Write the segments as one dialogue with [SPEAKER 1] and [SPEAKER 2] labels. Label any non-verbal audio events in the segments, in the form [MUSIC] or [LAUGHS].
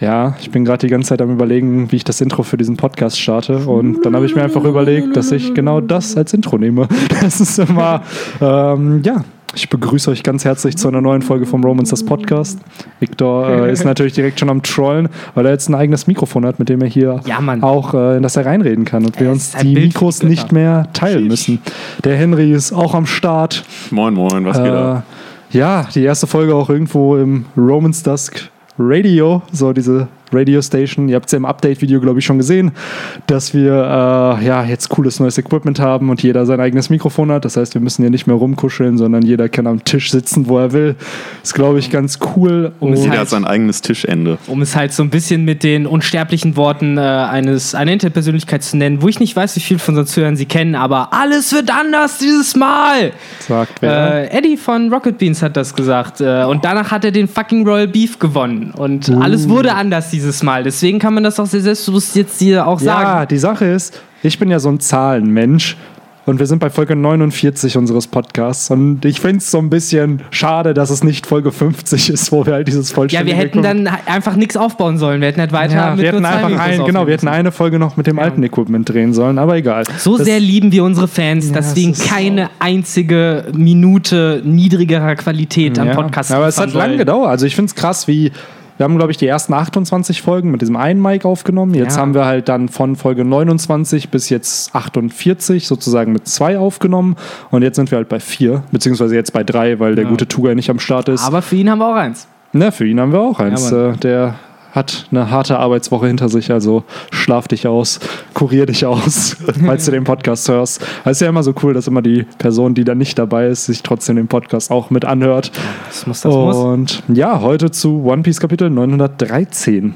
[SPEAKER 1] Ja, ich bin gerade die ganze Zeit am überlegen, wie ich das Intro für diesen Podcast starte. Und dann habe ich mir einfach überlegt, dass ich genau das als Intro nehme. [LAUGHS] Das ist immer, ähm, ja, ich begrüße euch ganz herzlich zu einer neuen Folge vom Romans das Podcast. Victor äh, ist natürlich direkt schon am Trollen, weil er jetzt ein eigenes Mikrofon hat, mit dem er hier
[SPEAKER 2] Ja,
[SPEAKER 1] auch äh, dass er reinreden kann und wir uns die
[SPEAKER 2] Bild
[SPEAKER 1] Mikros nicht mehr teilen müssen. Der Henry ist auch am Start.
[SPEAKER 3] Moin, moin, was geht ab?
[SPEAKER 1] Äh, ja, die erste Folge auch irgendwo im Romans Dusk Radio, so diese Radio Station. Ihr habt es ja im Update-Video, glaube ich, schon gesehen, dass wir äh, ja jetzt cooles neues Equipment haben und jeder sein eigenes Mikrofon hat. Das heißt, wir müssen hier nicht mehr rumkuscheln, sondern jeder kann am Tisch sitzen, wo er will. Ist, glaube ich, ganz cool.
[SPEAKER 2] Um
[SPEAKER 1] Und
[SPEAKER 3] Jeder
[SPEAKER 2] halt-
[SPEAKER 3] hat sein eigenes Tischende.
[SPEAKER 2] Um es halt so ein bisschen mit den unsterblichen Worten äh, eines, einer Interpersönlichkeit zu nennen, wo ich nicht weiß, wie viel von unseren Zuhörern sie kennen, aber alles wird anders dieses Mal.
[SPEAKER 1] sagt wer.
[SPEAKER 2] Äh, Eddie von Rocket Beans hat das gesagt. Äh, und danach hat er den fucking Royal Beef gewonnen. Und
[SPEAKER 1] Uh.
[SPEAKER 2] alles wurde anders dieses Mal. Deswegen kann man das auch sehr selbstbewusst jetzt hier auch
[SPEAKER 1] Ja,
[SPEAKER 2] sagen.
[SPEAKER 1] die Sache ist, ich bin ja so ein Zahlenmensch. Und wir sind bei Folge 49 unseres Podcasts. Und ich finde es so ein bisschen schade, dass es nicht Folge 50 ist, wo wir halt dieses
[SPEAKER 2] Ja,
[SPEAKER 1] vollständige
[SPEAKER 2] wir hätten dann einfach nichts aufbauen sollen. Wir hätten halt weiter
[SPEAKER 1] Ja,
[SPEAKER 2] mit
[SPEAKER 1] wir hätten einfach ein, genau, wir hätten eine Folge noch mit dem alten Equipment drehen sollen, aber egal.
[SPEAKER 2] So
[SPEAKER 1] Das-
[SPEAKER 2] sehr lieben wir unsere Fans, dass
[SPEAKER 1] Ja,
[SPEAKER 2] wir ihnen
[SPEAKER 1] es ist
[SPEAKER 2] keine einzige Minute niedrigerer Qualität am
[SPEAKER 1] ja.
[SPEAKER 2] Podcast
[SPEAKER 1] Aber es hat lange gedauert. Also ich finde es krass, wie wir haben, glaube ich, die ersten 28 Folgen mit diesem einen Mic aufgenommen. Jetzt
[SPEAKER 2] Ja.
[SPEAKER 1] haben wir halt dann von Folge 29 bis jetzt 48 sozusagen mit zwei aufgenommen. Und jetzt sind wir halt bei vier, beziehungsweise jetzt bei drei, weil der
[SPEAKER 2] Ja.
[SPEAKER 1] gute Tuga nicht am Start ist.
[SPEAKER 2] Aber für ihn haben wir auch eins.
[SPEAKER 1] Ne, für ihn haben wir auch eins.
[SPEAKER 2] Ja,
[SPEAKER 1] äh, der hat eine harte Arbeitswoche hinter sich, also schlaf dich aus, kurier dich aus, [LAUGHS] falls du den Podcast hörst. Es ist ja immer so cool, dass immer die Person, die da nicht dabei ist, sich trotzdem den Podcast auch mit anhört.
[SPEAKER 2] Das muss, das muss.
[SPEAKER 1] Und ja, heute zu One Piece Kapitel 913.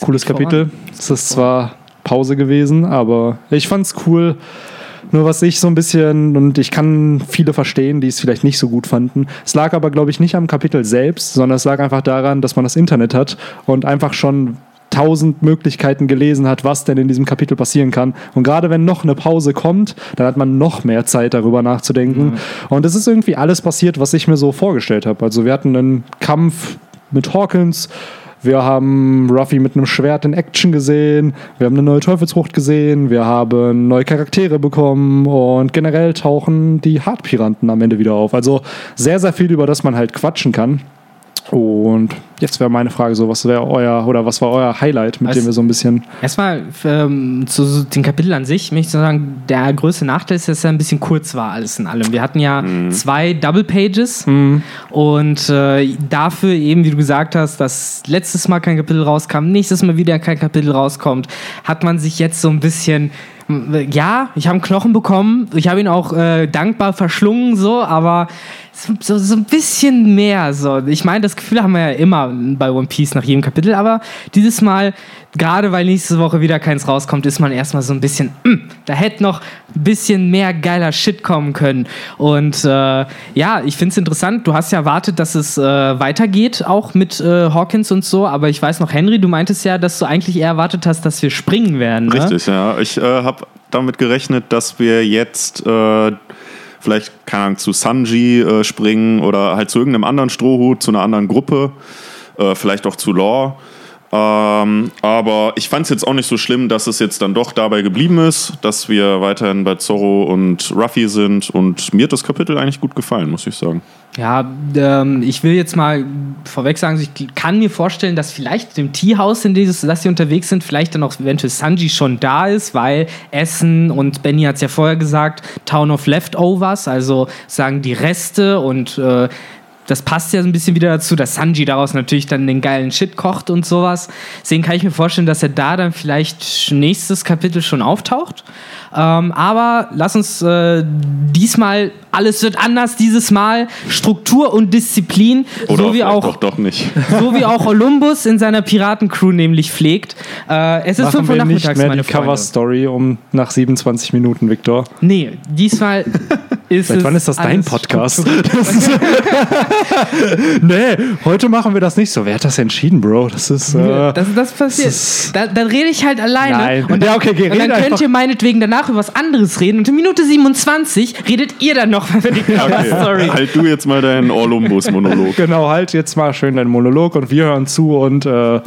[SPEAKER 1] Cooles. Kapitel. Es ist zwar Pause gewesen, aber ich fand's cool. Nur was ich so ein bisschen, und ich kann viele verstehen, die es vielleicht nicht so gut fanden. Es lag aber, glaube ich, nicht am Kapitel selbst, sondern es lag einfach daran, dass man das Internet hat und einfach schon tausend Möglichkeiten gelesen hat, was denn in diesem Kapitel passieren kann. Und gerade wenn noch eine Pause kommt, dann hat man noch mehr Zeit darüber nachzudenken. Und es ist irgendwie alles passiert, was ich mir so vorgestellt habe. Also wir hatten einen Kampf mit Hawkins, wir haben Ruffy mit einem Schwert in Action gesehen. Wir haben eine neue Teufelsfrucht gesehen. Wir haben neue Charaktere bekommen. Und generell tauchen die Hartpiranten am Ende wieder auf. Also sehr, sehr viel, über das man halt quatschen kann. Und jetzt wäre meine Frage so, was wäre euer oder was war euer Highlight, mit
[SPEAKER 2] Was-
[SPEAKER 1] dem wir so ein bisschen.
[SPEAKER 2] Erstmal ähm, zu den Kapitel an sich, möchte ich sagen, der größte Nachteil ist, dass es ein bisschen kurz war, alles in allem. Wir hatten ja zwei Double Pages und äh, dafür eben, wie du gesagt hast, dass letztes Mal kein Kapitel rauskam, nächstes Mal wieder kein Kapitel rauskommt, hat man sich jetzt so ein bisschen. Ja, ich habe einen Knochen bekommen. Ich habe ihn auch äh, dankbar verschlungen, so, aber so, so, ein bisschen mehr. So. Ich meine, das Gefühl haben wir ja immer bei One Piece nach jedem Kapitel, aber dieses Mal, gerade weil nächste Woche wieder keins rauskommt, ist man erstmal so ein bisschen, "Mm, da hätte noch ein bisschen mehr geiler Shit kommen können. Und äh, ja, ich finde es interessant. Du hast ja erwartet, dass es äh, weitergeht, auch mit äh, Hawkins und so, aber ich weiß noch, Henry, du meintest ja, dass du eigentlich eher erwartet hast, dass wir springen werden. Ne?
[SPEAKER 3] Richtig, ja. Ich äh, habe damit gerechnet, dass wir jetzt äh, vielleicht, keine Ahnung, zu Sanji äh, springen oder halt zu irgendeinem anderen Strohhut, zu einer anderen Gruppe, äh, vielleicht auch zu Law. Ähm, aber ich fand es jetzt auch nicht so schlimm, dass es jetzt dann doch dabei geblieben ist, dass wir weiterhin bei Zorro und Ruffy sind. Und mir hat das Kapitel eigentlich gut gefallen, muss ich sagen.
[SPEAKER 2] Ja, ähm, ich will jetzt mal vorweg sagen, ich kann mir vorstellen, dass vielleicht im Teehaus, in dass sie unterwegs sind, vielleicht dann auch eventuell Sanji schon da ist, weil Essen und Benny hat es ja vorher gesagt, Town of Leftovers, also sagen die Reste und äh, das passt ja so ein bisschen wieder dazu, dass Sanji daraus natürlich dann den geilen Shit kocht und sowas. Deswegen kann ich mir vorstellen, dass er da dann vielleicht nächstes Kapitel schon auftaucht. Ähm, aber lass uns äh, diesmal, alles wird anders dieses Mal. Struktur und Disziplin,
[SPEAKER 3] Oder
[SPEAKER 2] so wie auch
[SPEAKER 3] doch, doch nicht. [LAUGHS]
[SPEAKER 2] so wie auch Olympus in seiner Piratencrew nämlich pflegt. Äh, es ist 5
[SPEAKER 1] Machen
[SPEAKER 2] Uhr
[SPEAKER 1] wir nicht
[SPEAKER 2] nachmittags,
[SPEAKER 1] mehr
[SPEAKER 2] meine
[SPEAKER 1] die
[SPEAKER 2] Freunde.
[SPEAKER 1] Cover-Story um nach 27 Minuten, Victor.
[SPEAKER 2] Nee, diesmal [LAUGHS] ist
[SPEAKER 1] Seit wann ist das dein Podcast? Das ist [LAUGHS] nee, heute machen wir das nicht so. Wer hat das entschieden, Bro? Das ist. Äh,
[SPEAKER 2] Das, das passiert.
[SPEAKER 1] ist-
[SPEAKER 2] da, dann rede ich halt alleine.
[SPEAKER 1] Nein.
[SPEAKER 2] Und dann,
[SPEAKER 1] Ja, okay, geh,
[SPEAKER 2] und dann könnt
[SPEAKER 1] einfach.
[SPEAKER 2] ihr meinetwegen danach über was anderes reden. Und in Minute 27 redet ihr dann noch über die [LAUGHS]
[SPEAKER 3] Okay.
[SPEAKER 2] Story.
[SPEAKER 3] Halt du jetzt mal deinen Orlumbus-Monolog. [LAUGHS]
[SPEAKER 1] Genau, halt jetzt mal schön deinen Monolog und wir hören zu und äh,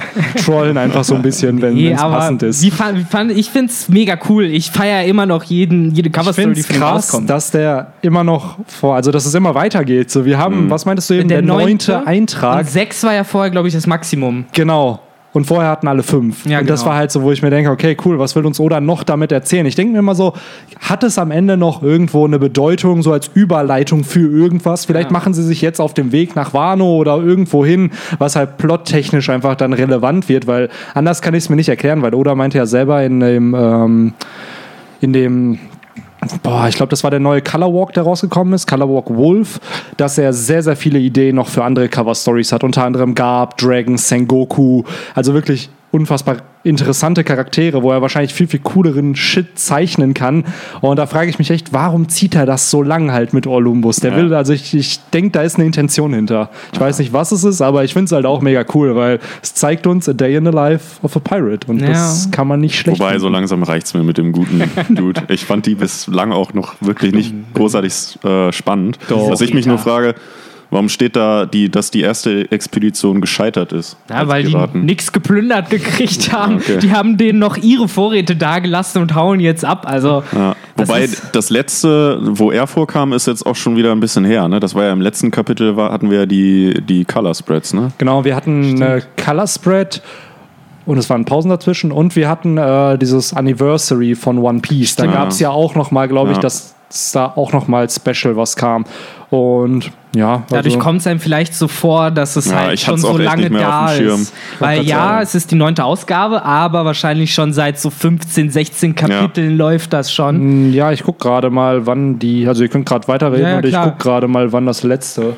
[SPEAKER 1] trollen einfach so ein bisschen, wenn es passend ist.
[SPEAKER 2] Wie fand, wie fand, ich finde es mega cool. Ich feiere immer noch jeden, jede
[SPEAKER 1] Ich
[SPEAKER 2] Coverstory,
[SPEAKER 1] finde
[SPEAKER 2] die
[SPEAKER 1] es
[SPEAKER 2] von rauskommt.
[SPEAKER 1] dass der immer noch vor, also dass es immer weitergeht. So, wir haben, was meintest du eben, der, neunte Eintrag.
[SPEAKER 2] Und sechs war ja vorher, glaube ich, das Maximum.
[SPEAKER 1] Genau. Und vorher hatten alle fünf.
[SPEAKER 2] Ja,
[SPEAKER 1] und das
[SPEAKER 2] genau.
[SPEAKER 1] war halt so, wo ich mir denke, okay, cool, was will uns Oda noch damit erzählen? Ich denke mir immer so, hat es am Ende noch irgendwo eine Bedeutung, so als Überleitung für irgendwas? Vielleicht
[SPEAKER 2] Ja.
[SPEAKER 1] machen sie sich jetzt auf dem Weg nach Wano oder irgendwo hin, was halt plottechnisch einfach dann relevant wird, weil anders kann ich es mir nicht erklären, weil Oda meinte ja selber in dem, ähm, in dem Boah, ich glaube, das war der neue Color Walk, der rausgekommen ist, Color Walk Wolf, dass er sehr, sehr viele Ideen noch für andere Cover-Stories hat. Unter anderem Garb, Dragon, Sengoku. Also wirklich unfassbar interessante Charaktere, wo er wahrscheinlich viel, viel cooleren Shit zeichnen kann. Und da frage ich mich echt, warum zieht er das so lang halt mit Orlumbus? Der
[SPEAKER 3] Ja.
[SPEAKER 1] will, also ich, ich denke, da ist eine Intention hinter. Ich weiß nicht, was es ist, aber ich finde es halt auch mega cool, weil es zeigt uns a day in the life of a pirate. Und
[SPEAKER 2] Ja.
[SPEAKER 1] das kann man nicht schlecht
[SPEAKER 3] Wobei,
[SPEAKER 1] finden.
[SPEAKER 3] so langsam reicht es mir mit dem guten [LAUGHS] Dude. Ich fand die bislang auch noch wirklich nicht großartig äh, spannend.
[SPEAKER 1] Doch.
[SPEAKER 3] Was ich mich nur
[SPEAKER 2] Ja.
[SPEAKER 3] frage, warum steht da, die, dass die erste Expedition gescheitert ist?
[SPEAKER 2] Ja, weil
[SPEAKER 3] Piraten?
[SPEAKER 2] die nichts geplündert gekriegt [LAUGHS] haben.
[SPEAKER 3] Okay.
[SPEAKER 2] Die haben denen noch ihre Vorräte dagelassen und hauen jetzt ab. Also,
[SPEAKER 3] Ja.
[SPEAKER 2] Das
[SPEAKER 3] Wobei
[SPEAKER 2] ist-
[SPEAKER 3] das letzte, wo er vorkam, ist jetzt auch schon wieder ein bisschen her. Ne? Das war ja im letzten Kapitel, war, hatten wir ja die, die Color Spreads. Ne?
[SPEAKER 1] Genau, wir hatten eine Color Spread und es waren Pausen dazwischen und wir hatten äh, dieses Anniversary von One Piece. Da
[SPEAKER 3] Stimmt.
[SPEAKER 1] gab es ja auch noch mal, glaube ich,
[SPEAKER 3] Ja.
[SPEAKER 1] dass es da auch noch mal Special was kam. Und ja,
[SPEAKER 2] dadurch
[SPEAKER 1] also,
[SPEAKER 2] kommt es einem vielleicht so vor, dass es
[SPEAKER 3] Ja,
[SPEAKER 2] halt
[SPEAKER 3] ich
[SPEAKER 2] schon so lange da ist. Weil ja,
[SPEAKER 3] sagen.
[SPEAKER 2] es ist die neunte Ausgabe, aber wahrscheinlich schon seit so 15, 16 Kapiteln läuft das schon.
[SPEAKER 1] Mm, Ja, ich gucke gerade mal, wann die, also ihr könnt gerade weiterreden
[SPEAKER 2] Ja, ja,
[SPEAKER 1] und ich gucke gerade mal, wann das letzte.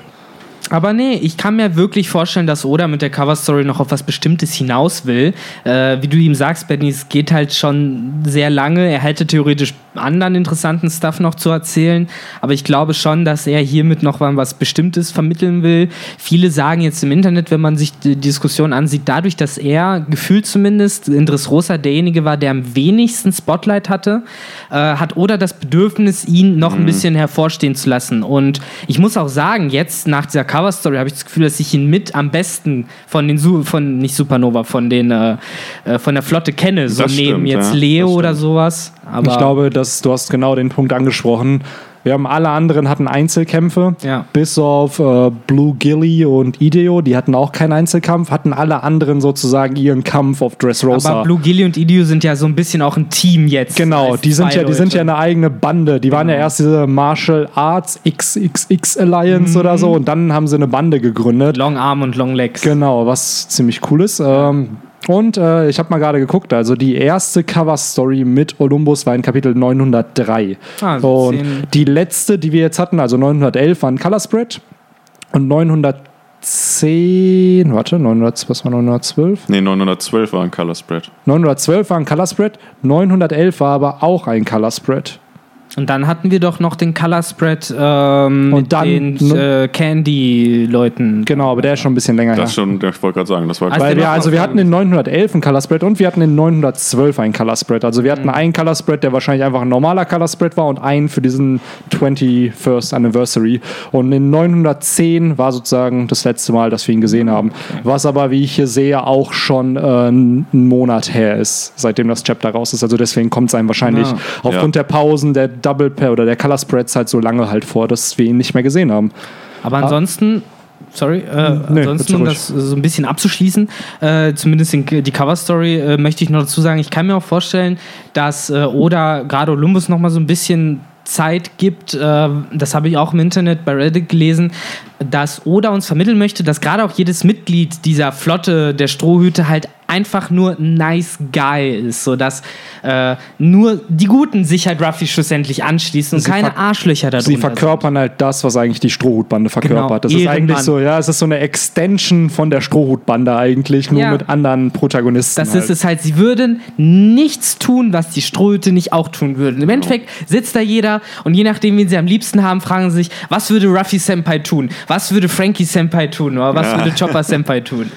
[SPEAKER 2] Aber nee, ich kann mir wirklich vorstellen, dass Oda mit der Coverstory noch auf was Bestimmtes hinaus will. Äh, wie du ihm sagst, Benny, es geht halt schon sehr lange. Er hätte theoretisch anderen interessanten Stuff noch zu erzählen. Aber ich glaube schon, dass er hiermit noch mal was Bestimmtes vermitteln will. Viele sagen jetzt im Internet, wenn man sich die Diskussion ansieht, dadurch, dass er gefühlt zumindest in Dressrosa derjenige war, der am wenigsten Spotlight hatte, äh, hat Oda das Bedürfnis, ihn noch ein bisschen hervorstehen zu lassen. Und ich muss auch sagen, jetzt nach dieser Cover-Story habe ich das Gefühl, dass ich ihn mit am besten von den Su von nicht Supernova, von den äh, äh, von der Flotte kenne. So
[SPEAKER 3] Das
[SPEAKER 2] neben
[SPEAKER 3] stimmt,
[SPEAKER 2] jetzt
[SPEAKER 3] ja,
[SPEAKER 2] Leo oder sowas. Aber
[SPEAKER 1] ich glaube, dass du hast genau den Punkt angesprochen. Wir haben alle anderen hatten Einzelkämpfe,
[SPEAKER 2] Ja.
[SPEAKER 1] bis auf äh, Blue Gilly und Ideo, die hatten auch keinen Einzelkampf, hatten alle anderen sozusagen ihren Kampf auf Dressrosa.
[SPEAKER 2] aber Blue Gilly und Idio sind ja so ein bisschen auch ein Team jetzt.
[SPEAKER 1] Genau, die sind, ja, die sind ja
[SPEAKER 2] Leute.
[SPEAKER 1] eine eigene Bande. Die waren ja
[SPEAKER 2] Genau.
[SPEAKER 1] erst diese Martial Arts XXX Alliance oder so und dann haben sie eine Bande gegründet.
[SPEAKER 2] Long Arm und Long Legs.
[SPEAKER 1] Genau, was ziemlich cool ist. Ähm, und äh, ich habe mal gerade geguckt, also die erste Cover-Story mit Olympus war in Kapitel 903.
[SPEAKER 2] Ah, so
[SPEAKER 1] und die letzte, die wir jetzt hatten, also 911, war ein Color Spread. Und 910, warte, 900, was war 912?
[SPEAKER 3] Ne, 912 war ein Color Spread.
[SPEAKER 1] 912 war ein Color Spread, 911 war aber auch ein Color Spread.
[SPEAKER 2] Und dann hatten wir doch noch den Color Spread ähm,
[SPEAKER 1] Und
[SPEAKER 2] mit
[SPEAKER 1] dann-
[SPEAKER 2] den äh, Candy-Leuten.
[SPEAKER 1] Genau, aber der ist schon ein bisschen länger her.
[SPEAKER 3] Das schon, ich wollte gerade sagen, das war
[SPEAKER 2] Also
[SPEAKER 1] wir, also wir hatten in 911 einen Color Spread und wir hatten in 912 einen Color Spread. Also wir
[SPEAKER 2] Mhm.
[SPEAKER 1] hatten einen Color Spread, der wahrscheinlich einfach ein normaler Color Spread war und einen für diesen 21st Anniversary. Und in 910 war sozusagen das letzte Mal, dass wir ihn gesehen haben. Was aber, wie ich hier sehe, auch schon äh, ein Monat her ist, seitdem das Chapter raus ist. Also deswegen kommt es einem wahrscheinlich
[SPEAKER 2] Ja.
[SPEAKER 1] aufgrund der Pausen, der Double Pair oder der Color Spreads halt so lange halt vor, dass wir ihn nicht mehr gesehen haben.
[SPEAKER 2] Aber ansonsten, sorry, äh,
[SPEAKER 1] Ah. Nee,
[SPEAKER 2] ansonsten, um das so ein bisschen abzuschließen, äh, zumindest in, die Cover-Story, äh, möchte ich noch dazu sagen, ich kann mir auch vorstellen, dass äh, Oda gerade Olympus noch mal so ein bisschen Zeit gibt, äh, das habe ich auch im Internet bei Reddit gelesen, dass Oda uns vermitteln möchte, dass gerade auch jedes Mitglied dieser Flotte der Strohhüte halt einfach nur nice Guy ist, sodass äh, nur die Guten sich halt Ruffy schlussendlich anschließen und
[SPEAKER 1] Sie
[SPEAKER 2] keine Arschlöcher da
[SPEAKER 1] Sie verkörpern halt das, was eigentlich die Strohhutbande verkörpert.
[SPEAKER 2] Genau,
[SPEAKER 1] Das ist eigentlich so, ja, es ist so eine Extension von der Strohhutbande eigentlich, nur
[SPEAKER 2] Ja.
[SPEAKER 1] mit anderen Protagonisten.
[SPEAKER 2] Das
[SPEAKER 1] halt.
[SPEAKER 2] ist es halt, sie würden nichts tun, was die Strohhüte nicht auch tun würden. Im Endeffekt sitzt da jeder und je nachdem, wen sie am liebsten haben, fragen sie sich, was würde Ruffy Senpai tun? Was würde Frankie Senpai tun? Oder was
[SPEAKER 3] Ja.
[SPEAKER 2] würde Chopper [LAUGHS] Senpai tun?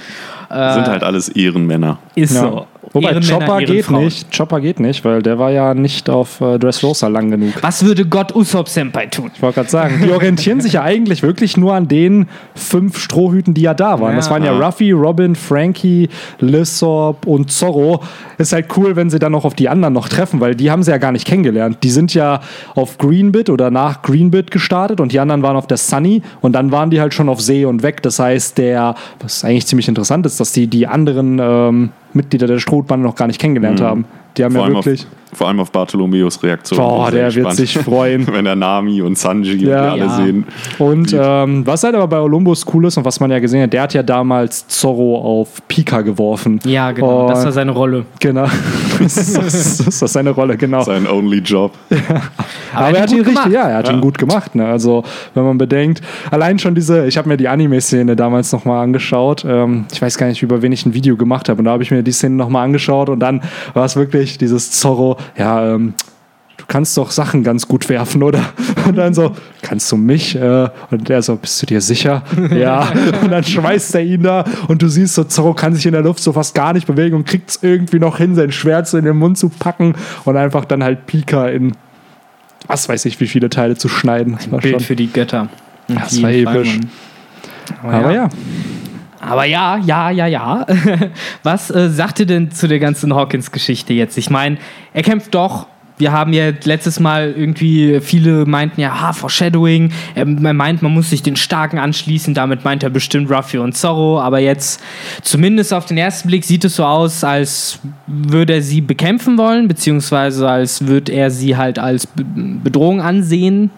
[SPEAKER 3] Sind halt alles Ehrenmänner.
[SPEAKER 2] Ist
[SPEAKER 1] Ja.
[SPEAKER 2] so.
[SPEAKER 1] Wobei
[SPEAKER 2] Ehrenmänner,
[SPEAKER 1] Chopper geht nicht. Chopper geht nicht, weil der war ja nicht auf äh, Dressrosa lang genug.
[SPEAKER 2] Was würde Gott Usopp Senpai tun?
[SPEAKER 1] Ich wollte gerade sagen, die orientieren sich ja [LAUGHS] eigentlich wirklich nur an den fünf Strohhüten, die ja da waren.
[SPEAKER 2] Ja.
[SPEAKER 1] Das waren ja Ruffy, Robin, Frankie, Lissop und Zorro. Ist halt cool, wenn sie dann noch auf die anderen noch treffen, weil die haben sie ja gar nicht kennengelernt. Die sind ja auf Greenbit oder nach Greenbit gestartet und die anderen waren auf der Sunny und dann waren die halt schon auf See und weg. Das heißt, der, was eigentlich ziemlich interessant ist, dass die die anderen ähm, Mitglieder der Strohbande noch gar nicht kennengelernt haben. Die haben
[SPEAKER 3] Vor
[SPEAKER 1] ja
[SPEAKER 3] allem, auf,
[SPEAKER 1] wirklich.
[SPEAKER 3] vor allem auf Bartholomeus Reaktion.
[SPEAKER 1] Boah, der wird sich [LAUGHS] freuen.
[SPEAKER 3] Wenn er Nami und Sanji und
[SPEAKER 1] Ja.
[SPEAKER 3] die alle
[SPEAKER 2] Ja.
[SPEAKER 3] sehen.
[SPEAKER 1] Und ähm, was halt aber bei Olympus cool ist und was man ja gesehen hat, der hat ja damals Zorro auf Pika geworfen.
[SPEAKER 2] Ja, genau. das war
[SPEAKER 1] Und-
[SPEAKER 2] seine Rolle.
[SPEAKER 1] Genau. [LAUGHS] das, ist, das das seine Rolle, genau.
[SPEAKER 3] Sein only Job.
[SPEAKER 1] Aber, er hat
[SPEAKER 2] ihn
[SPEAKER 1] richtig,
[SPEAKER 2] gemacht.
[SPEAKER 1] ja, er hat ihn gut gemacht. Ne? Also, wenn man bedenkt, allein schon diese, ich habe mir die Anime-Szene damals nochmal angeschaut. Ähm, ich weiß gar nicht, über wen ich ein Video gemacht habe. Und da habe ich mir die Szene nochmal angeschaut und dann war es wirklich dieses Zorro, ja, ähm, du kannst doch Sachen ganz gut werfen, oder? [LAUGHS] Und dann so, kannst du mich? Äh, und der so, bist du dir sicher? [LAUGHS] ja. Und dann schmeißt er ihn da und du siehst so, Zorro kann sich in der Luft so fast gar nicht bewegen und kriegt es irgendwie noch hin, sein Schwert so in den Mund zu packen und einfach dann halt Pika in was weiß ich, wie viele Teile zu schneiden. Das war
[SPEAKER 2] Bild
[SPEAKER 1] schon.
[SPEAKER 2] für die Götter.
[SPEAKER 1] Das war episch.
[SPEAKER 2] Mann.
[SPEAKER 1] Aber ja,
[SPEAKER 2] Aber ja, ja, ja, ja. [LAUGHS] Was äh, sagt ihr denn zu der ganzen Hawkins-Geschichte jetzt? Ich meine, er kämpft doch. Wir haben ja letztes Mal irgendwie, viele meinten ja, ha, Foreshadowing. Er, er meint, man muss sich den Starken anschließen. Damit meint er bestimmt Ruffy und Zorro. Aber jetzt, zumindest auf den ersten Blick, sieht es so aus, als würde er sie bekämpfen wollen, beziehungsweise als würde er sie halt als Be Bedrohung ansehen.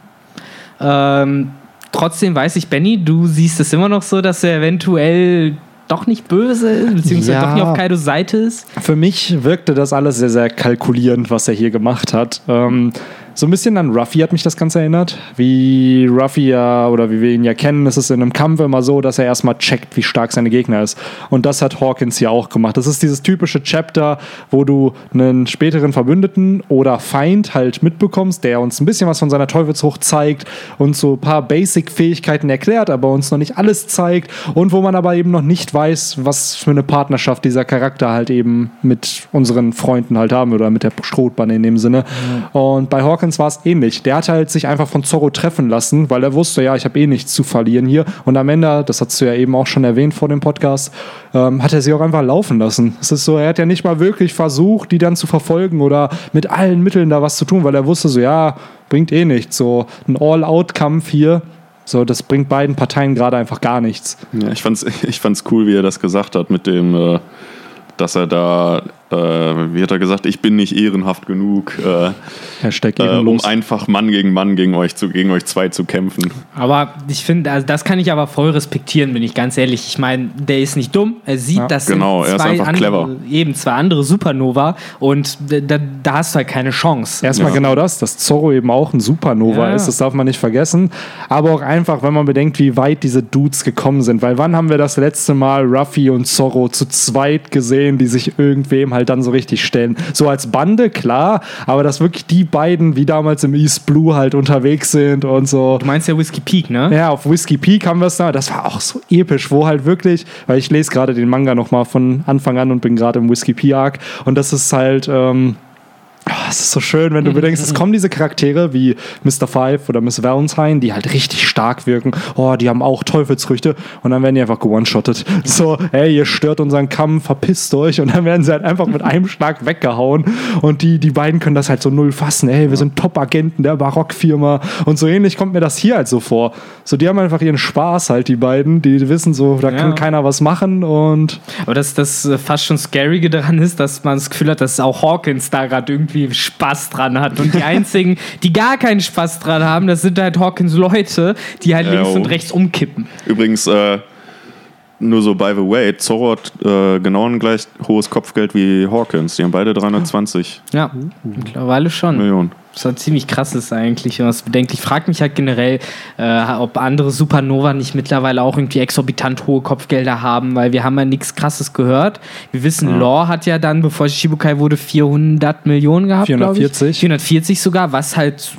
[SPEAKER 2] Ähm, trotzdem weiß ich, Benny, du siehst es immer noch so, dass er eventuell doch nicht böse ist, beziehungsweise
[SPEAKER 1] Ja.
[SPEAKER 2] doch nicht auf Kaidos Seite ist.
[SPEAKER 1] für mich wirkte das alles sehr, sehr kalkulierend, was er hier gemacht hat. Ähm, so ein bisschen an Ruffy hat mich das Ganze erinnert. Wie Ruffy ja, oder wie wir ihn ja kennen, ist es in einem Kampf immer so, dass er erstmal checkt, wie stark seine Gegner ist. Und das hat Hawkins hier auch gemacht. Das ist dieses typische Chapter, wo du einen späteren Verbündeten oder Feind halt mitbekommst, der uns ein bisschen was von seiner Teufelsfrucht zeigt und so ein paar Basic-Fähigkeiten erklärt, aber uns noch nicht alles zeigt und wo man aber eben noch nicht weiß, was für eine Partnerschaft dieser Charakter halt eben mit unseren Freunden halt haben oder mit der Strohbande in dem Sinne. Und bei Hawkins war es ähnlich. Der hat halt sich einfach von Zorro treffen lassen, weil er wusste, ja, ich habe eh nichts zu verlieren hier. Und am Ende, das hast du ja eben auch schon erwähnt vor dem Podcast, ähm, hat er sie auch einfach laufen lassen. Es ist so, er hat ja nicht mal wirklich versucht, die dann zu verfolgen oder mit allen Mitteln da was zu tun, weil er wusste so, ja, bringt eh nichts. So ein All-Out-Kampf hier, so, das bringt beiden Parteien gerade einfach gar nichts.
[SPEAKER 3] Ja, ich fand's, [LAUGHS] ich fand's cool, wie er das gesagt hat, mit dem, äh, dass er da, äh, wie hat er gesagt, ich bin nicht ehrenhaft genug, äh,
[SPEAKER 1] Hashtag
[SPEAKER 3] äh, um einfach Mann gegen Mann gegen euch zu, gegen euch zwei zu kämpfen.
[SPEAKER 2] Aber ich finde, also das kann ich aber voll respektieren, bin ich ganz ehrlich. Ich meine, der ist nicht dumm. Er sieht,
[SPEAKER 1] Ja,
[SPEAKER 2] das
[SPEAKER 3] genau, er ist einfach
[SPEAKER 2] andere,
[SPEAKER 3] clever.
[SPEAKER 2] eben zwei andere Supernova und da, da hast du halt keine Chance.
[SPEAKER 1] Erstmal
[SPEAKER 3] Ja.
[SPEAKER 1] genau das, dass Zorro eben auch ein Supernova
[SPEAKER 2] Ja.
[SPEAKER 1] ist, das darf man nicht vergessen. Aber auch einfach, wenn man bedenkt, wie weit diese Dudes gekommen sind. Weil wann haben wir das letzte Mal Ruffy und Zorro zu zweit gesehen, die sich irgendwem halt dann so richtig stellen? So als Bande, klar, aber dass wirklich die beiden wie damals im East Blue halt unterwegs sind und so.
[SPEAKER 2] Du meinst ja Whiskey Peak, ne?
[SPEAKER 1] Ja, auf Whiskey Peak haben wir es da. Das war auch so episch, wo halt wirklich, weil ich lese gerade den Manga nochmal von Anfang an und bin gerade im Whiskey Peak Arc und das ist halt. Ähm, es ist so schön, wenn du [LAUGHS] bedenkst, es kommen diese Charaktere wie Mr. Five oder Miss Valentine, die halt richtig stark wirken. Oh, die haben auch Teufelsfrüchte und dann werden die einfach gewone-shottet. So, hey, ihr stört unseren Kampf, verpisst euch und dann werden sie halt einfach mit einem Schlag weggehauen und die, die beiden können das halt so null fassen. Hey, wir sind Top-Agenten der Barockfirma und so ähnlich kommt mir das hier halt so vor. So, die haben einfach ihren Spaß halt, die beiden, die wissen so, da kann
[SPEAKER 2] Ja.
[SPEAKER 1] keiner was machen und
[SPEAKER 2] Aber das, das äh, fast schon Scarige daran ist, dass man das Gefühl hat, dass auch Hawkins da gerade irgendwie Spaß dran hat. Und die [LAUGHS] einzigen, die gar keinen Spaß dran haben, das sind halt Hawkins Leute, die halt
[SPEAKER 3] Ja,
[SPEAKER 2] links
[SPEAKER 3] oh.
[SPEAKER 2] und rechts umkippen.
[SPEAKER 3] Übrigens, äh, nur so, by the way, Zorro hat äh, genau ein gleich hohes Kopfgeld wie Hawkins. Die haben beide 320
[SPEAKER 2] Ja, mittlerweile schon.
[SPEAKER 3] Millionen.
[SPEAKER 2] Das war ziemlich krass ist eigentlich, wenn man es bedenkt. Ich frage mich halt generell, äh, ob andere Supernova nicht mittlerweile auch irgendwie exorbitant hohe Kopfgelder haben, weil wir haben ja nichts krasses gehört. Wir wissen, Law hat ja dann, bevor Shibukai wurde, 400 Millionen gehabt, glaub
[SPEAKER 1] 440.
[SPEAKER 2] Ich. 440 sogar, was halt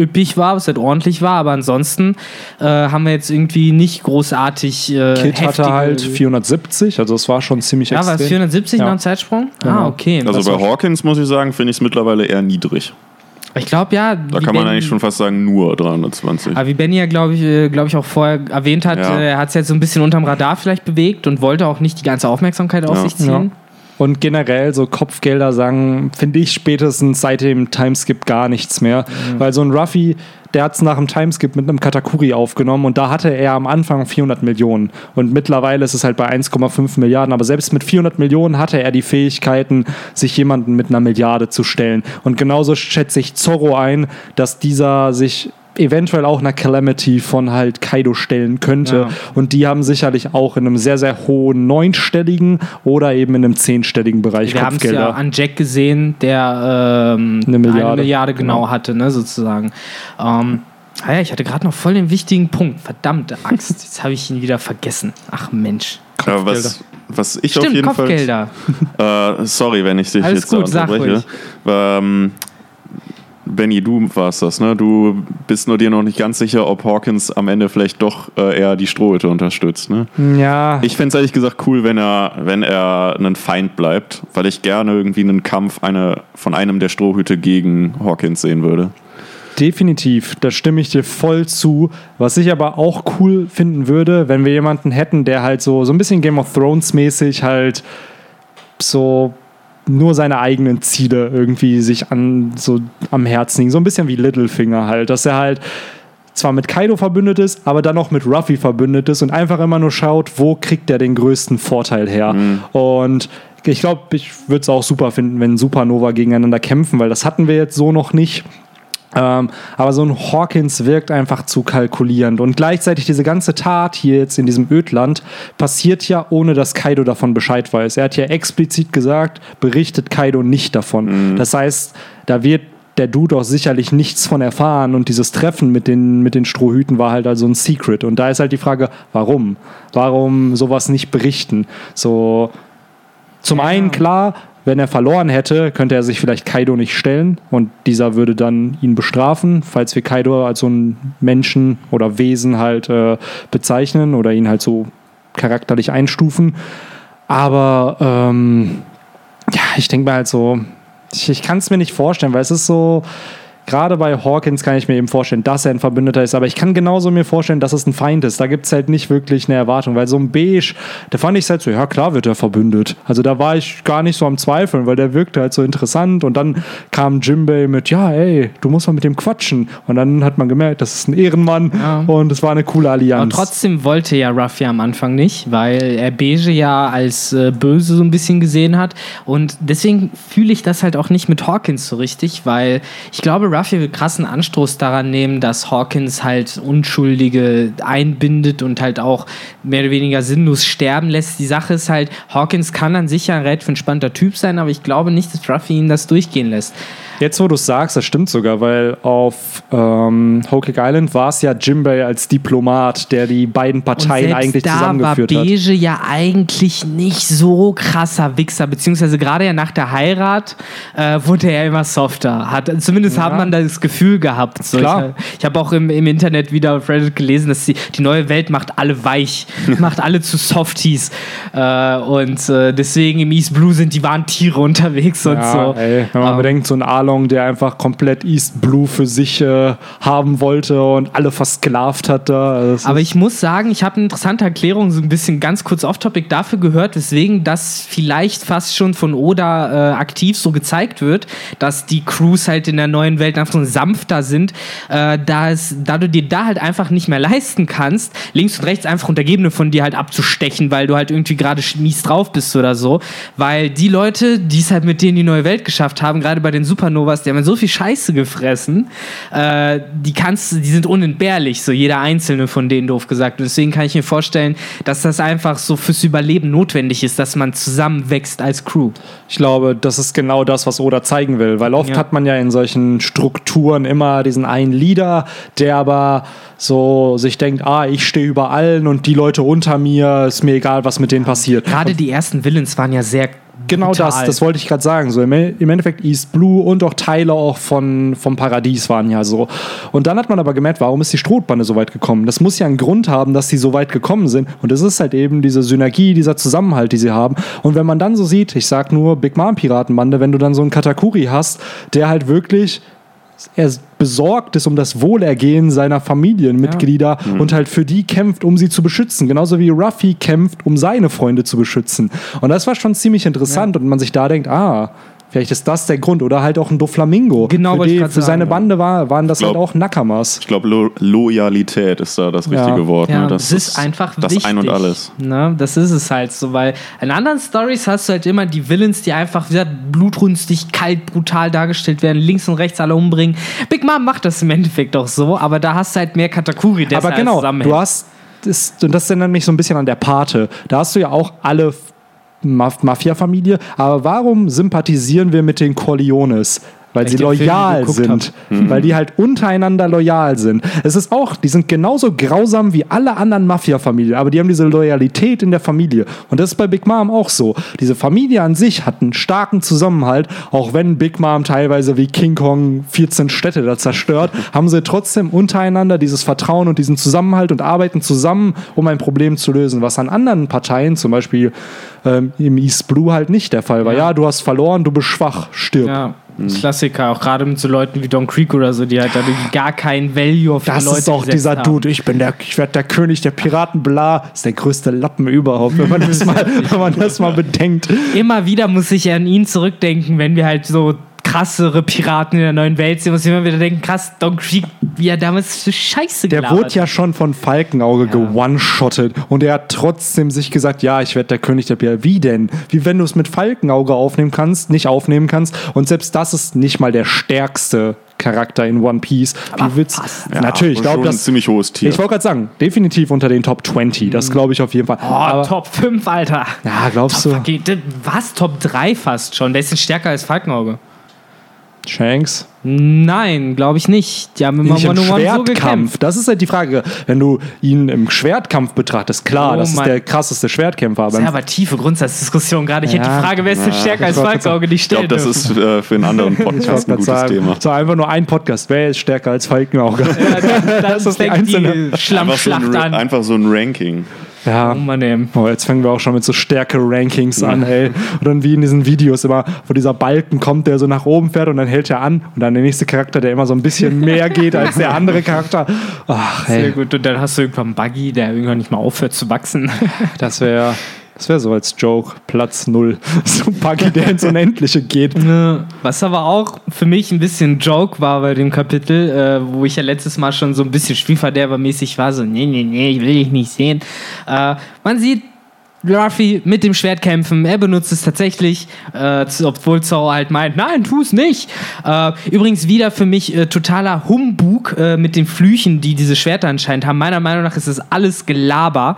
[SPEAKER 2] üppig war, was halt ordentlich war, aber ansonsten äh, haben wir jetzt irgendwie nicht großartig äh,
[SPEAKER 1] Kid
[SPEAKER 2] heftige-
[SPEAKER 1] hatte halt 470, also es war schon ziemlich
[SPEAKER 2] Ja, war es
[SPEAKER 1] extrem.
[SPEAKER 2] 470
[SPEAKER 1] Ja.
[SPEAKER 2] nach dem Zeitsprung? Ah,
[SPEAKER 1] Genau.
[SPEAKER 2] okay.
[SPEAKER 3] Also
[SPEAKER 2] Das
[SPEAKER 3] bei Hawkins muss ich sagen, finde ich es mittlerweile eher niedrig.
[SPEAKER 2] ich glaube ja.
[SPEAKER 3] Da kann man eigentlich schon fast sagen, nur 320.
[SPEAKER 2] Aber wie Benny ja, glaube ich, äh, glaub ich, auch vorher erwähnt hat,
[SPEAKER 3] Ja.
[SPEAKER 2] äh, er hat es jetzt so ein bisschen unterm Radar vielleicht bewegt und wollte auch nicht die ganze Aufmerksamkeit auf
[SPEAKER 3] Ja.
[SPEAKER 2] sich ziehen.
[SPEAKER 1] Und generell so Kopfgelder sagen, finde ich spätestens seit dem Timeskip gar nichts mehr. Weil so ein Ruffy, der hat es nach dem Timeskip mit einem Katakuri aufgenommen und da hatte er am Anfang 400 Millionen. Und mittlerweile ist es halt bei 1,5 Milliarden. Aber selbst mit 400 Millionen hatte er die Fähigkeiten, sich jemanden mit einer Milliarde zu stellen. Und genauso schätze ich Zorro ein, dass dieser sich eventuell auch einer Calamity von halt Kaido stellen könnte.
[SPEAKER 2] Ja.
[SPEAKER 1] Und die haben sicherlich auch in einem sehr, sehr hohen neunstelligen oder eben in einem zehnstelligen Bereich
[SPEAKER 2] Wir haben es ja
[SPEAKER 1] Kopfgelder.
[SPEAKER 2] an Jack gesehen, der ähm,
[SPEAKER 1] Eine Milliarde.
[SPEAKER 2] Milliarde genau,
[SPEAKER 1] Genau.
[SPEAKER 2] hatte, ne, sozusagen. Ähm, ah ja, ich hatte gerade noch voll den wichtigen Punkt. Verdammte Axt, [LAUGHS] jetzt habe ich ihn wieder vergessen. Ach Mensch.
[SPEAKER 3] Aber was, was ich auf
[SPEAKER 2] Stimmt,
[SPEAKER 3] jeden
[SPEAKER 2] Kopfgelder.
[SPEAKER 3] Fall. [LAUGHS] Äh, sorry, wenn ich dich
[SPEAKER 2] Alles
[SPEAKER 3] jetzt
[SPEAKER 2] gut, sag
[SPEAKER 3] unterbreche.
[SPEAKER 2] ruhig.
[SPEAKER 3] Ähm, Benny, du warst das, ne? Du bist nur dir noch nicht ganz sicher, ob Hawkins am Ende vielleicht doch äh, eher die Strohhütte unterstützt, ne?
[SPEAKER 1] Ja,
[SPEAKER 3] Ich fände es ehrlich gesagt cool, wenn er, wenn er ein Feind bleibt, weil ich gerne irgendwie einen Kampf eine, von einem der Strohhüte gegen Hawkins sehen würde.
[SPEAKER 1] definitiv. Da stimme ich dir voll zu. Was ich aber auch cool finden würde, wenn wir jemanden hätten, der halt so, so ein bisschen Game of Thrones mäßig halt so nur seine eigenen Ziele irgendwie sich an so am Herzen liegen. So ein bisschen wie Littlefinger halt, dass er halt zwar mit Kaido verbündet ist, aber dann auch mit Ruffy verbündet ist und einfach immer nur schaut, wo kriegt er den größten Vorteil her. Und ich glaube, ich würde es auch super finden, wenn Supernova gegeneinander kämpfen, weil das hatten wir jetzt so noch nicht. Ähm, aber so ein Hawkins wirkt einfach zu kalkulierend. Und gleichzeitig diese ganze Tat hier jetzt in diesem Ödland passiert ja, ohne dass Kaido davon Bescheid weiß. Er hat ja explizit gesagt, berichtet Kaido nicht davon. Das heißt, da wird der Dude auch sicherlich nichts von erfahren. Und dieses Treffen mit den, mit den Strohhüten war halt also ein Secret. Und da ist halt die Frage, warum? Warum sowas nicht berichten? So, zum
[SPEAKER 2] Ja.
[SPEAKER 1] einen klar, wenn er verloren hätte, könnte er sich vielleicht Kaido nicht stellen und dieser würde dann ihn bestrafen, falls wir Kaido als so einen Menschen oder Wesen halt äh, bezeichnen oder ihn halt so charakterlich einstufen. Aber ähm, ja, ich denke mal halt so, ich, ich kann es mir nicht vorstellen, weil es ist so, gerade bei Hawkins kann ich mir eben vorstellen, dass er ein Verbündeter ist, aber ich kann genauso mir vorstellen, dass es ein Feind ist. Da gibt es halt nicht wirklich eine Erwartung, weil so ein Beige, da fand ich es halt so, ja klar wird er verbündet. Also da war ich gar nicht so am Zweifeln, weil der wirkte halt so interessant und dann kam Jimbei mit, ja ey, du musst mal mit dem quatschen. Und dann hat man gemerkt, das ist ein Ehrenmann
[SPEAKER 2] Ja.
[SPEAKER 1] und es war eine coole
[SPEAKER 2] Aber
[SPEAKER 1] Allianz.
[SPEAKER 2] trotzdem wollte ja Ruffy am Anfang nicht, weil er Beige ja als äh, böse so ein bisschen gesehen hat. Und deswegen fühle ich das halt auch nicht mit Hawkins so richtig, weil ich glaube, Ruffy will krassen Anstoß daran nehmen, dass Hawkins halt Unschuldige einbindet und halt auch mehr oder weniger sinnlos sterben lässt. Die Sache ist halt, Hawkins kann an sich ja ein relativ entspannter Typ sein, aber ich glaube nicht, dass Ruffy ihn das durchgehen lässt.
[SPEAKER 1] Jetzt, wo du es sagst, das stimmt sogar, weil auf ähm, Cake Island war es ja Jimbei als Diplomat, der die beiden Parteien eigentlich
[SPEAKER 2] da war
[SPEAKER 1] zusammengeführt hat.
[SPEAKER 2] Beige ja eigentlich nicht so krasser Wichser, beziehungsweise gerade ja nach der Heirat äh, wurde er immer softer. Hat, zumindest hat man das Gefühl gehabt. So,
[SPEAKER 1] Klar.
[SPEAKER 2] Ich, ich habe auch im, im Internet wieder auf Reddit gelesen, dass die, die neue Welt macht alle weich, macht alle zu Softies. Äh, und äh, deswegen im East Blue sind die wahren Tiere unterwegs und
[SPEAKER 1] Ja,
[SPEAKER 2] so.
[SPEAKER 1] ey, wenn man
[SPEAKER 2] Ähm,
[SPEAKER 1] bedenkt, so ein Arlong, der einfach komplett East Blue für sich äh, haben wollte und alle versklavt hat da. Also
[SPEAKER 2] Aber ich muss sagen, ich habe eine interessante Erklärung, so ein bisschen ganz kurz off-topic dafür gehört, weswegen das vielleicht fast schon von Oda äh, aktiv so gezeigt wird, dass die Crews halt in der neuen Welt einfach so sanfter sind, äh, da, es, da du dir da halt einfach nicht mehr leisten kannst, links und rechts einfach Untergebene von dir halt abzustechen, weil du halt irgendwie gerade mies drauf bist oder so. Weil die Leute, die es halt mit denen die neue Welt geschafft haben, gerade bei den Supernovas, die haben so viel Scheiße gefressen, äh, die kannst die sind unentbehrlich, so jeder einzelne von denen doof gesagt. Und deswegen kann ich mir vorstellen, dass das einfach so fürs Überleben notwendig ist, dass man zusammenwächst als Crew.
[SPEAKER 1] Ich glaube, das ist genau das, was Oda zeigen will, weil oft
[SPEAKER 2] Ja.
[SPEAKER 1] hat man ja in solchen Strukturen immer diesen einen Leader, der aber so sich denkt, ah, ich stehe über allen und die Leute unter mir, ist mir egal, was mit denen passiert.
[SPEAKER 2] Gerade die ersten Villains waren ja sehr
[SPEAKER 1] Genau
[SPEAKER 2] brutal.
[SPEAKER 1] das, das wollte ich gerade sagen. So im, Im Endeffekt East Blue und auch Teile auch von, vom Paradies waren ja so. Und dann hat man aber gemerkt, warum ist die Strohbande so weit gekommen? Das muss ja einen Grund haben, dass sie so weit gekommen sind. Und es ist halt eben diese Synergie, dieser Zusammenhalt, die sie haben. Und wenn man dann so sieht, ich sag nur Big Mom Piratenbande, wenn du dann so einen Katakuri hast, der halt wirklich er besorgt ist um das Wohlergehen seiner Familienmitglieder und halt für die kämpft, um sie zu beschützen. Genauso wie Ruffy kämpft, um seine Freunde zu beschützen. Und das war schon ziemlich interessant und man sich da denkt, ah, vielleicht ist das der Grund. Oder halt auch ein Doflamingo.
[SPEAKER 2] Genau,
[SPEAKER 1] für, die, für seine
[SPEAKER 2] sagen.
[SPEAKER 1] Bande war, waren das
[SPEAKER 3] Glaub-
[SPEAKER 1] halt auch Nakamas.
[SPEAKER 3] Ich glaube, Lo Loyalität ist da das richtige
[SPEAKER 1] Ja.
[SPEAKER 3] Wort.
[SPEAKER 2] Ja,
[SPEAKER 3] ne?
[SPEAKER 2] das, ist einfach
[SPEAKER 3] das
[SPEAKER 2] wichtig.
[SPEAKER 3] Ein und Alles.
[SPEAKER 2] Ne? Das ist es halt so, weil in anderen Stories hast du halt immer die Villains, die einfach wie gesagt, blutrünstig, kalt, brutal dargestellt werden, links und rechts alle umbringen. Big Mom macht das im Endeffekt auch so, aber da hast du halt mehr Katakuri, der
[SPEAKER 1] Aber
[SPEAKER 2] halt
[SPEAKER 1] genau, du hast, das, und das erinnert mich so ein bisschen an der Pate. Da hast du ja auch alle Maf Mafia-Familie, aber warum sympathisieren wir mit den Corleones? Weil sie loyal sind.
[SPEAKER 3] Mhm.
[SPEAKER 1] Weil die halt untereinander loyal sind. Es ist auch, die sind genauso grausam wie alle anderen Mafia-Familien, aber die haben diese Loyalität in der Familie. Und das ist bei Big Mom auch so. Diese Familie an sich hat einen starken Zusammenhalt, auch wenn Big Mom teilweise wie King Kong 14 Städte da zerstört, haben sie trotzdem untereinander dieses Vertrauen und diesen Zusammenhalt und arbeiten zusammen, um ein Problem zu lösen, was an anderen Parteien, zum Beispiel ähm, im East Blue, halt nicht der Fall war. Ja, du hast verloren, du bist schwach, stirb.
[SPEAKER 2] ja, Klassiker, auch gerade mit so Leuten wie Don Creek oder so, die halt dadurch gar keinen Value auf die
[SPEAKER 1] Das
[SPEAKER 2] Leute
[SPEAKER 1] ist auch dieser
[SPEAKER 2] haben.
[SPEAKER 1] Dude, ich bin der, ich werde der König der Piraten, bla, ist der größte Lappen überhaupt, wenn man das [LAUGHS] mal, wenn man das mal bedenkt.
[SPEAKER 2] Immer wieder muss ich an ihn zurückdenken, wenn wir halt so krassere Piraten in der neuen Welt sehen, muss ich immer wieder denken, krass, Don Creek, wie er damals für Scheiße
[SPEAKER 1] Der
[SPEAKER 2] gelabert
[SPEAKER 1] wurde ja schon von Falkenauge
[SPEAKER 2] Ja.
[SPEAKER 1] gewone-shottet und er hat trotzdem sich gesagt, ja, ich werde der König der Piraten. Wie denn? Wie wenn du es mit Falkenauge aufnehmen kannst, nicht aufnehmen kannst und selbst das ist nicht mal der stärkste Charakter in One Piece. Wie willst
[SPEAKER 3] Ja,
[SPEAKER 1] Natürlich, ich glaube,
[SPEAKER 3] ein
[SPEAKER 1] das
[SPEAKER 3] ziemlich hohes Tier.
[SPEAKER 1] ich wollte gerade sagen, definitiv unter den Top 20, das glaube ich auf jeden Fall.
[SPEAKER 2] Oh,
[SPEAKER 1] Aber,
[SPEAKER 2] Top 5, Alter.
[SPEAKER 1] ja, glaubst du,
[SPEAKER 2] Okay, d- was? Top 3 fast schon. Der ist stärker als Falkenauge.
[SPEAKER 1] Shanks?
[SPEAKER 2] Nein, glaube ich nicht. Die haben immer
[SPEAKER 1] nicht im
[SPEAKER 2] so
[SPEAKER 1] Schwertkampf.
[SPEAKER 2] gekämpft.
[SPEAKER 1] das ist halt die Frage. Wenn du ihn im Schwertkampf betrachtest, klar,
[SPEAKER 2] Oh
[SPEAKER 1] das ist der krasseste Schwertkämpfer. Aber
[SPEAKER 2] Das ist aber tiefe Grundsatzdiskussion gerade. Ich hätte
[SPEAKER 1] Ja.
[SPEAKER 2] die Frage, wer ist denn stärker als
[SPEAKER 1] wollte
[SPEAKER 2] Falkenauge, nicht
[SPEAKER 3] ich glaube, das ist äh, für einen anderen [LAUGHS] Podcast ein gutes
[SPEAKER 1] sagen,
[SPEAKER 3] Thema.
[SPEAKER 1] so einfach nur ein Podcast. Wer ist stärker als Falkenauge? [LAUGHS]
[SPEAKER 2] das
[SPEAKER 1] ist die
[SPEAKER 2] fängt
[SPEAKER 1] einzelne-
[SPEAKER 2] die
[SPEAKER 3] Einfach so,
[SPEAKER 2] Schlammschlacht
[SPEAKER 3] ein, Ra-
[SPEAKER 2] an.
[SPEAKER 3] einfach so ein Ranking.
[SPEAKER 1] Ja.
[SPEAKER 2] Oh Mann.
[SPEAKER 1] Oh, jetzt fangen wir auch schon mit so Stärke-Rankings an, ey. Und dann wie in diesen Videos immer, wo dieser Balken kommt, der so nach oben fährt und dann hält er an und dann der nächste Charakter, der immer so ein bisschen [LAUGHS] mehr geht als der andere Charakter. Ach,
[SPEAKER 2] Sehr
[SPEAKER 1] ey,
[SPEAKER 2] gut. Und dann hast du irgendwann einen Buggy, der irgendwann nicht mal aufhört zu wachsen.
[SPEAKER 1] das wäre das wär so als Joke. Platz null. [LAUGHS] So ein Buggy, der ins Unendliche geht.
[SPEAKER 2] Was aber auch für mich ein bisschen Joke war bei dem Kapitel, äh, wo ich ja letztes Mal schon so ein bisschen Spielverderbermäßig war, so, nee, nee, nee, ich will dich nicht sehen. Äh, man sieht Ruffy mit dem Schwert kämpfen, er benutzt es tatsächlich, äh, obwohl Zoro halt meint, nein, tu es nicht. Äh, übrigens wieder für mich äh, totaler Humbug äh, mit den Flüchen, die diese Schwerter anscheinend haben. Meiner Meinung nach ist es alles Gelaber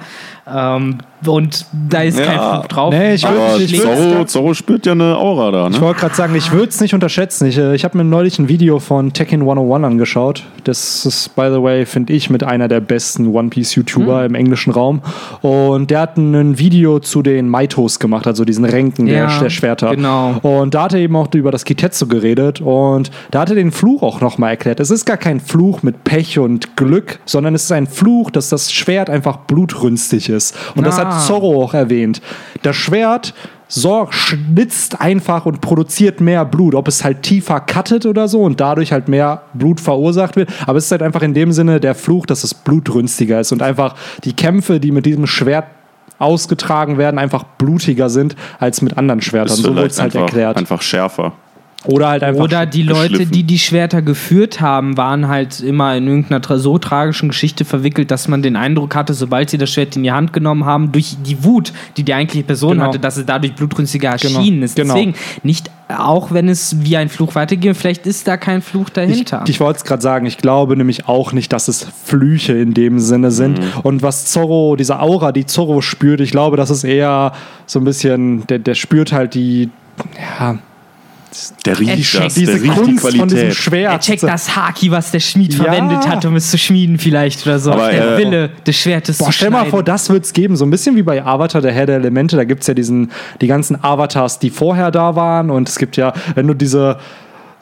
[SPEAKER 2] ähm, und da ist kein
[SPEAKER 3] Ja.
[SPEAKER 2] Fluch drauf.
[SPEAKER 1] Nee, ich
[SPEAKER 3] Aber
[SPEAKER 1] würd- ich
[SPEAKER 3] Zorro, Zorro spürt ja eine Aura da,
[SPEAKER 1] Ich
[SPEAKER 3] ne?
[SPEAKER 1] wollte gerade sagen, ich würde es nicht unterschätzen. Ich, äh, ich habe mir neulich ein Video von Tekken 101 angeschaut. Das ist, by the way, finde ich, mit einer der besten One Piece YouTuber im englischen Raum. Und der hat ein Video zu den Maitos gemacht, also diesen Ränken der,
[SPEAKER 2] Ja,
[SPEAKER 1] der Schwerter.
[SPEAKER 2] genau.
[SPEAKER 1] Und da hat er eben auch über das Kitetsu geredet und da hat er den Fluch auch nochmal erklärt. Es ist gar kein Fluch mit Pech und Glück, sondern es ist ein Fluch, dass das Schwert einfach blutrünstig ist. Und das
[SPEAKER 2] Ah.
[SPEAKER 1] hat Zorro auch erwähnt. Das Schwert so, schnitzt einfach und produziert mehr Blut. Ob es halt tiefer cuttet oder so und dadurch halt mehr Blut verursacht wird. Aber es ist halt einfach in dem Sinne der Fluch, dass es blutrünstiger ist und einfach die Kämpfe, die mit diesem Schwert ausgetragen werden, einfach blutiger sind als mit anderen Schwärtern.
[SPEAKER 3] Ist
[SPEAKER 1] So wurde
[SPEAKER 3] vielleicht
[SPEAKER 1] es halt
[SPEAKER 3] einfach,
[SPEAKER 1] erklärt.
[SPEAKER 3] einfach schärfer.
[SPEAKER 1] Oder halt einfach.
[SPEAKER 2] Oder die Leute, die die Schwerter geführt haben, waren halt immer in irgendeiner so tragischen Geschichte verwickelt, dass man den Eindruck hatte, sobald sie das Schwert in die Hand genommen haben, durch die Wut, die die eigentliche Person
[SPEAKER 1] Genau.
[SPEAKER 2] hatte, dass es dadurch blutrünstiger
[SPEAKER 1] Genau.
[SPEAKER 2] erschienen ist.
[SPEAKER 1] Genau.
[SPEAKER 2] Deswegen, nicht, auch wenn es wie ein Fluch weitergeht, vielleicht ist da kein Fluch
[SPEAKER 1] Ich,
[SPEAKER 2] dahinter.
[SPEAKER 1] ich wollte es gerade sagen, ich glaube nämlich auch nicht, dass es Flüche in dem Sinne sind.
[SPEAKER 3] Mhm.
[SPEAKER 1] Und was Zorro, diese Aura, die Zorro spürt, ich glaube, das ist eher so ein bisschen, der, der spürt halt die, ja,
[SPEAKER 3] Der riecht
[SPEAKER 2] checkt
[SPEAKER 3] das, der
[SPEAKER 1] diese
[SPEAKER 3] die
[SPEAKER 1] Kunst von diesem. Schwert.
[SPEAKER 2] er checkt das Haki, was der Schmied
[SPEAKER 1] Ja.
[SPEAKER 2] verwendet hat, um es zu schmieden vielleicht oder so.
[SPEAKER 3] Aber,
[SPEAKER 2] der
[SPEAKER 3] äh,
[SPEAKER 2] Wille des Schwertes
[SPEAKER 1] Boah,
[SPEAKER 2] zu
[SPEAKER 1] stell mal
[SPEAKER 2] schneiden.
[SPEAKER 1] vor, das wird es geben. So ein bisschen wie bei Avatar, der Herr der Elemente. Da gibt es ja diesen, die ganzen Avatars, die vorher da waren. Und es gibt ja, wenn du diese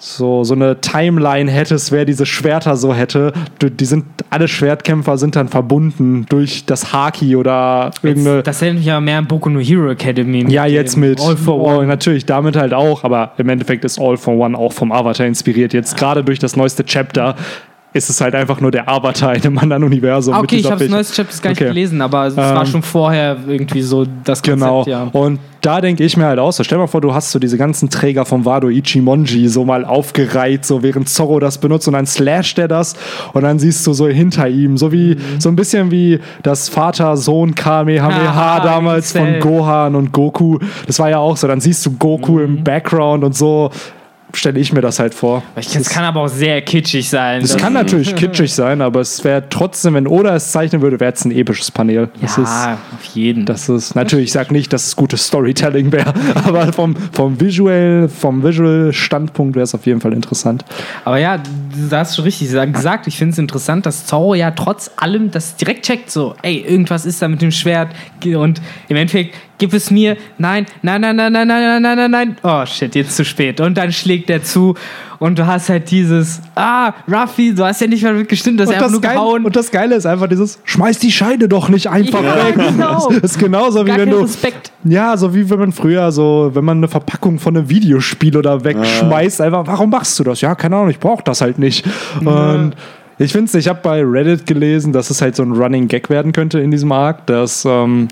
[SPEAKER 1] so, so eine Timeline hättest, wer diese Schwerter so hätte, die sind, alle Schwertkämpfer sind dann verbunden durch das Haki oder irgendeine.
[SPEAKER 2] Jetzt, das erinnert mich aber mehr an Boku no Hero Academy.
[SPEAKER 1] ja, jetzt mit
[SPEAKER 2] All for
[SPEAKER 1] oh,
[SPEAKER 2] One.
[SPEAKER 1] natürlich damit halt auch, aber im Endeffekt ist All for One auch vom Avatar inspiriert. Jetzt gerade durch das neueste Chapter ist es halt einfach nur der Avatar in einem anderen Universum. Mit
[SPEAKER 2] okay, ich habe neueste Chapter gar nicht
[SPEAKER 1] Okay.
[SPEAKER 2] gelesen, aber es war
[SPEAKER 1] Ähm,
[SPEAKER 2] schon vorher irgendwie so das Konzept,
[SPEAKER 1] Genau.
[SPEAKER 2] ja.
[SPEAKER 1] Und da denke ich mir halt auch so, stell mal vor, du hast so diese ganzen Träger vom Wado Ichimonji so mal aufgereiht, so während Zorro das benutzt und dann slasht er das und dann siehst du so hinter ihm, so wie,
[SPEAKER 2] Mhm.
[SPEAKER 1] so ein bisschen wie das Vater-Sohn Kamehameha
[SPEAKER 2] Ah,
[SPEAKER 1] damals von. Gohan und Goku. Das war ja auch so, dann siehst du Goku
[SPEAKER 2] Mhm.
[SPEAKER 1] im Background und so stelle ich mir das halt vor.
[SPEAKER 2] Ich, das kann aber auch sehr kitschig sein.
[SPEAKER 1] Das kann natürlich kitschig sein, aber es wäre trotzdem, wenn Oda es zeichnen würde, wäre es ein episches Panel. Das ist,
[SPEAKER 2] ja, auf jeden.
[SPEAKER 1] das ist natürlich, ich sage nicht, dass es gutes Storytelling wäre, [LAUGHS] aber vom, vom Visual, vom Visual-Standpunkt wäre es auf jeden Fall interessant.
[SPEAKER 2] Aber ja, du hast schon richtig gesagt. Ich finde es interessant, dass Zorro ja trotz allem das direkt checkt. So, ey, irgendwas ist da mit dem Schwert. Und im Endeffekt gib es mir. Nein, nein, nein, nein, nein, nein, nein, nein, nein, nein. Oh shit, jetzt zu spät. Und dann schlägt er zu. Und du hast halt dieses, ah, Ruffy, du hast ja nicht mal mit gestimmt, dass er einfach nur
[SPEAKER 1] Geile,
[SPEAKER 2] gehauen.
[SPEAKER 1] und das Geile ist einfach dieses, schmeiß die Scheide doch nicht einfach
[SPEAKER 2] Ja,
[SPEAKER 1] weg.
[SPEAKER 2] genau. [LAUGHS]
[SPEAKER 1] Das ist genauso wie
[SPEAKER 2] Gar
[SPEAKER 1] wenn
[SPEAKER 2] kein
[SPEAKER 1] du,
[SPEAKER 2] Respekt.
[SPEAKER 1] ja, so wie wenn man früher so, wenn man eine Verpackung von einem Videospiel oder wegschmeißt, einfach, warum machst du das? Ja, keine Ahnung, ich brauche das halt nicht. Und ich finde es, ich habe bei Reddit gelesen, dass es halt so ein Running Gag werden könnte in diesem Arc, dass ähm,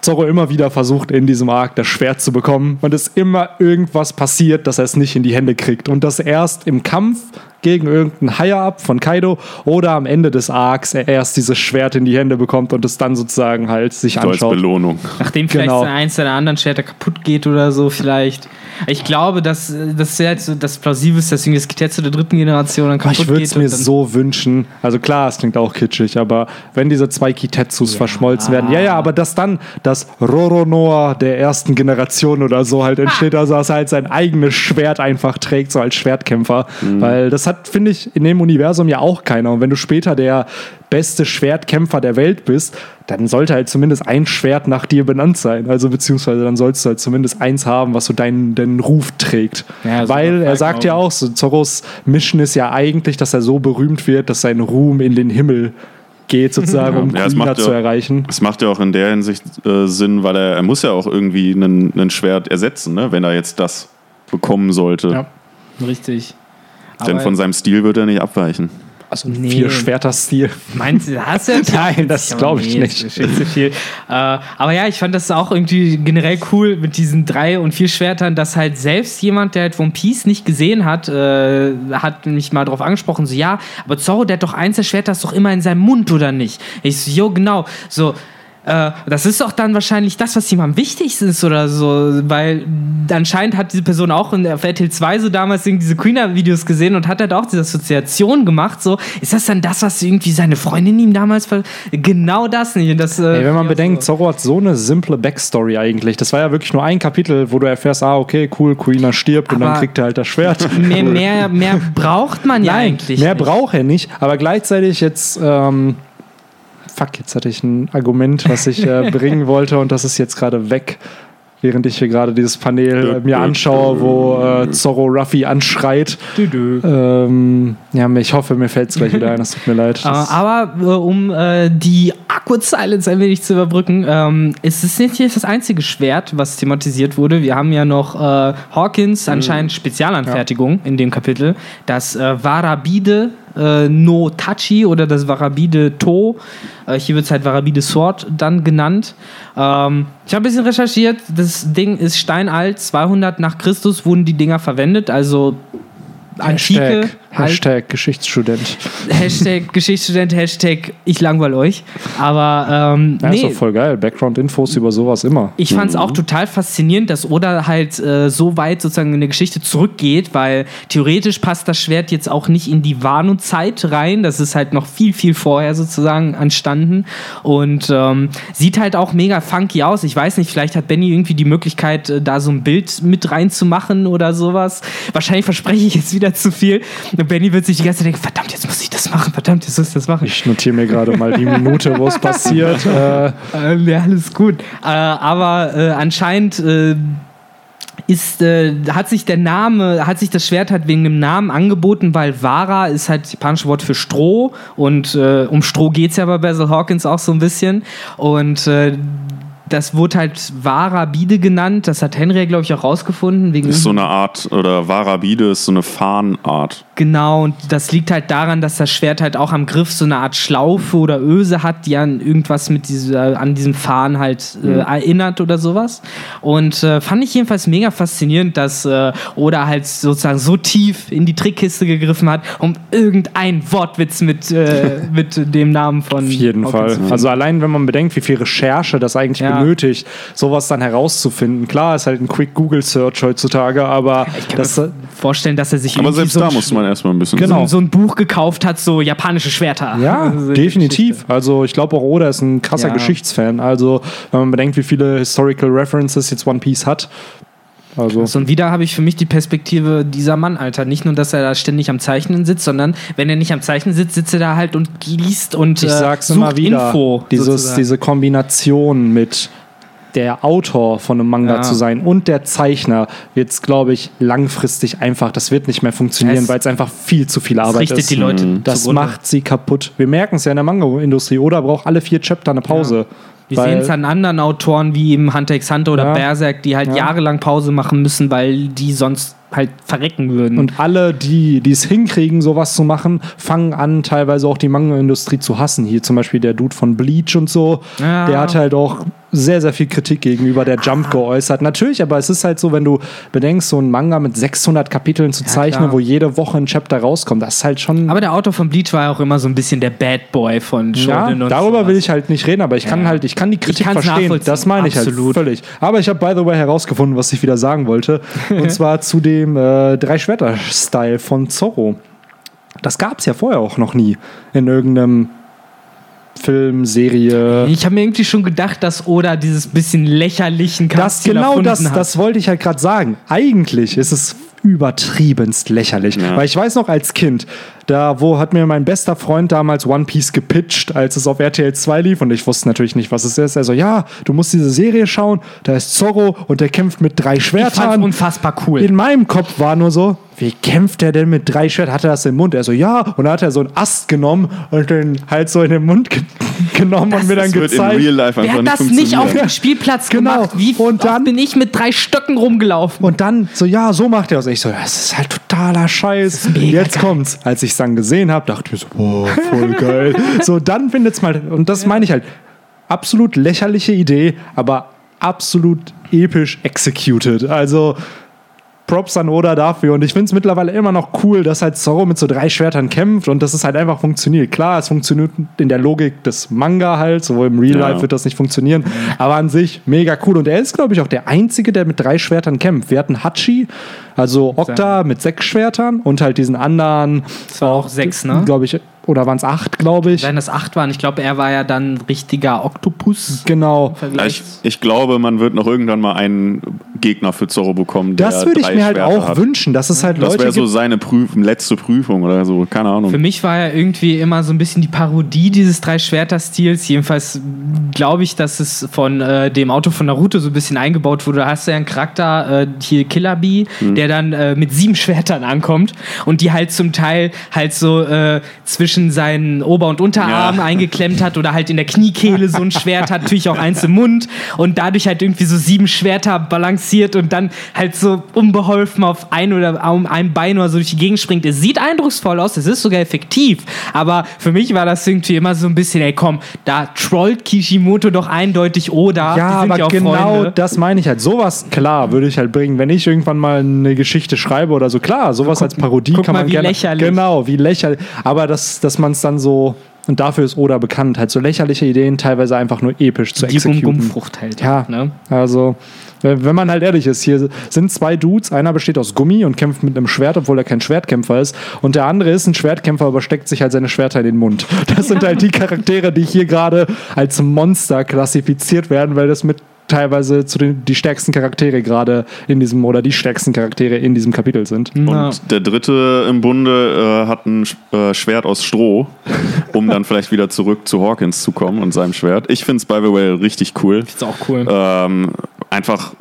[SPEAKER 1] Zorro immer wieder versucht, in diesem Arc das Schwert zu bekommen und es immer irgendwas passiert, dass er es nicht in die Hände kriegt. Und das erst im Kampf gegen irgendeinen Higher-Up von Kaido oder am Ende des Arcs er erst dieses Schwert in die Hände bekommt und es dann sozusagen halt sich
[SPEAKER 3] So als
[SPEAKER 1] anschaut.
[SPEAKER 3] Belohnung.
[SPEAKER 2] Nachdem vielleicht
[SPEAKER 1] Genau.
[SPEAKER 2] eins der anderen Schwerter kaputt geht oder so, vielleicht. Ich glaube, dass das wäre jetzt so das Plausibelste, deswegen das Getetze der dritten Generation dann kaputt
[SPEAKER 1] ich würde es mir so wünschen. Also klar, es klingt auch kitschig, aber wenn diese zwei Kitetsus verschmolzen werden, ja, ja, aber dass dann das Roronoa der ersten Generation oder so halt entsteht, also dass er halt sein eigenes Schwert einfach trägt, so als Schwertkämpfer. Weil das hat, finde ich, in dem Universum ja auch keiner. Und wenn du später der beste Schwertkämpfer der Welt bist, dann sollte halt zumindest ein Schwert nach dir benannt sein. Also beziehungsweise dann sollst du halt zumindest eins haben, was so deinen, deinen Ruf trägt.
[SPEAKER 2] Ja,
[SPEAKER 1] Weil er sagt ja auch, so Zorros Mission ist ja eigentlich, dass er so berühmt wird, dass sein Ruhm in den Himmel geht, sozusagen, [LAUGHS] um
[SPEAKER 3] Ja, das macht
[SPEAKER 1] zu
[SPEAKER 3] ja-
[SPEAKER 1] erreichen.
[SPEAKER 3] Es macht ja auch in der Hinsicht äh, Sinn, weil er, er muss ja auch irgendwie einen, einen Schwert ersetzen, ne? wenn er jetzt das bekommen sollte.
[SPEAKER 1] Ja.
[SPEAKER 2] Richtig.
[SPEAKER 3] Denn von seinem Stil wird er nicht abweichen.
[SPEAKER 1] Also
[SPEAKER 2] Nee.
[SPEAKER 1] vier Schwerter-Stil.
[SPEAKER 2] Meinst du, hast du [LAUGHS] jetzt?
[SPEAKER 1] Nein, das glaube ich
[SPEAKER 2] nee,
[SPEAKER 1] nicht.
[SPEAKER 2] Zu viel. Äh, aber ja, ich fand das auch irgendwie generell cool mit diesen drei und vier Schwertern, dass halt selbst jemand, der halt One Piece nicht gesehen hat, äh, hat mich mal darauf angesprochen, so ja, aber Zorro, der hat doch eins der Schwerter ist doch immer in seinem Mund, oder nicht? Ich so, jo, genau. So, äh, das ist doch dann wahrscheinlich das, was ihm am wichtigsten ist oder so, weil anscheinend hat diese Person auch in der RTL 2 so damals irgendwie diese Queener-Videos gesehen und hat halt auch diese Assoziation gemacht, so, ist das dann das, was irgendwie seine Freundin ihm damals ver Genau das nicht. Das, äh,
[SPEAKER 1] Ey, wenn man bedenkt,
[SPEAKER 2] so.
[SPEAKER 1] Zorro hat so eine simple Backstory eigentlich. Das war ja wirklich nur ein Kapitel, wo du erfährst, ah, okay, cool, Kuina stirbt und dann
[SPEAKER 2] Aber-
[SPEAKER 1] kriegt er halt das Schwert. [LAUGHS]
[SPEAKER 2] mehr, mehr, mehr [LAUGHS] braucht man ja
[SPEAKER 1] Nein,
[SPEAKER 2] eigentlich.
[SPEAKER 1] mehr
[SPEAKER 2] nicht.
[SPEAKER 1] braucht er nicht, aber gleichzeitig jetzt, ähm, fuck, jetzt hatte ich ein Argument, was ich äh, [LAUGHS] bringen wollte und das ist jetzt gerade weg, während ich hier gerade dieses Panel äh, mir anschaue, wo äh, Zorro Ruffy anschreit. Ähm, ja, ich hoffe, mir fällt es gleich wieder ein, es tut mir leid. [LAUGHS] Das-
[SPEAKER 2] aber äh, um äh, die Awkward Silence ein wenig zu überbrücken, ähm, es ist nicht das einzige Schwert, was thematisiert wurde. Wir haben ja noch äh, Hawkins, anscheinend Spezialanfertigung in dem Kapitel, das äh, Varabide äh, no Tachi oder das Warabide To. Äh, hier wird es halt Warabide Sword dann genannt. Ähm, ich habe ein bisschen recherchiert. Das Ding ist steinalt. 200 nach Christus wurden die Dinger verwendet. Also antike.
[SPEAKER 1] Hashtag. Hashtag Geschichtsstudent.
[SPEAKER 2] Hashtag Geschichtsstudent, Hashtag ich langweil euch. Aber ähm,
[SPEAKER 1] Ja, ist
[SPEAKER 2] nee,
[SPEAKER 1] doch voll geil. Background-Infos über sowas immer.
[SPEAKER 2] ich fand es auch total faszinierend, dass Oda halt äh, so weit sozusagen in der Geschichte zurückgeht, weil theoretisch passt das Schwert jetzt auch nicht in die Wano-Zeit rein. Das ist halt noch viel, viel vorher sozusagen entstanden und ähm, sieht halt auch mega funky aus. Ich weiß nicht, vielleicht hat Benny irgendwie die Möglichkeit, äh, da so ein Bild mit reinzumachen oder sowas. Wahrscheinlich verspreche ich jetzt wieder zu viel. Und Benny wird sich die ganze Zeit denken, verdammt, jetzt muss ich das machen, verdammt, jetzt muss ich das machen.
[SPEAKER 1] Ich notiere mir gerade mal die Minute, wo es [LAUGHS] passiert. Äh,
[SPEAKER 2] Ähm, ja, alles gut. Äh, aber äh, anscheinend äh, ist, äh, hat sich der Name, hat sich das Schwert halt wegen dem Namen angeboten, weil Vara ist halt das japanische Wort für Stroh und äh, um Stroh geht es ja bei Basil Hawkins auch so ein bisschen. Und äh, das wurde halt Vara Bide genannt. Das hat Henry, glaube ich, auch rausgefunden. Wegen
[SPEAKER 3] Ist so eine Art, oder Warabide ist so eine Fahnenart.
[SPEAKER 2] Genau, und das liegt halt daran, dass das Schwert halt auch am Griff so eine Art Schlaufe oder Öse hat, die an irgendwas mit dieser, an diesem Fahren halt äh, erinnert oder sowas. Und äh, fand ich jedenfalls mega faszinierend, dass äh, Oda halt sozusagen so tief in die Trickkiste gegriffen hat, um irgendein Wortwitz mit, äh, [LAUGHS] mit dem Namen von.
[SPEAKER 1] auf jeden Fall. Also allein, wenn man bedenkt, wie viel Recherche das eigentlich
[SPEAKER 2] Ja.
[SPEAKER 1] Benötigt, sowas dann herauszufinden. Klar, ist halt ein Quick Google Search heutzutage, aber
[SPEAKER 2] Ich kann
[SPEAKER 1] das,
[SPEAKER 2] mir vorstellen, dass er sich
[SPEAKER 3] Aber selbst
[SPEAKER 2] so
[SPEAKER 3] da
[SPEAKER 2] ein
[SPEAKER 3] muss man erstmal ein bisschen.
[SPEAKER 1] Genau.
[SPEAKER 2] so, so ein Buch gekauft hat, so japanische Schwerter.
[SPEAKER 1] Ja, [LAUGHS]
[SPEAKER 2] Also
[SPEAKER 1] definitiv.
[SPEAKER 2] Geschichte.
[SPEAKER 1] Also ich glaube auch Oda ist ein krasser
[SPEAKER 2] Ja.
[SPEAKER 1] Geschichtsfan. Also wenn man bedenkt, wie viele Historical References jetzt One Piece hat. Also
[SPEAKER 2] So, und wieder habe ich für mich die Perspektive dieser Mann, Alter. Nicht nur, dass er da ständig am Zeichnen sitzt, sondern wenn er nicht am Zeichnen sitzt, sitzt er da halt und liest und
[SPEAKER 1] ich
[SPEAKER 2] äh,
[SPEAKER 1] sag's
[SPEAKER 2] sucht
[SPEAKER 1] immer wieder.
[SPEAKER 2] Info.
[SPEAKER 1] dieses,
[SPEAKER 2] sozusagen.
[SPEAKER 1] diese Kombination mit der Autor von einem Manga
[SPEAKER 2] Ja.
[SPEAKER 1] zu sein und der Zeichner wird es, glaube ich, langfristig einfach, das wird nicht mehr funktionieren, weil es einfach viel zu viel
[SPEAKER 2] das
[SPEAKER 1] Arbeit
[SPEAKER 2] richtet
[SPEAKER 1] ist.
[SPEAKER 2] die Leute
[SPEAKER 1] Das
[SPEAKER 2] zugrunde.
[SPEAKER 1] macht sie kaputt. Wir merken es ja in der Manga-Industrie. Oder braucht alle vier Chapter eine Pause.
[SPEAKER 2] Wir sehen es an anderen Autoren wie eben Hunter x Hunter oder
[SPEAKER 1] Ja.
[SPEAKER 2] Berserk, die halt
[SPEAKER 1] Ja.
[SPEAKER 2] jahrelang Pause machen müssen, weil die sonst halt verrecken würden.
[SPEAKER 1] Und alle, die die es hinkriegen, sowas zu machen, fangen an, teilweise auch die Manga-Industrie zu hassen. Hier zum Beispiel der Dude von Bleach und so.
[SPEAKER 2] Ja.
[SPEAKER 1] Der hat halt auch sehr, sehr viel Kritik gegenüber der Jump geäußert. Natürlich, aber es ist halt so, wenn du bedenkst, so ein Manga mit 600 Kapiteln zu zeichnen,
[SPEAKER 2] klar.
[SPEAKER 1] wo jede Woche ein Chapter rauskommt, das ist halt schon.
[SPEAKER 2] aber der Autor von Bleach war ja auch immer so ein bisschen der Bad Boy von
[SPEAKER 1] ja,
[SPEAKER 2] Shonen und
[SPEAKER 1] darüber
[SPEAKER 2] sowas.
[SPEAKER 1] will ich halt nicht reden, aber ich kann
[SPEAKER 2] Ja.
[SPEAKER 1] halt, ich kann die Kritik verstehen. Das meine ich
[SPEAKER 2] absolut.
[SPEAKER 1] halt völlig. Aber ich habe by the way herausgefunden, was ich wieder sagen wollte. [LAUGHS] und zwar zu dem äh, Drei-Schwerter-Style von Zorro. Das gab es ja vorher auch noch nie in irgendeinem Film, Serie.
[SPEAKER 2] Ich habe mir irgendwie schon gedacht, dass Oda dieses bisschen lächerlichen
[SPEAKER 1] Das
[SPEAKER 2] Casting
[SPEAKER 1] genau das,
[SPEAKER 2] hat.
[SPEAKER 1] das wollte ich halt gerade sagen. Eigentlich ist es übertriebenst lächerlich.
[SPEAKER 3] Ja.
[SPEAKER 1] Weil ich weiß noch als Kind, da wo hat mir mein bester Freund damals One Piece gepitcht, als es auf RTL 2 lief und ich wusste natürlich nicht, was es ist. Er so, ja, du musst diese Serie schauen, da ist Zorro und der kämpft mit drei
[SPEAKER 2] ich fand's
[SPEAKER 1] Schwertern.
[SPEAKER 2] unfassbar cool.
[SPEAKER 1] In meinem Kopf war nur so, wie kämpft er denn mit drei Schwertern? Hat er das im Mund? Er so, ja. Und dann hat er so einen Ast genommen und den halt so in den Mund ge [LAUGHS] genommen und mir dann
[SPEAKER 3] Das wird in
[SPEAKER 1] gezeigt.
[SPEAKER 3] Real Life
[SPEAKER 2] Wer
[SPEAKER 3] einfach
[SPEAKER 2] hat
[SPEAKER 3] nicht
[SPEAKER 2] das nicht auf dem Spielplatz
[SPEAKER 1] Genau.
[SPEAKER 2] gemacht? Wie
[SPEAKER 1] Und dann-
[SPEAKER 2] bin ich mit drei Stöcken rumgelaufen?
[SPEAKER 1] Und dann so, ja, so macht er das. Ich so, das ist halt totaler Scheiß. Jetzt
[SPEAKER 2] geil.
[SPEAKER 1] kommt's. Als ich es dann gesehen habe, dachte ich mir so, boah, voll geil. [LAUGHS] so, dann findet's mal, und das meine ich halt, absolut lächerliche Idee, aber absolut episch executed. Also, Props an Oda dafür. Und ich finde es mittlerweile immer noch cool, dass halt Zorro mit so drei Schwertern kämpft und dass es halt einfach funktioniert. Klar, es funktioniert in der Logik des Manga halt, so im Real
[SPEAKER 3] Ja.
[SPEAKER 1] Life wird das nicht funktionieren. Aber an sich mega cool. Und er ist, glaube ich, auch der Einzige, der mit drei Schwertern kämpft. Wir hatten Hachi, also Okta mit sechs Schwertern und halt diesen anderen,
[SPEAKER 2] Das war auch sechs, ne?
[SPEAKER 1] glaube ich, oder waren es acht, glaube ich.
[SPEAKER 2] Wenn das acht waren, ich glaube, er war ja dann ein richtiger Oktopus.
[SPEAKER 1] Genau.
[SPEAKER 3] Ja, ich, ich glaube, man wird noch irgendwann mal einen Gegner für Zorro bekommen. Der
[SPEAKER 1] Das würde ich mir halt
[SPEAKER 3] Schwerter
[SPEAKER 1] auch
[SPEAKER 3] hat.
[SPEAKER 1] wünschen, dass es halt
[SPEAKER 3] Das
[SPEAKER 1] Leute
[SPEAKER 3] wäre so seine Prüf letzte Prüfung oder so, keine Ahnung.
[SPEAKER 2] Für mich war er irgendwie immer so ein bisschen die Parodie dieses Drei-Schwerter-Stils. Jedenfalls glaube ich, dass es von äh, dem Auto von Naruto so ein bisschen eingebaut wurde. Da hast du ja einen Charakter, äh, hier Killer Bee, der dann äh, mit sieben Schwertern ankommt und die halt zum Teil halt so äh, zwischen zwischen seinen Ober- und Unterarmen
[SPEAKER 3] Ja.
[SPEAKER 2] eingeklemmt hat oder halt in der Kniekehle so ein Schwert hat, natürlich auch eins im Mund und dadurch halt irgendwie so sieben Schwerter balanciert und dann halt so unbeholfen auf ein oder um ein Bein oder so durch die Gegend springt. Es sieht eindrucksvoll aus, es ist sogar effektiv, aber für mich war das irgendwie immer so ein bisschen, ey komm, da trollt Kishimoto doch eindeutig Oda.
[SPEAKER 1] Ja, aber
[SPEAKER 2] auch
[SPEAKER 1] genau
[SPEAKER 2] Freunde.
[SPEAKER 1] das meine ich halt. Sowas, klar, würde ich halt bringen. Wenn ich irgendwann mal eine Geschichte schreibe oder so, klar, sowas als Parodie
[SPEAKER 2] guck
[SPEAKER 1] kann
[SPEAKER 2] mal,
[SPEAKER 1] man
[SPEAKER 2] wie
[SPEAKER 1] gerne.
[SPEAKER 2] lächerlich.
[SPEAKER 1] Genau, wie lächerlich. Aber dass, dass man es dann so, und dafür ist Oda bekannt, halt so lächerliche Ideen teilweise einfach nur episch zu
[SPEAKER 2] die
[SPEAKER 1] exekutieren.
[SPEAKER 2] Gum-Gum-Frucht hält.
[SPEAKER 1] Ja,
[SPEAKER 2] Ne?
[SPEAKER 1] also wenn wenn man halt ehrlich ist, hier sind zwei Dudes, einer besteht aus Gummi und kämpft mit einem Schwert, obwohl er kein Schwertkämpfer ist, und der andere ist ein Schwertkämpfer, aber steckt sich halt seine Schwerter in den Mund. Das sind [LAUGHS] halt die Charaktere, die hier gerade als Monster klassifiziert werden, weil das mit teilweise zu den die stärksten Charaktere gerade in diesem oder die stärksten Charaktere in diesem Kapitel sind.
[SPEAKER 2] Na.
[SPEAKER 3] Und der dritte im Bunde äh, hat ein äh, Schwert aus Stroh, um dann [LAUGHS] vielleicht wieder zurück zu Hawkins zu kommen und seinem Schwert. Ich finde es, by the way, richtig cool.
[SPEAKER 2] Ist auch cool.
[SPEAKER 3] Ähm, einfach,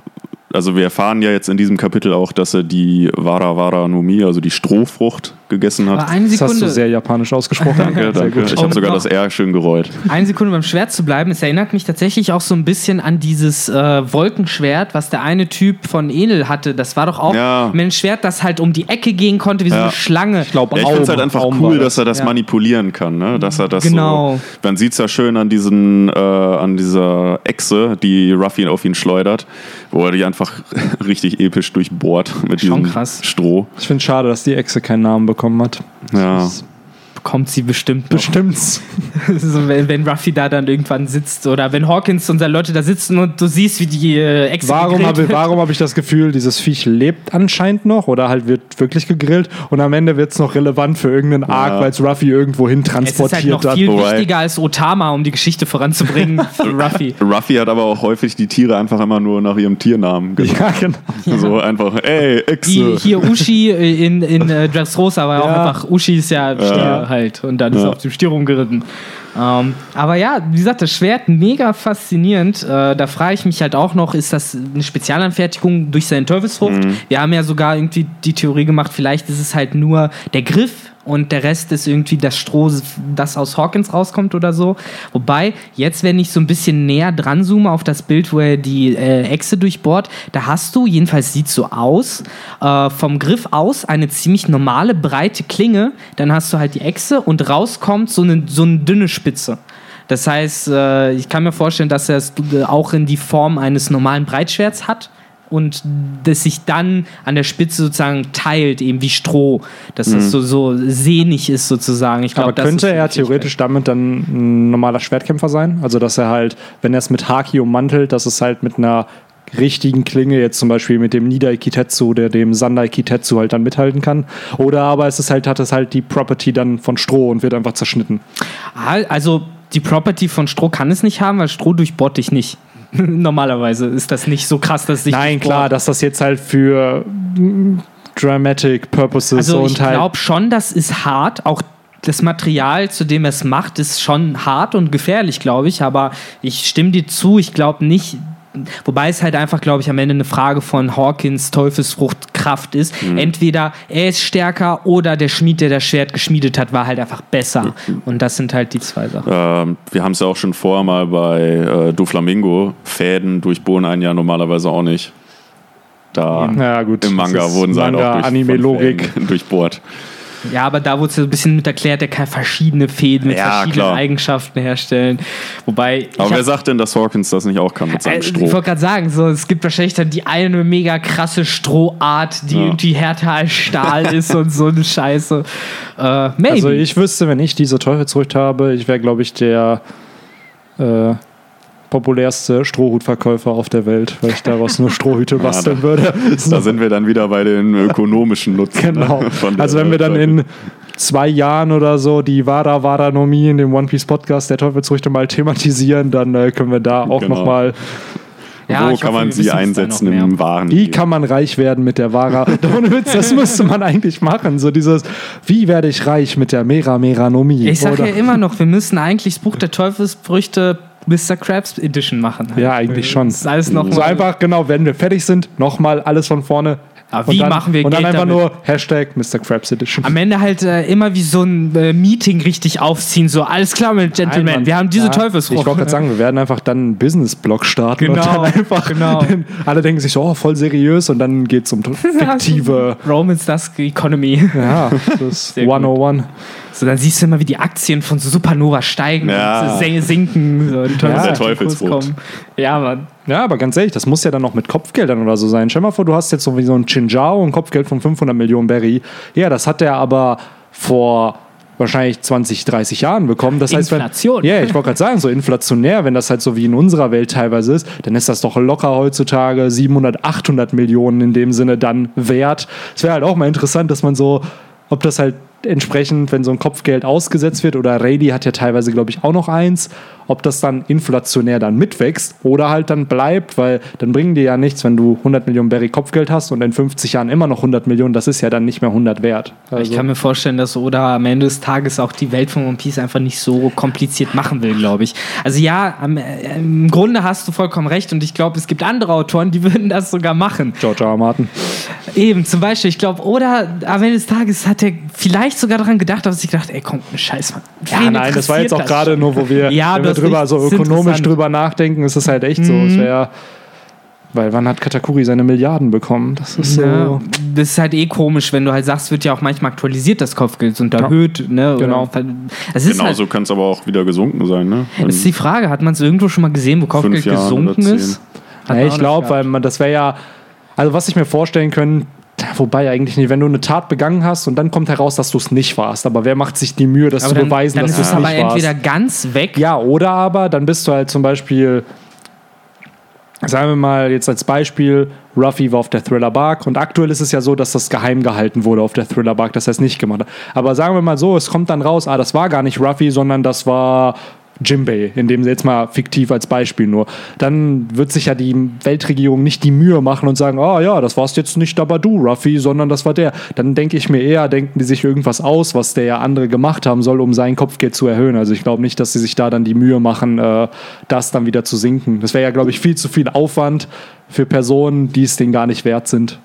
[SPEAKER 3] also wir erfahren ja jetzt in diesem Kapitel auch, dass er die Vara Vara no Mi, also die Strohfrucht, gegessen
[SPEAKER 2] Aber
[SPEAKER 3] hat.
[SPEAKER 2] eine
[SPEAKER 1] Das hast du
[SPEAKER 2] Sekunde.
[SPEAKER 1] sehr japanisch ausgesprochen.
[SPEAKER 3] Danke, danke. Ich habe sogar das R schön gerollt.
[SPEAKER 2] Eine Sekunde beim Schwert zu bleiben, es erinnert mich tatsächlich auch so ein bisschen an dieses äh, Wolkenschwert, was der eine Typ von Enel hatte. Das war doch auch
[SPEAKER 3] Ja.
[SPEAKER 2] ein Schwert, das halt um die Ecke gehen konnte, wie so
[SPEAKER 3] Ja.
[SPEAKER 2] eine Schlange.
[SPEAKER 1] Ich glaube,
[SPEAKER 3] Ja, ich finde es halt einfach
[SPEAKER 1] Aum
[SPEAKER 3] cool, dass er das
[SPEAKER 2] Ja.
[SPEAKER 3] manipulieren kann, ne? Dass er das
[SPEAKER 2] Genau.
[SPEAKER 3] so. Man sieht es ja schön an diesen, äh, an dieser Echse, die Ruffy auf ihn schleudert, wo er die einfach [LAUGHS] richtig episch durchbohrt mit
[SPEAKER 2] Schon
[SPEAKER 3] diesem
[SPEAKER 2] krass.
[SPEAKER 3] Stroh.
[SPEAKER 1] Ich finde es schade, dass die Echse keinen Namen bekommen hat.
[SPEAKER 3] Ja.
[SPEAKER 2] Bekommt sie bestimmt noch.
[SPEAKER 1] Bestimmt's. [LAUGHS]
[SPEAKER 2] so, wenn, wenn Ruffy da dann irgendwann sitzt oder wenn Hawkins und seine Leute da sitzen und du siehst, wie die äh, Echse
[SPEAKER 1] Warum habe hab ich das Gefühl, dieses Viech lebt anscheinend noch oder halt wird wirklich gegrillt und am Ende wird es noch relevant für irgendeinen Arc,
[SPEAKER 3] Ja.
[SPEAKER 1] weil es Ruffy irgendwo hin
[SPEAKER 2] Es ist halt
[SPEAKER 1] transportiert
[SPEAKER 2] noch
[SPEAKER 1] hat.
[SPEAKER 2] viel wichtiger als Otama, um die Geschichte voranzubringen [LAUGHS] für Ruffy.
[SPEAKER 3] Ruffy hat aber auch häufig die Tiere einfach immer nur nach ihrem Tiernamen [LAUGHS] genannt.
[SPEAKER 1] Ja, genau.
[SPEAKER 3] So einfach, ey,
[SPEAKER 2] Wie
[SPEAKER 3] Echse.
[SPEAKER 2] hier Ushi in, in äh, Dressrosa war ja auch
[SPEAKER 1] Ja.
[SPEAKER 2] einfach, Ushi ist ja Stier
[SPEAKER 1] Ja.
[SPEAKER 2] Halt und dann ist
[SPEAKER 3] Ja.
[SPEAKER 2] er auf dem Stier rumgeritten. Ähm, aber ja, wie gesagt, das Schwert mega faszinierend. Äh, da frage ich mich halt auch noch, ist das eine Spezialanfertigung durch seine Teufelsfrucht? Wir haben ja sogar irgendwie die Theorie gemacht, vielleicht ist es halt nur der Griff und der Rest ist irgendwie das Stroh, das aus Hawkins rauskommt oder so. Wobei, jetzt, wenn ich so ein bisschen näher dran zoome auf das Bild, wo er die äh, Echse durchbohrt, da hast du, jedenfalls sieht so aus, äh, vom Griff aus eine ziemlich normale, breite Klinge. Dann hast du halt die Echse und rauskommt so eine, so eine dünne Spitze. Das heißt, äh, ich kann mir vorstellen, dass er es äh, auch in die Form eines normalen Breitschwerts hat und das sich dann an der Spitze sozusagen teilt, eben wie Stroh, dass das so, so sehnig ist sozusagen. Ich glaub,
[SPEAKER 1] Aber könnte er theoretisch damit dann ein normaler Schwertkämpfer sein? Also, dass er halt, wenn er es mit Haki ummantelt, dass es halt mit einer richtigen Klinge, jetzt zum Beispiel mit dem Nidai Kitetsu oder dem Sandai Kitetsu halt dann mithalten kann. Oder aber es ist halt, hat es halt die Property dann von Stroh und wird einfach zerschnitten.
[SPEAKER 2] Also die Property von Stroh kann es nicht haben, weil Stroh durchbohrt dich nicht. [LAUGHS] Normalerweise ist das nicht so krass, dass es dich
[SPEAKER 1] Nein, klar, dass das jetzt halt für mm, Dramatic Purposes
[SPEAKER 2] Also ich
[SPEAKER 1] und halt.
[SPEAKER 2] glaube schon, das ist hart. Auch das Material, zu dem es macht, ist schon hart und gefährlich, glaube ich. Aber ich stimme dir zu, ich glaube nicht. Wobei es halt einfach, glaube ich, am Ende eine Frage von Hawkins Teufelsfruchtkraft ist. Entweder er ist stärker oder der Schmied, der das Schwert geschmiedet hat, war halt einfach besser. Und das sind halt die zwei Sachen.
[SPEAKER 3] Ähm, wir haben es ja auch schon vorher mal bei äh, Doflamingo. Fäden durchbohren einen ja normalerweise auch nicht. Da
[SPEAKER 1] ja, gut.
[SPEAKER 3] im Manga wurden sie halt
[SPEAKER 1] Manga,
[SPEAKER 3] auch durch,
[SPEAKER 1] Anime-Logik.
[SPEAKER 3] von Fäden [LAUGHS] durchbohrt.
[SPEAKER 2] Ja, aber da wurde es so ein bisschen mit erklärt, er kann verschiedene Fäden mit
[SPEAKER 3] Ja,
[SPEAKER 2] verschiedenen
[SPEAKER 3] klar.
[SPEAKER 2] Eigenschaften herstellen. Wobei. ich
[SPEAKER 3] Aber
[SPEAKER 2] hab-
[SPEAKER 3] wer sagt denn, dass Hawkins das nicht auch kann mit
[SPEAKER 2] Äh,
[SPEAKER 3] seinem
[SPEAKER 2] ich
[SPEAKER 3] Stroh?
[SPEAKER 2] wollte gerade sagen, so, es gibt wahrscheinlich dann die eine mega krasse Strohart, die
[SPEAKER 3] Ja.
[SPEAKER 2] irgendwie härter als Stahl [LAUGHS] ist und so eine Scheiße. Äh, maybe.
[SPEAKER 1] Also ich wüsste, wenn ich diese Teufelsfrucht habe, ich wäre, glaube ich, der äh, populärste Strohhutverkäufer auf der Welt, weil ich daraus nur Strohhüte basteln
[SPEAKER 3] da-
[SPEAKER 1] würde. [LAUGHS]
[SPEAKER 3] Da sind wir dann wieder bei den ökonomischen Nutzen.
[SPEAKER 1] Genau.
[SPEAKER 3] ne, [LAUGHS] von der
[SPEAKER 1] Also wenn wir dann in zwei Jahren oder so die Vada Vadanomie in dem One Piece Podcast der Teufelsfrüchte mal thematisieren, dann äh, können wir da auch
[SPEAKER 3] Genau.
[SPEAKER 1] noch mal,
[SPEAKER 2] Ja,
[SPEAKER 3] Wo kann
[SPEAKER 2] hoffe,
[SPEAKER 3] man sie einsetzen im Waren?
[SPEAKER 1] wie kann man reich werden mit der Vara? [LAUGHS] Ohne Witz, das müsste man eigentlich machen. So dieses, wie werde ich reich mit der Mera Meranomie?
[SPEAKER 2] Ich sage ja immer noch, wir müssen eigentlich das Buch der Teufelsfrüchte Mr. Krabs Edition machen.
[SPEAKER 1] Ja, eigentlich schon.
[SPEAKER 2] Das ist alles noch
[SPEAKER 1] So einfach, genau, wenn wir fertig sind, nochmal alles von vorne.
[SPEAKER 2] Aber wie
[SPEAKER 1] und dann,
[SPEAKER 2] machen wir
[SPEAKER 1] Und dann
[SPEAKER 2] Geld
[SPEAKER 1] einfach
[SPEAKER 2] damit?
[SPEAKER 1] nur Hashtag Mr. Krabs Edition.
[SPEAKER 2] Am Ende halt äh, immer wie so ein äh, Meeting richtig aufziehen, so alles klar, meine Gentlemen,
[SPEAKER 1] Nein, Mann.
[SPEAKER 2] wir haben diese
[SPEAKER 1] Ja,
[SPEAKER 2] Teufelsfrucht.
[SPEAKER 1] Ich wollte gerade sagen, wir werden einfach dann einen Business-Blog starten und
[SPEAKER 2] Genau,
[SPEAKER 1] dann einfach
[SPEAKER 2] genau.
[SPEAKER 1] Dann, alle denken sich so, oh, voll seriös und dann geht es um [LAUGHS] fiktive.
[SPEAKER 2] Romans Dusk Economy.
[SPEAKER 1] ja, [LAUGHS] das
[SPEAKER 2] Sehr gut.
[SPEAKER 1] 101.
[SPEAKER 2] So, dann siehst du immer, wie die Aktien von so Supernova steigen
[SPEAKER 3] Ja.
[SPEAKER 2] und sin- sinken. So, und
[SPEAKER 1] Ja,
[SPEAKER 3] der
[SPEAKER 2] kommen. Ja, Mann.
[SPEAKER 1] Ja, aber ganz ehrlich, das muss ja dann noch mit Kopfgeldern oder so sein. Stell mal vor, du hast jetzt so wie so ein Chinjao, ein Kopfgeld von 500 Millionen Berry. Ja, das hat der aber vor wahrscheinlich 20, 30 Jahren bekommen. Das heißt, wenn,
[SPEAKER 2] Inflation.
[SPEAKER 1] Ja, ich wollte gerade sagen, so inflationär, wenn das halt so wie in unserer Welt teilweise ist, dann ist das doch locker heutzutage 700, 800 Millionen in dem Sinne dann wert. Es wäre halt auch mal interessant, dass man so, ob das halt entsprechend, wenn so ein Kopfgeld ausgesetzt wird, oder Rady hat ja teilweise, glaube ich, auch noch eins, ob das dann inflationär dann mitwächst oder halt dann bleibt, weil dann bringen dir ja nichts, wenn du 100 Millionen Berry Kopfgeld hast und in 50 Jahren immer noch 100 Millionen, das ist ja dann nicht mehr 100 wert. Also,
[SPEAKER 2] Ich kann mir vorstellen, dass Oda am Ende des Tages auch die Welt von One Piece einfach nicht so kompliziert machen will, glaube ich. Also ja, am, äh, im Grunde hast du vollkommen recht und ich glaube, es gibt andere Autoren, die [LAUGHS] würden das sogar machen.
[SPEAKER 1] George. R. Martin.
[SPEAKER 2] Eben, zum Beispiel, ich glaube, Oda am Ende des Tages hat er vielleicht sogar daran gedacht, aber sich gedacht, ey, komm, ne Scheiß, Mann.
[SPEAKER 1] Ja, nein, das war jetzt auch gerade nur, wo wir,
[SPEAKER 2] Ja,
[SPEAKER 1] wenn wir drüber so ökonomisch.
[SPEAKER 2] Mhm.
[SPEAKER 1] drüber nachdenken, ist es halt echt so. Es wäre, weil wann hat Katakuri seine Milliarden bekommen? Das ist so.
[SPEAKER 2] Ja, das ist halt eh komisch, wenn du halt sagst, wird ja auch manchmal aktualisiert, das Kopfgeld und erhöht. Ne? Oder-
[SPEAKER 1] Genau.
[SPEAKER 2] Es ist, halt,
[SPEAKER 3] Genauso kann es aber auch wieder gesunken sein, ne?
[SPEAKER 2] ist die Frage, hat man es irgendwo schon mal gesehen, wo Kopfgeld
[SPEAKER 3] Jahren
[SPEAKER 2] gesunken ist?
[SPEAKER 1] Ja, ich glaube, weil man, das wäre ja, also was ich mir vorstellen können, wobei eigentlich nicht, wenn du eine Tat begangen hast und dann kommt heraus, dass du es nicht warst, aber wer macht sich die Mühe, das
[SPEAKER 2] aber
[SPEAKER 1] zu
[SPEAKER 2] dann,
[SPEAKER 1] beweisen,
[SPEAKER 2] dann
[SPEAKER 1] dass
[SPEAKER 2] ist
[SPEAKER 1] du
[SPEAKER 2] es aber
[SPEAKER 1] nicht warst?
[SPEAKER 2] entweder ganz weg.
[SPEAKER 1] Ja, oder aber dann bist du halt zum Beispiel, sagen wir mal jetzt als Beispiel, Ruffy war auf der Thriller Bark und aktuell ist es ja so, dass das geheim gehalten wurde auf der Thriller Bark, dass er es nicht gemacht hat. Aber sagen wir mal so, es kommt dann raus, ah, das war gar nicht Ruffy, sondern das war Jimbei, in dem jetzt mal fiktiv als Beispiel nur. Dann wird sich ja die Weltregierung nicht die Mühe machen und sagen, ah ja, das warst jetzt nicht aber du, Ruffy, sondern das war der. Dann denke ich mir eher, denken die sich irgendwas aus, was der ja andere gemacht haben soll, um sein Kopfgeld zu erhöhen. Also ich glaube nicht, dass sie sich da dann die Mühe machen, äh, das dann wieder zu sinken. Das wäre ja, glaube ich, viel zu viel Aufwand für Personen, die es denen gar nicht wert sind.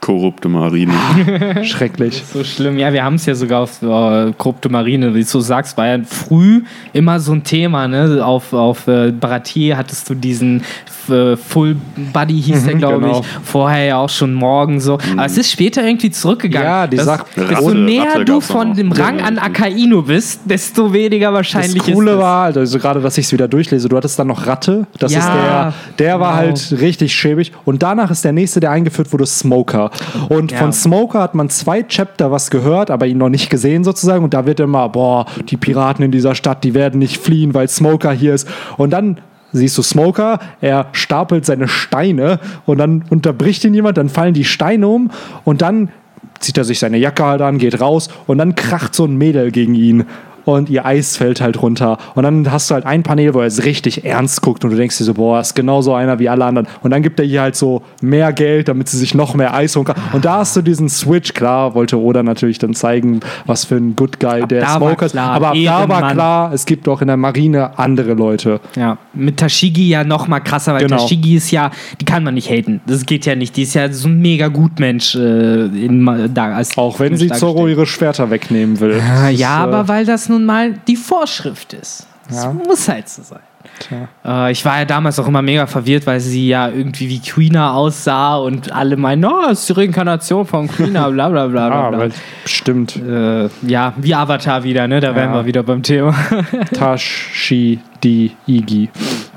[SPEAKER 3] Korrupte Marine. [LAUGHS]
[SPEAKER 1] Schrecklich.
[SPEAKER 2] So schlimm. Ja, wir haben es ja sogar auf äh, korrupte Marine, wie du so sagst, war ja früh immer so ein Thema. Ne? Auf, auf äh, Baratier hattest du diesen äh, Full Buddy, hieß der, glaube
[SPEAKER 1] genau.
[SPEAKER 2] ich. Vorher ja auch schon morgen so. Aber es ist später irgendwie zurückgegangen.
[SPEAKER 1] Ja, die
[SPEAKER 2] das,
[SPEAKER 1] Sache-
[SPEAKER 2] Desto näher
[SPEAKER 3] Ratte
[SPEAKER 2] du von
[SPEAKER 3] noch.
[SPEAKER 2] dem Rang
[SPEAKER 3] Ja,
[SPEAKER 2] an. Akainu bist, desto weniger
[SPEAKER 1] Das
[SPEAKER 2] wahrscheinlich
[SPEAKER 1] Coole
[SPEAKER 2] ist es.
[SPEAKER 1] war, also gerade, dass ich es wieder durchlese, du hattest dann noch Ratte. Das
[SPEAKER 2] Ja,
[SPEAKER 1] ist der, der war
[SPEAKER 2] genau.
[SPEAKER 1] halt richtig schäbig. Und danach ist der nächste, der eingeführt wurde, Smoker. Und
[SPEAKER 2] Ja.
[SPEAKER 1] von Smoker hat man zwei Chapter was gehört, aber ihn noch nicht gesehen sozusagen. Und da wird immer, boah, die Piraten in dieser Stadt, die werden nicht fliehen, weil Smoker hier ist. Und dann siehst du Smoker, er stapelt seine Steine und dann unterbricht ihn jemand, dann fallen die Steine um und dann zieht er sich seine Jacke halt an, geht raus und dann kracht so ein Mädel gegen ihn. Und ihr Eis fällt halt runter. Und dann hast du halt ein Panel, wo er es richtig ernst guckt und du denkst dir so, boah, ist genauso einer wie alle anderen. Und dann gibt er ihr halt so mehr Geld, damit sie sich noch mehr Eis holen kann. Und da hast du diesen Switch. Klar, wollte Oda natürlich dann zeigen, was für ein Good Guy der
[SPEAKER 2] da war
[SPEAKER 1] Smoker ist. Aber ab da war klar, es gibt auch in der Marine andere Leute.
[SPEAKER 2] Ja, mit Tashigi ja noch mal krasser, weil
[SPEAKER 1] Genau.
[SPEAKER 2] Tashigi ist ja, die kann man nicht haten. Das geht ja nicht. Die ist ja so ein mega Gutmensch äh, in, da, als
[SPEAKER 1] Auch wenn sie. Zorro ihre Schwerter wegnehmen will.
[SPEAKER 2] Ah,
[SPEAKER 1] Das
[SPEAKER 2] Ja,
[SPEAKER 1] ist, äh,
[SPEAKER 2] aber weil das nun mal die Vorschrift ist. Das
[SPEAKER 1] Ja.
[SPEAKER 2] muss halt so sein. Äh, ich war ja damals auch immer mega verwirrt, weil sie ja irgendwie wie Queena aussah und alle meinen, oh, das ist die Reinkarnation von Queena, bla bla bla bla.
[SPEAKER 1] Ah,
[SPEAKER 2] bla.
[SPEAKER 1] weil, stimmt.
[SPEAKER 2] Äh, ja, wie Avatar wieder, ne? Da wären wir wieder beim Thema.
[SPEAKER 1] Tashi di Igi.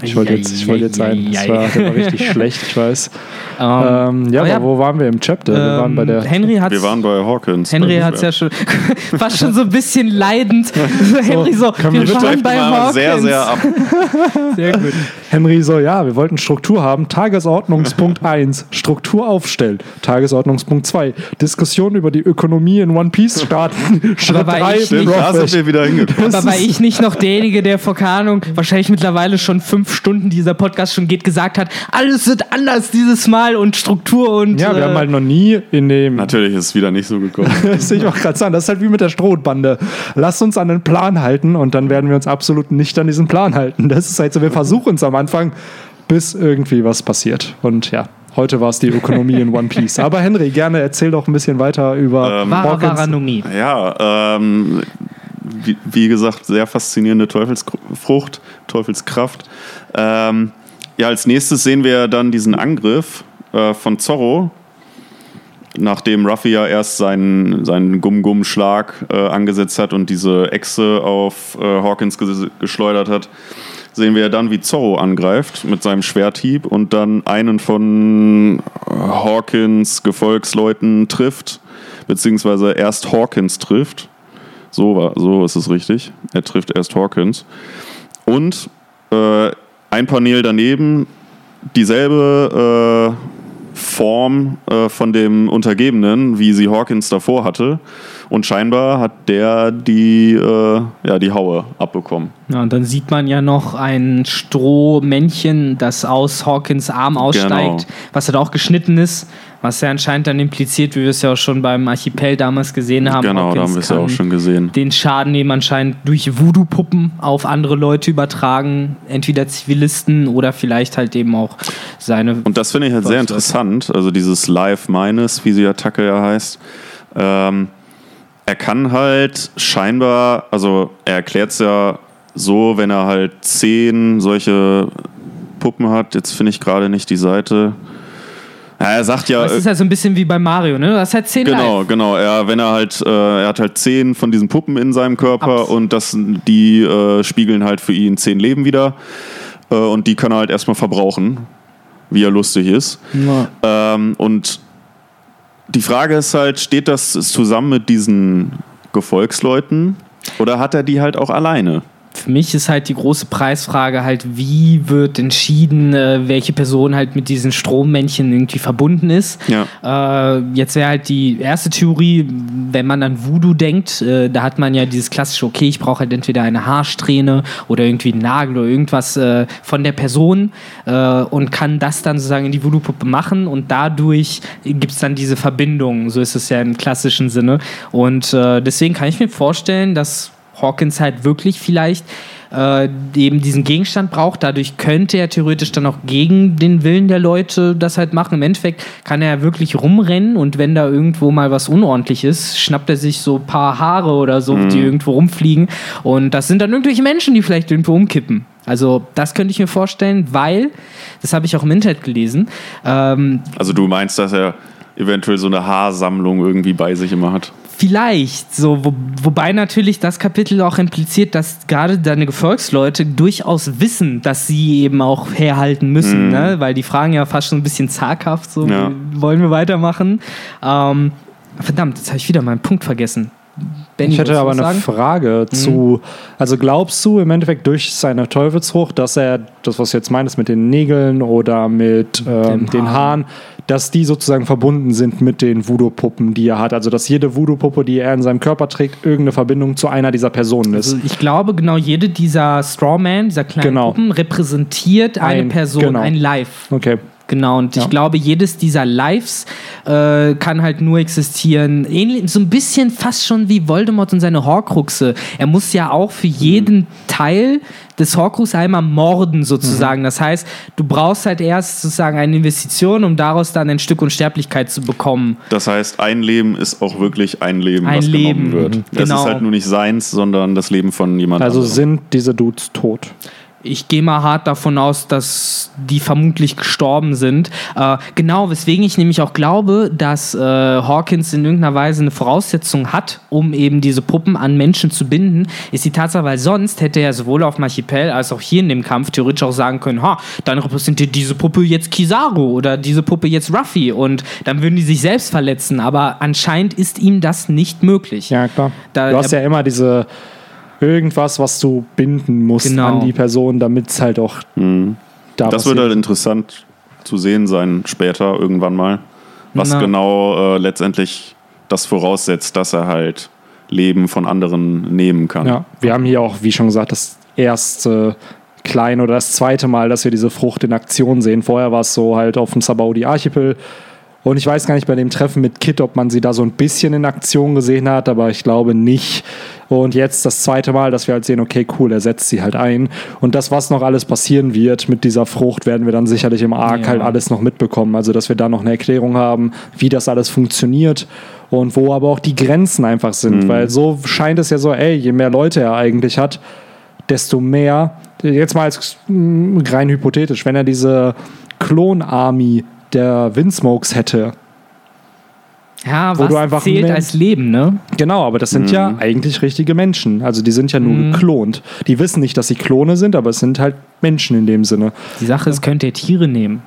[SPEAKER 1] Ich wollte jetzt, ich wollte jetzt ein. Das war, war richtig schlecht, ich weiß. [LAUGHS] Ähm, ja,
[SPEAKER 2] aber ja,
[SPEAKER 1] wo waren wir im Chapter? Wir waren bei der.
[SPEAKER 2] Ähm, Henry hat
[SPEAKER 3] Wir waren bei Hawkins.
[SPEAKER 2] Henry hat es ja schon [LAUGHS] fast schon so ein bisschen leidend. [LAUGHS] Henry so, wir
[SPEAKER 1] wir
[SPEAKER 2] waren bei Hawkins.
[SPEAKER 3] sehr, sehr ab.
[SPEAKER 2] Sehr gut.
[SPEAKER 1] Henry so, ja, wir wollten Struktur haben. Tagesordnungspunkt 1, Struktur aufstellen. Tagesordnungspunkt 2, Diskussion über die Ökonomie in One Piece starten. Schritt
[SPEAKER 2] weil
[SPEAKER 1] 3,
[SPEAKER 2] ich nicht-
[SPEAKER 3] Da sind wir wieder hingekommen.
[SPEAKER 2] Aber war ich nicht noch derjenige, der vor, keine Ahnung, wahrscheinlich mittlerweile schon fünf Stunden dieser Podcast schon geht, gesagt hat, alles wird anders dieses Mal und Struktur und.
[SPEAKER 1] Ja, wir
[SPEAKER 2] äh,
[SPEAKER 1] haben halt noch nie in dem
[SPEAKER 3] Natürlich ist es wieder nicht so gekommen. [LAUGHS]
[SPEAKER 1] Das sehe ich auch gerade sagen. Das ist halt wie mit der Strohbande. Lass uns an den Plan halten und dann werden wir uns absolut nicht an diesen Plan halten. Das ist halt so, wir versuchen es am Anfang, bis irgendwie was passiert. Und ja, Heute war es die Ökonomie in One Piece. Aber Henry, gerne erzähl doch ein bisschen weiter über
[SPEAKER 3] Ähm,
[SPEAKER 1] Hawkins.
[SPEAKER 3] Ja, ähm, wie, wie gesagt, sehr faszinierende Teufelsfrucht, Teufelskraft. Ähm, ja, als nächstes sehen wir dann diesen Angriff äh, von Zorro, nachdem Ruffy ja erst seinen, seinen Gum-Gum-Schlag äh, angesetzt hat und diese Echse auf äh, Hawkins ges geschleudert hat. Sehen wir dann, wie Zorro angreift mit seinem Schwerthieb und dann einen von äh, Hawkins Gefolgsleuten trifft, beziehungsweise erst Hawkins trifft. So, war, so ist es richtig. Er trifft erst Hawkins. Und äh, ein Panel daneben dieselbe äh, Form äh, von dem Untergebenen, wie sie Hawkins davor hatte. Und scheinbar hat der die, äh, ja, die Haue abbekommen.
[SPEAKER 2] Ja, und dann sieht man ja noch ein Strohmännchen, das aus Hawkins Arm aussteigt,
[SPEAKER 3] Genau.
[SPEAKER 2] was halt auch geschnitten ist, was ja anscheinend dann impliziert, wie wir es ja auch schon beim Archipel damals gesehen haben.
[SPEAKER 3] genau, da
[SPEAKER 2] Hawkins
[SPEAKER 3] haben wir es ja auch schon gesehen.
[SPEAKER 2] Den Schaden eben anscheinend durch Voodoo-Puppen auf andere Leute übertragen, entweder Zivilisten oder vielleicht halt eben auch seine.
[SPEAKER 3] Und das finde ich halt sehr interessant. Also dieses Live Minus, wie die Attacke ja heißt. Ähm, er kann halt scheinbar, also er erklärt es ja so, wenn er halt zehn solche Puppen hat. Jetzt finde ich gerade nicht die Seite. Ja, er sagt ja.
[SPEAKER 2] das ist halt so ein bisschen wie bei Mario, ne? Du hast halt 10
[SPEAKER 3] Genau,
[SPEAKER 2] Live.
[SPEAKER 3] genau. Er, wenn er halt, äh, er hat halt zehn von diesen Puppen in seinem Körper
[SPEAKER 2] Abs.
[SPEAKER 3] und das, die äh, spiegeln halt für ihn zehn Leben wieder. Äh, und die kann er halt erstmal verbrauchen, wie er lustig ist.
[SPEAKER 2] Ja.
[SPEAKER 3] Ähm, und die Frage ist halt, steht das zusammen mit diesen Gefolgsleuten oder hat er die halt auch alleine?
[SPEAKER 2] Für mich ist halt die große Preisfrage halt, wie wird entschieden, äh, welche Person halt mit diesen Strommännchen irgendwie verbunden ist.
[SPEAKER 3] Ja.
[SPEAKER 2] Äh, jetzt wäre halt die erste Theorie, wenn man an Voodoo denkt, äh, da hat man ja dieses klassische, okay, ich brauche halt entweder eine Haarsträhne oder irgendwie einen Nagel oder irgendwas äh, von der Person äh, und kann das dann sozusagen in die Voodoo-Puppe machen und dadurch gibt es dann diese Verbindung. So ist es ja im klassischen Sinne. Und äh, deswegen kann ich mir vorstellen, dass Hawkins halt wirklich vielleicht äh, eben diesen Gegenstand braucht. Dadurch könnte er theoretisch dann auch gegen den Willen der Leute das halt machen. Im Endeffekt kann er ja wirklich rumrennen und wenn da irgendwo mal was unordentlich ist, schnappt er sich so ein paar Haare oder so, die irgendwo rumfliegen. Und das sind dann irgendwelche Menschen, die vielleicht irgendwo umkippen. Also das könnte ich mir vorstellen, weil, das habe ich auch im Internet gelesen, ähm,
[SPEAKER 3] Also du meinst, dass er eventuell so eine Haarsammlung irgendwie bei sich immer hat?
[SPEAKER 2] Vielleicht, so, wo, wobei natürlich das Kapitel auch impliziert, dass gerade deine Gefolgsleute durchaus wissen, dass sie eben auch herhalten müssen, ne? weil die fragen ja fast schon ein bisschen zaghaft, so,
[SPEAKER 3] Ja.
[SPEAKER 2] wollen wir weitermachen? Ähm, verdammt, jetzt habe ich wieder meinen Punkt vergessen. Benny,
[SPEAKER 1] Ich hätte aber eine? Frage zu, also glaubst du im Endeffekt durch seine Teufelsfrucht, dass er, das was du jetzt meinst mit den Nägeln oder mit ähm, den
[SPEAKER 2] Haaren.
[SPEAKER 1] Dass die sozusagen verbunden sind mit den Voodoo-Puppen, die er hat? Also dass jede Voodoo-Puppe, die er in seinem Körper trägt, irgendeine Verbindung zu einer dieser Personen ist?
[SPEAKER 2] Also ich glaube, genau jede dieser Strawman, dieser kleinen
[SPEAKER 1] Genau.
[SPEAKER 2] Puppen, repräsentiert eine
[SPEAKER 1] Ein-
[SPEAKER 2] Person,
[SPEAKER 1] genau.
[SPEAKER 2] ein Live.
[SPEAKER 1] Okay.
[SPEAKER 2] Genau, und
[SPEAKER 1] Ja.
[SPEAKER 2] ich glaube, jedes dieser Lives äh, kann halt nur existieren. Ähnlich, so ein bisschen fast schon wie Voldemort und seine Horcruxe. Er muss ja auch für jeden Teil des Horcrux einmal morden, sozusagen. Das heißt, du brauchst halt erst sozusagen eine Investition, um daraus dann ein Stück Unsterblichkeit zu bekommen.
[SPEAKER 3] Das heißt, ein Leben ist auch wirklich ein Leben,
[SPEAKER 2] Ein
[SPEAKER 3] was
[SPEAKER 2] Leben,
[SPEAKER 3] genommen wird.
[SPEAKER 2] mhm.
[SPEAKER 3] Das
[SPEAKER 2] Genau.
[SPEAKER 3] ist halt nur nicht seins, sondern das Leben von jemand
[SPEAKER 1] Also
[SPEAKER 3] anderem.
[SPEAKER 1] sind diese Dudes tot?
[SPEAKER 2] Ich gehe mal hart davon aus, dass die vermutlich gestorben sind. Äh, genau, weswegen ich nämlich auch glaube, dass äh, Hawkins in irgendeiner Weise eine Voraussetzung hat, um eben diese Puppen an Menschen zu binden, ist die Tatsache, weil sonst hätte er sowohl auf dem Archipel als auch hier in dem Kampf theoretisch auch sagen können, ha, dann repräsentiert diese Puppe jetzt Kizaru oder diese Puppe jetzt Ruffy und dann würden die sich selbst verletzen. Aber anscheinend ist ihm das nicht möglich.
[SPEAKER 1] Ja, klar.
[SPEAKER 2] Da-
[SPEAKER 1] du hast ja immer diese irgendwas, was du binden musst
[SPEAKER 2] Genau.
[SPEAKER 1] an die Person, damit es halt auch da
[SPEAKER 3] Das wird halt interessant zu sehen sein später irgendwann mal, was
[SPEAKER 2] Na.
[SPEAKER 3] genau äh, letztendlich das voraussetzt, dass er halt Leben von anderen nehmen kann.
[SPEAKER 1] Ja, wir haben hier auch, wie schon gesagt, das erste kleine oder das zweite Mal, dass wir diese Frucht in Aktion sehen. Vorher war es so halt auf dem Sabaudi Archipel. Und ich weiß gar nicht bei dem Treffen mit Kit, ob man sie da so ein bisschen in Aktion gesehen hat, aber ich glaube nicht. Und jetzt das zweite Mal, dass wir halt sehen, okay, cool, er setzt sie halt ein. Und das, was noch alles passieren wird mit dieser Frucht, werden wir dann sicherlich im Arc
[SPEAKER 2] Ja.
[SPEAKER 1] halt alles noch mitbekommen. Also, dass wir da noch eine Erklärung haben, wie das alles funktioniert und wo aber auch die Grenzen einfach sind. Weil so scheint es ja so, ey, je mehr Leute er eigentlich hat, desto mehr, jetzt mal als mm, rein hypothetisch, wenn er diese Klon-Army der Windsmokes hätte,
[SPEAKER 2] Ja,
[SPEAKER 1] Wo
[SPEAKER 2] was
[SPEAKER 1] du einfach
[SPEAKER 2] zählt als Leben, ne?
[SPEAKER 1] Genau, aber das sind ja eigentlich richtige Menschen. Also die sind ja nur
[SPEAKER 2] Mhm.
[SPEAKER 1] geklont. Die wissen nicht, dass sie Klone sind, aber es sind halt Menschen in dem Sinne.
[SPEAKER 2] Die Sache ist, könnt ihr Tiere nehmen?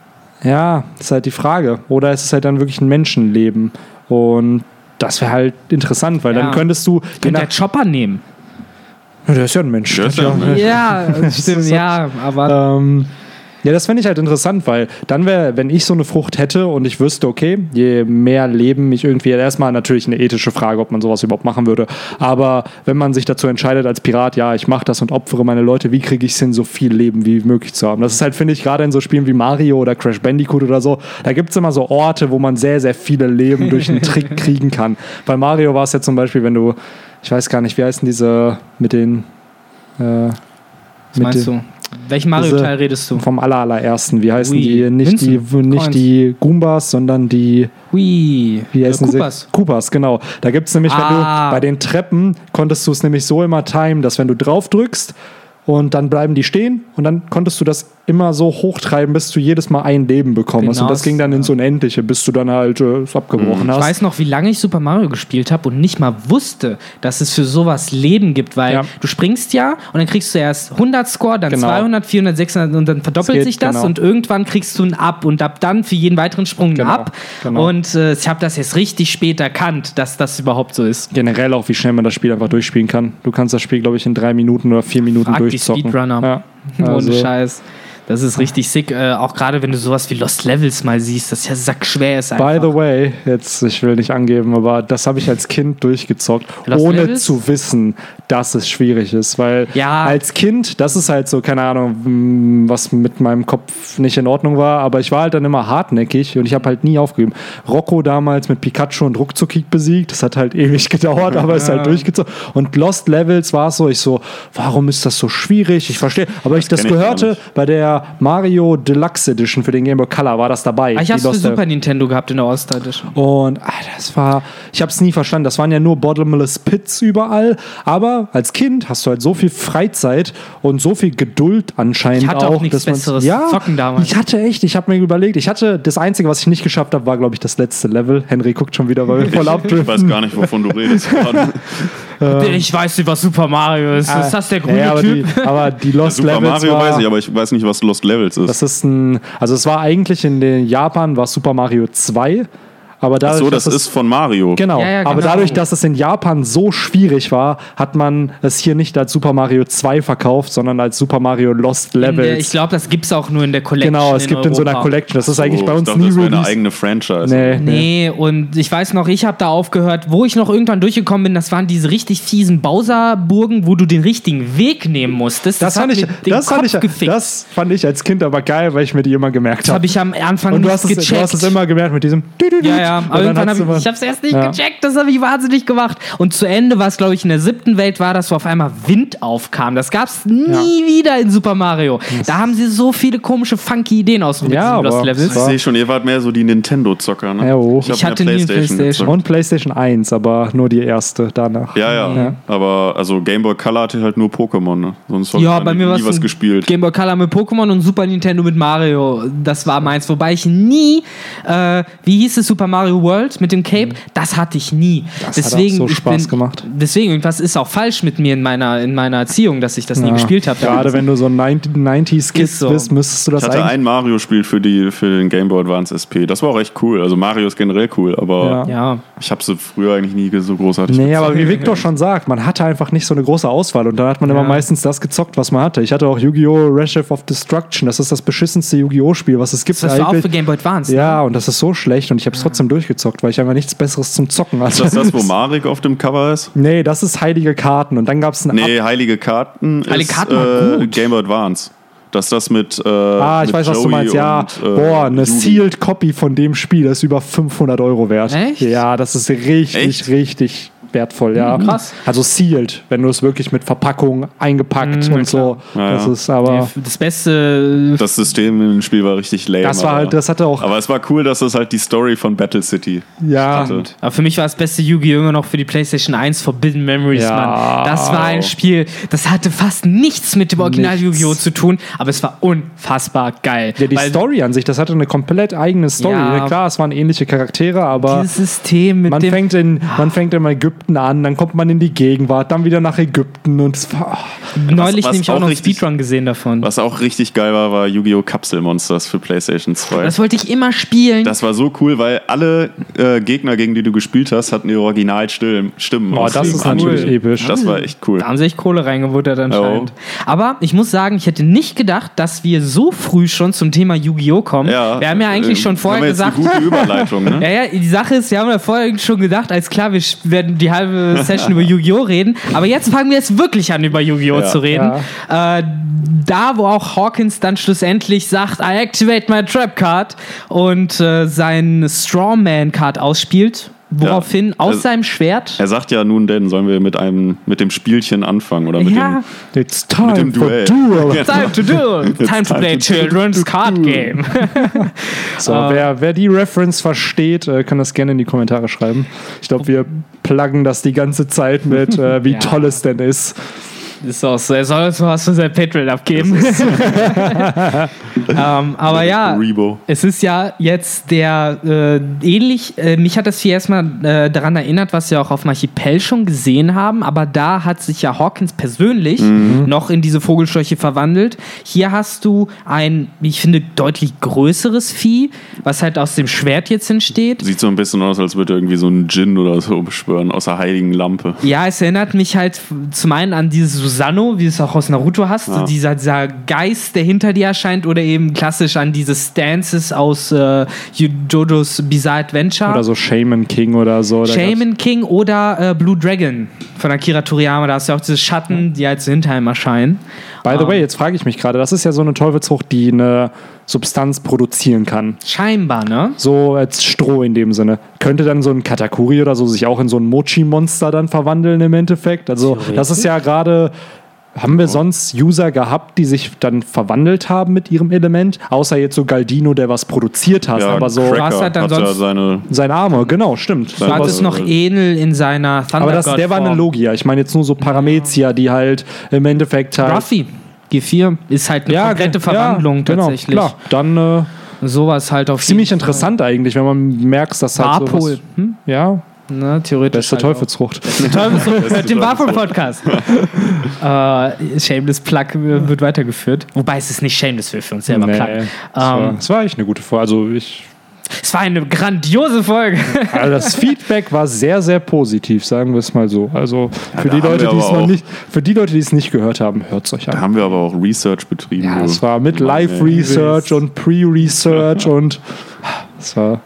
[SPEAKER 1] Ja, ist halt die Frage. Oder ist es halt dann wirklich ein Menschenleben? Und das wäre halt interessant, weil
[SPEAKER 2] Ja.
[SPEAKER 1] dann könntest du.
[SPEAKER 2] Könnt ihr
[SPEAKER 1] nach-
[SPEAKER 2] Chopper nehmen?
[SPEAKER 1] Ja, der ist ja ein Mensch.
[SPEAKER 3] Der ist ja ein Mensch.
[SPEAKER 2] Ja, [LAUGHS] stimmt, ja, aber
[SPEAKER 1] Ähm, ja, das fände ich halt interessant, weil dann wäre, wenn ich so eine Frucht hätte und ich wüsste, okay, je mehr Leben ich irgendwie, erstmal natürlich eine ethische Frage, ob man sowas überhaupt machen würde, aber wenn man sich dazu entscheidet als Pirat, ja, ich mache das und opfere meine Leute, wie kriege ich es hin, so viel Leben wie möglich zu haben? Das ist halt, finde ich, gerade in so Spielen wie Mario oder Crash Bandicoot oder so, da gibt es immer so Orte, wo man sehr, sehr viele Leben durch einen Trick [LAUGHS] kriegen kann. Bei Mario war es ja zum Beispiel, wenn du, ich weiß gar nicht, wie heißen diese mit den äh,
[SPEAKER 2] was
[SPEAKER 1] mit
[SPEAKER 2] meinst
[SPEAKER 1] den-
[SPEAKER 2] du? Welchen Mario-Teil redest du?
[SPEAKER 1] vom aller, allerersten. Wie heißen
[SPEAKER 2] Ui.
[SPEAKER 1] die? Nicht, die? Nicht
[SPEAKER 2] Coins.
[SPEAKER 1] die Goombas, sondern die. Wie heißen
[SPEAKER 2] Koopas.
[SPEAKER 1] sie? Koopas, genau. Da gibt es nämlich, wenn
[SPEAKER 2] Ah.
[SPEAKER 1] du bei den Treppen konntest du es nämlich so immer timen, dass wenn du drauf drückst und dann bleiben die stehen und dann konntest du das immer so hochtreiben, bis du jedes Mal ein Leben bekommen hast.
[SPEAKER 2] Genau,
[SPEAKER 1] Und das ging dann ins Unendliche, bis du dann halt äh, es abgebrochen
[SPEAKER 2] Ich
[SPEAKER 1] hast.
[SPEAKER 2] weiß noch, wie lange ich Super Mario gespielt habe und nicht mal wusste, dass es für sowas Leben gibt, weil
[SPEAKER 1] Ja.
[SPEAKER 2] du springst ja und dann kriegst du erst 100 Score, dann
[SPEAKER 1] Genau.
[SPEAKER 2] 200, 400, 600 und dann verdoppelt
[SPEAKER 1] Das
[SPEAKER 2] sich das
[SPEAKER 1] genau.
[SPEAKER 2] und irgendwann kriegst du ein Up und ab dann für jeden weiteren Sprung ein
[SPEAKER 1] Genau,
[SPEAKER 2] Up.
[SPEAKER 1] genau.
[SPEAKER 2] Und äh, ich habe das jetzt richtig spät erkannt, dass das überhaupt so ist.
[SPEAKER 1] Generell auch, wie schnell man das Spiel einfach durchspielen kann. Du kannst das Spiel, glaube ich, in drei Minuten oder vier Minuten
[SPEAKER 2] Frag die
[SPEAKER 1] durchzocken.
[SPEAKER 2] Speedrunner.
[SPEAKER 1] Ja. [LAUGHS]
[SPEAKER 2] Ohne
[SPEAKER 1] Also-
[SPEAKER 2] Scheiß. Das ist richtig sick. Äh, auch gerade wenn du sowas wie Lost Levels mal siehst, das ja sackschwer ist einfach.
[SPEAKER 1] By the way, jetzt, ich will nicht angeben, aber das habe ich als Kind durchgezockt,
[SPEAKER 2] Lost
[SPEAKER 1] ohne
[SPEAKER 2] Levels?
[SPEAKER 1] zu wissen, dass es schwierig ist. Weil
[SPEAKER 2] Ja.
[SPEAKER 1] als Kind, das ist halt so, keine Ahnung, mh, was mit meinem Kopf nicht in Ordnung war, aber ich war halt dann immer hartnäckig und ich habe halt nie aufgegeben. Rocco damals mit Pikachu und Ruckzuckig besiegt, das hat halt [LAUGHS] ewig gedauert, aber ist halt durchgezogen. Und Lost Levels war es so, ich so, warum ist das so schwierig? Ich verstehe, aber ich das
[SPEAKER 3] ich gar
[SPEAKER 1] gehörte
[SPEAKER 3] nicht.
[SPEAKER 1] bei der Mario Deluxe Edition für den Game Boy Color, war das dabei.
[SPEAKER 2] Ah, ich
[SPEAKER 1] die
[SPEAKER 2] hab's für Super Nintendo gehabt in der All-Star Edition.
[SPEAKER 1] und ah, das war, ich habe es nie verstanden. Das waren ja nur bottomless Pits überall. Aber als Kind hast du halt so viel Freizeit und so viel Geduld anscheinend
[SPEAKER 2] Ich hatte auch nichts
[SPEAKER 1] dass man's-
[SPEAKER 2] Besseres
[SPEAKER 1] ja,
[SPEAKER 2] zocken damals.
[SPEAKER 1] Ich hatte echt, ich habe mir überlegt, ich hatte das Einzige, was ich nicht geschafft habe, war glaube ich das letzte Level. Henry guckt schon wieder, weil wir [LAUGHS] voll
[SPEAKER 3] Ich
[SPEAKER 1] abdriften.
[SPEAKER 3] weiß gar nicht, wovon du redest. [LAUGHS] [LAUGHS] gerade.
[SPEAKER 2] Ich weiß nicht, was Super Mario ist. Ist das der grüne
[SPEAKER 1] ja, aber,
[SPEAKER 2] Typ?
[SPEAKER 1] die, [LAUGHS] aber die Lost
[SPEAKER 3] Super
[SPEAKER 1] Levels
[SPEAKER 3] Mario
[SPEAKER 1] war,
[SPEAKER 3] weiß ich, aber ich weiß nicht, was Lost Levels ist.
[SPEAKER 1] Das ist ein, also es war eigentlich in den Japan war Super Mario 2, aber
[SPEAKER 3] Ach
[SPEAKER 1] dadurch,
[SPEAKER 3] so, das
[SPEAKER 1] dass es-
[SPEAKER 3] ist von Mario.
[SPEAKER 1] Genau,
[SPEAKER 2] Ja, ja,
[SPEAKER 1] aber
[SPEAKER 2] genau.
[SPEAKER 1] dadurch, dass es in Japan so schwierig war, hat man es hier nicht als Super Mario 2 verkauft, sondern als Super Mario Lost
[SPEAKER 2] In der,
[SPEAKER 1] Levels.
[SPEAKER 2] ich glaube, das gibt's auch nur in der Collection.
[SPEAKER 1] genau, es gibt in so einer
[SPEAKER 2] Europa.
[SPEAKER 1] Collection. Das ist eigentlich
[SPEAKER 3] Oh,
[SPEAKER 1] bei
[SPEAKER 3] ich
[SPEAKER 1] uns
[SPEAKER 3] dachte,
[SPEAKER 1] nie
[SPEAKER 3] das wäre eine eigene Franchise.
[SPEAKER 1] Nee, nee.
[SPEAKER 2] Nee, und ich weiß noch, ich habe da aufgehört, wo ich noch irgendwann durchgekommen bin, das waren diese richtig fiesen Bowser-Burgen, wo du den richtigen Weg nehmen musstest.
[SPEAKER 1] Das,
[SPEAKER 2] hat
[SPEAKER 1] fand ich, das, fand ich,
[SPEAKER 2] gefickt.
[SPEAKER 1] das fand ich als Kind aber geil, weil ich mir die immer gemerkt
[SPEAKER 2] Das habe
[SPEAKER 1] habe.
[SPEAKER 2] ich am Anfang
[SPEAKER 1] Und du
[SPEAKER 2] nicht
[SPEAKER 1] hast, es,
[SPEAKER 2] gecheckt.
[SPEAKER 1] du hast es immer gemerkt mit diesem.
[SPEAKER 2] Ja, ja, aber irgendwann habe ich, ich hab's erst nicht
[SPEAKER 1] Ja.
[SPEAKER 2] gecheckt, das habe ich wahnsinnig gemacht. Und zu Ende war es, glaube ich, in der siebten Welt war das, wo auf einmal Wind aufkam. Das gab's nie
[SPEAKER 1] Ja.
[SPEAKER 2] wieder in Super Mario. Da haben sie so viele komische, funky Ideen ausprobiert,
[SPEAKER 1] Ja, aber-
[SPEAKER 2] Levels.
[SPEAKER 3] Ich sehe schon, ihr wart mehr so die Nintendo-Zocker, ne?
[SPEAKER 1] Ja, oh.
[SPEAKER 3] hab
[SPEAKER 2] Ich hatte
[SPEAKER 3] mehr
[SPEAKER 2] nie Playstation.
[SPEAKER 3] gezockt.
[SPEAKER 1] Und PlayStation 1, aber nur die erste danach.
[SPEAKER 3] Ja, ja,
[SPEAKER 1] Ja.
[SPEAKER 3] Aber also Game Boy Color hatte halt nur Pokémon, ne? Sonst
[SPEAKER 2] Ja, bei mir war
[SPEAKER 3] nie was
[SPEAKER 2] es
[SPEAKER 3] gespielt.
[SPEAKER 2] Game Boy Color mit Pokémon und Super Nintendo mit Mario. Das war meins. Wobei ich nie, äh, wie hieß es, Super Mario World mit dem Cape? Das hatte ich nie.
[SPEAKER 1] Mhm. Das
[SPEAKER 2] deswegen,
[SPEAKER 1] hat auch so
[SPEAKER 2] ich
[SPEAKER 1] Spaß
[SPEAKER 2] bin,
[SPEAKER 1] gemacht.
[SPEAKER 2] Deswegen, irgendwas ist auch falsch mit mir in meiner, in meiner Erziehung, dass ich das nie
[SPEAKER 1] Ja.
[SPEAKER 2] gespielt habe.
[SPEAKER 1] Gerade wenn du so ein 90s-Kid
[SPEAKER 2] Ist so.
[SPEAKER 1] bist, müsstest du das
[SPEAKER 3] Ich hatte ein Mario-Spiel für, die- für den Game Boy Advance SP. Das war auch echt cool. Also Mario ist generell cool, aber
[SPEAKER 1] Ja.
[SPEAKER 2] Ja,
[SPEAKER 3] ich habe sie früher eigentlich nie so großartig
[SPEAKER 1] Nee, aber wie Victor schon sagt, man hatte einfach nicht so eine große Auswahl und dann hat man immer
[SPEAKER 2] Ja.
[SPEAKER 1] meistens das gezockt, was man hatte. Ich hatte auch Yu-Gi-Oh! Wrath of Destruction. Das ist das beschissenste Yu-Gi-Oh! Spiel, was es gibt.
[SPEAKER 2] das war auch für Game Boy Advance. ne?
[SPEAKER 1] ja, und das ist so schlecht und ich habe es trotzdem durchgezockt, weil ich einfach nichts Besseres zum Zocken
[SPEAKER 3] Ist das das, wo [LAUGHS] Marek auf dem Cover ist?
[SPEAKER 1] Nee, das ist heilige Karten und dann gab es ein
[SPEAKER 3] Nee, Heilige Karten
[SPEAKER 2] Heilige
[SPEAKER 3] ist
[SPEAKER 2] Karten war
[SPEAKER 3] äh,
[SPEAKER 2] gut.
[SPEAKER 3] Game Boy Advance. Das ist das mit. Äh,
[SPEAKER 1] Ah, ich
[SPEAKER 3] mit
[SPEAKER 1] weiß, was du
[SPEAKER 3] Joey
[SPEAKER 1] meinst. Ja,
[SPEAKER 3] und, äh,
[SPEAKER 1] boah, eine
[SPEAKER 3] Judy.
[SPEAKER 1] Sealed Copy von dem Spiel ist über 500 Euro wert.
[SPEAKER 2] Echt?
[SPEAKER 1] Ja, das ist richtig,
[SPEAKER 3] Echt?
[SPEAKER 1] richtig wertvoll, ja.
[SPEAKER 2] krass.
[SPEAKER 1] Also sealed, wenn du es wirklich mit Verpackung eingepackt
[SPEAKER 2] Mhm,
[SPEAKER 1] und so.
[SPEAKER 3] Ja,
[SPEAKER 1] das
[SPEAKER 3] ja.
[SPEAKER 1] ist aber.
[SPEAKER 2] Das Beste.
[SPEAKER 3] Das System im Spiel war richtig lame.
[SPEAKER 1] Das war
[SPEAKER 3] aber-
[SPEAKER 1] halt, das hatte auch.
[SPEAKER 3] Aber es war cool, dass es halt die Story von Battle City
[SPEAKER 1] Ja,
[SPEAKER 3] hatte.
[SPEAKER 2] Aber für mich war das beste Yu-Gi-Oh! immer noch für die PlayStation 1 Forbidden Memories,
[SPEAKER 1] Ja.
[SPEAKER 2] Mann. Das war ein Spiel, das hatte fast nichts mit dem Original. Yu-Gi-Oh! zu tun, aber es war unfassbar geil.
[SPEAKER 1] ja, die
[SPEAKER 2] Weil
[SPEAKER 1] Story an sich, das hatte eine komplett eigene Story.
[SPEAKER 2] Ja.
[SPEAKER 1] Klar, es waren ähnliche Charaktere, aber
[SPEAKER 2] Dieses System mit
[SPEAKER 1] man
[SPEAKER 2] dem.
[SPEAKER 1] fängt, in, man fängt in Ägypten an, dann kommt man in die Gegenwart, dann wieder nach Ägypten und es war.
[SPEAKER 2] neulich
[SPEAKER 3] was
[SPEAKER 2] nämlich auch
[SPEAKER 3] auch
[SPEAKER 2] noch
[SPEAKER 3] richtig-
[SPEAKER 2] Speedrun gesehen davon.
[SPEAKER 3] Was auch richtig geil war, war Yu-Gi-Oh! Kapselmonsters für PlayStation 2.
[SPEAKER 2] Das wollte ich immer spielen.
[SPEAKER 3] Das war so cool, weil alle äh, Gegner, gegen die du gespielt hast, hatten ihre Originalstimmen.
[SPEAKER 1] Boah, das ist natürlich episch.
[SPEAKER 3] Das war echt cool.
[SPEAKER 2] Da haben sie echt Kohle reingebuttert anscheinend. Aber ich muss sagen, ich hätte nicht gedacht, dass wir so früh schon zum Thema Yu-Gi-Oh! kommen. wir haben ja eigentlich
[SPEAKER 3] äh,
[SPEAKER 2] schon vorher
[SPEAKER 3] haben wir jetzt
[SPEAKER 2] gesagt,
[SPEAKER 3] Eine gute Überleitung, ne? [LAUGHS]
[SPEAKER 2] Ja, ja, die Sache ist, wir haben ja vorher schon gedacht, als klar, wir werden die halbe Session über [LAUGHS] Yu-Gi-Oh! reden, aber jetzt fangen wir jetzt wirklich an, über Yu-Gi-Oh!
[SPEAKER 3] Ja.
[SPEAKER 2] zu reden. Äh, da, wo auch Hawkins dann schlussendlich sagt, I activate my Trap Card und äh, sein Strawman-Card ausspielt, woraufhin aus
[SPEAKER 3] Also-
[SPEAKER 2] seinem Schwert.
[SPEAKER 3] Er sagt ja nun denn, sollen wir mit einem mit dem Spielchen anfangen oder mit
[SPEAKER 2] Ja,
[SPEAKER 1] It's time
[SPEAKER 3] dem
[SPEAKER 1] for
[SPEAKER 3] Duell.
[SPEAKER 1] duel. [LAUGHS]
[SPEAKER 3] Ja.
[SPEAKER 2] time to do, time to play children's card game. [LAUGHS]
[SPEAKER 1] So, wer, wer die Reference versteht, äh, kann das gerne in die Kommentare schreiben. Ich glaube, wir pluggen das die ganze Zeit mit, äh, wie
[SPEAKER 2] Ja.
[SPEAKER 1] toll es denn ist.
[SPEAKER 2] Ist auch so, er soll uns mal was für sein Patreon abgeben. [LAUGHS] ähm, aber ja,
[SPEAKER 3] Rebo.
[SPEAKER 2] Es ist ja jetzt der äh, ähnlich, äh, mich hat das hier erstmal äh, daran erinnert, was wir auch auf dem Archipel schon gesehen haben, aber da hat sich ja Hawkins persönlich
[SPEAKER 3] Mhm.
[SPEAKER 2] noch in diese Vogelscheuche verwandelt. Hier hast du ein, wie ich finde, deutlich größeres Vieh, was halt aus dem Schwert jetzt entsteht.
[SPEAKER 3] Sieht so ein bisschen aus, als würde irgendwie so ein Djinn oder so beschwören aus der heiligen Lampe.
[SPEAKER 2] Ja, es erinnert mich halt zum einen an dieses Susanoo, wie du es auch aus Naruto hast,
[SPEAKER 3] Ja.
[SPEAKER 2] dieser, dieser Geist, der hinter dir erscheint, oder eben klassisch an diese Stances aus äh, JoJo's Bizarre Adventure.
[SPEAKER 1] Oder so Shaman King oder so. Da
[SPEAKER 2] Shaman King oder äh, Blue Dragon von Akira Toriyama. Da hast du auch diese Schatten, die halt so hinter ihm erscheinen.
[SPEAKER 1] By the way, jetzt frage ich mich gerade, das ist ja so eine Teufelsfrucht, die eine Substanz produzieren kann.
[SPEAKER 2] Scheinbar, ne?
[SPEAKER 1] So als Stroh in dem Sinne. Könnte dann so ein Katakuri oder so sich auch in so ein Mochi-Monster dann verwandeln im Endeffekt? Also, das ist ja gerade. Haben wir sonst User gehabt, die sich dann verwandelt haben mit ihrem Element? Außer jetzt so Galdino, der was produziert hat, aber so
[SPEAKER 3] Cracker
[SPEAKER 2] Was hat dann
[SPEAKER 3] hat ja
[SPEAKER 2] sonst-
[SPEAKER 3] seine.
[SPEAKER 1] sein Arme, genau, stimmt.
[SPEAKER 2] Du hattest
[SPEAKER 3] was-
[SPEAKER 2] noch Enel in seiner Thunder
[SPEAKER 1] aber das, der war eine. Logia. Ich meine jetzt nur so Paramezia, die halt im Endeffekt halt.
[SPEAKER 2] Ruffy. G4 ist halt eine komplette
[SPEAKER 1] ge-
[SPEAKER 2] Verwandlung
[SPEAKER 1] genau,
[SPEAKER 2] tatsächlich.
[SPEAKER 1] Klar, dann äh,
[SPEAKER 2] Sowas halt auf
[SPEAKER 1] ziemlich
[SPEAKER 2] jeden Fall.
[SPEAKER 1] interessant eigentlich, wenn man merkt, dass halt
[SPEAKER 2] Warpol.
[SPEAKER 1] sowas,
[SPEAKER 2] Hm?
[SPEAKER 1] ja,
[SPEAKER 2] Ne, theoretisch.
[SPEAKER 1] beste
[SPEAKER 2] halt.
[SPEAKER 1] Teufelsfrucht.
[SPEAKER 2] Teufelsfrucht [LAUGHS] mit dem Warpol-Podcast. [LAUGHS] äh, Shameless Plug wird weitergeführt. Wobei es ist nicht Shameless für, für uns selber Plug.
[SPEAKER 1] das, war,
[SPEAKER 2] Ähm,
[SPEAKER 1] das war echt eine gute Folge. Also ich,
[SPEAKER 2] es war eine grandiose Folge. [LAUGHS]
[SPEAKER 1] also das Feedback war sehr, sehr positiv, sagen wir es mal so. Also für
[SPEAKER 3] da
[SPEAKER 1] die Leute, die es noch
[SPEAKER 3] auch-
[SPEAKER 1] nicht, für die Leute, die es nicht gehört haben, hört es euch
[SPEAKER 3] Da
[SPEAKER 1] an.
[SPEAKER 3] haben wir aber auch Research betrieben.
[SPEAKER 1] Ja, es war mit. Live-Research und Pre-Research und es war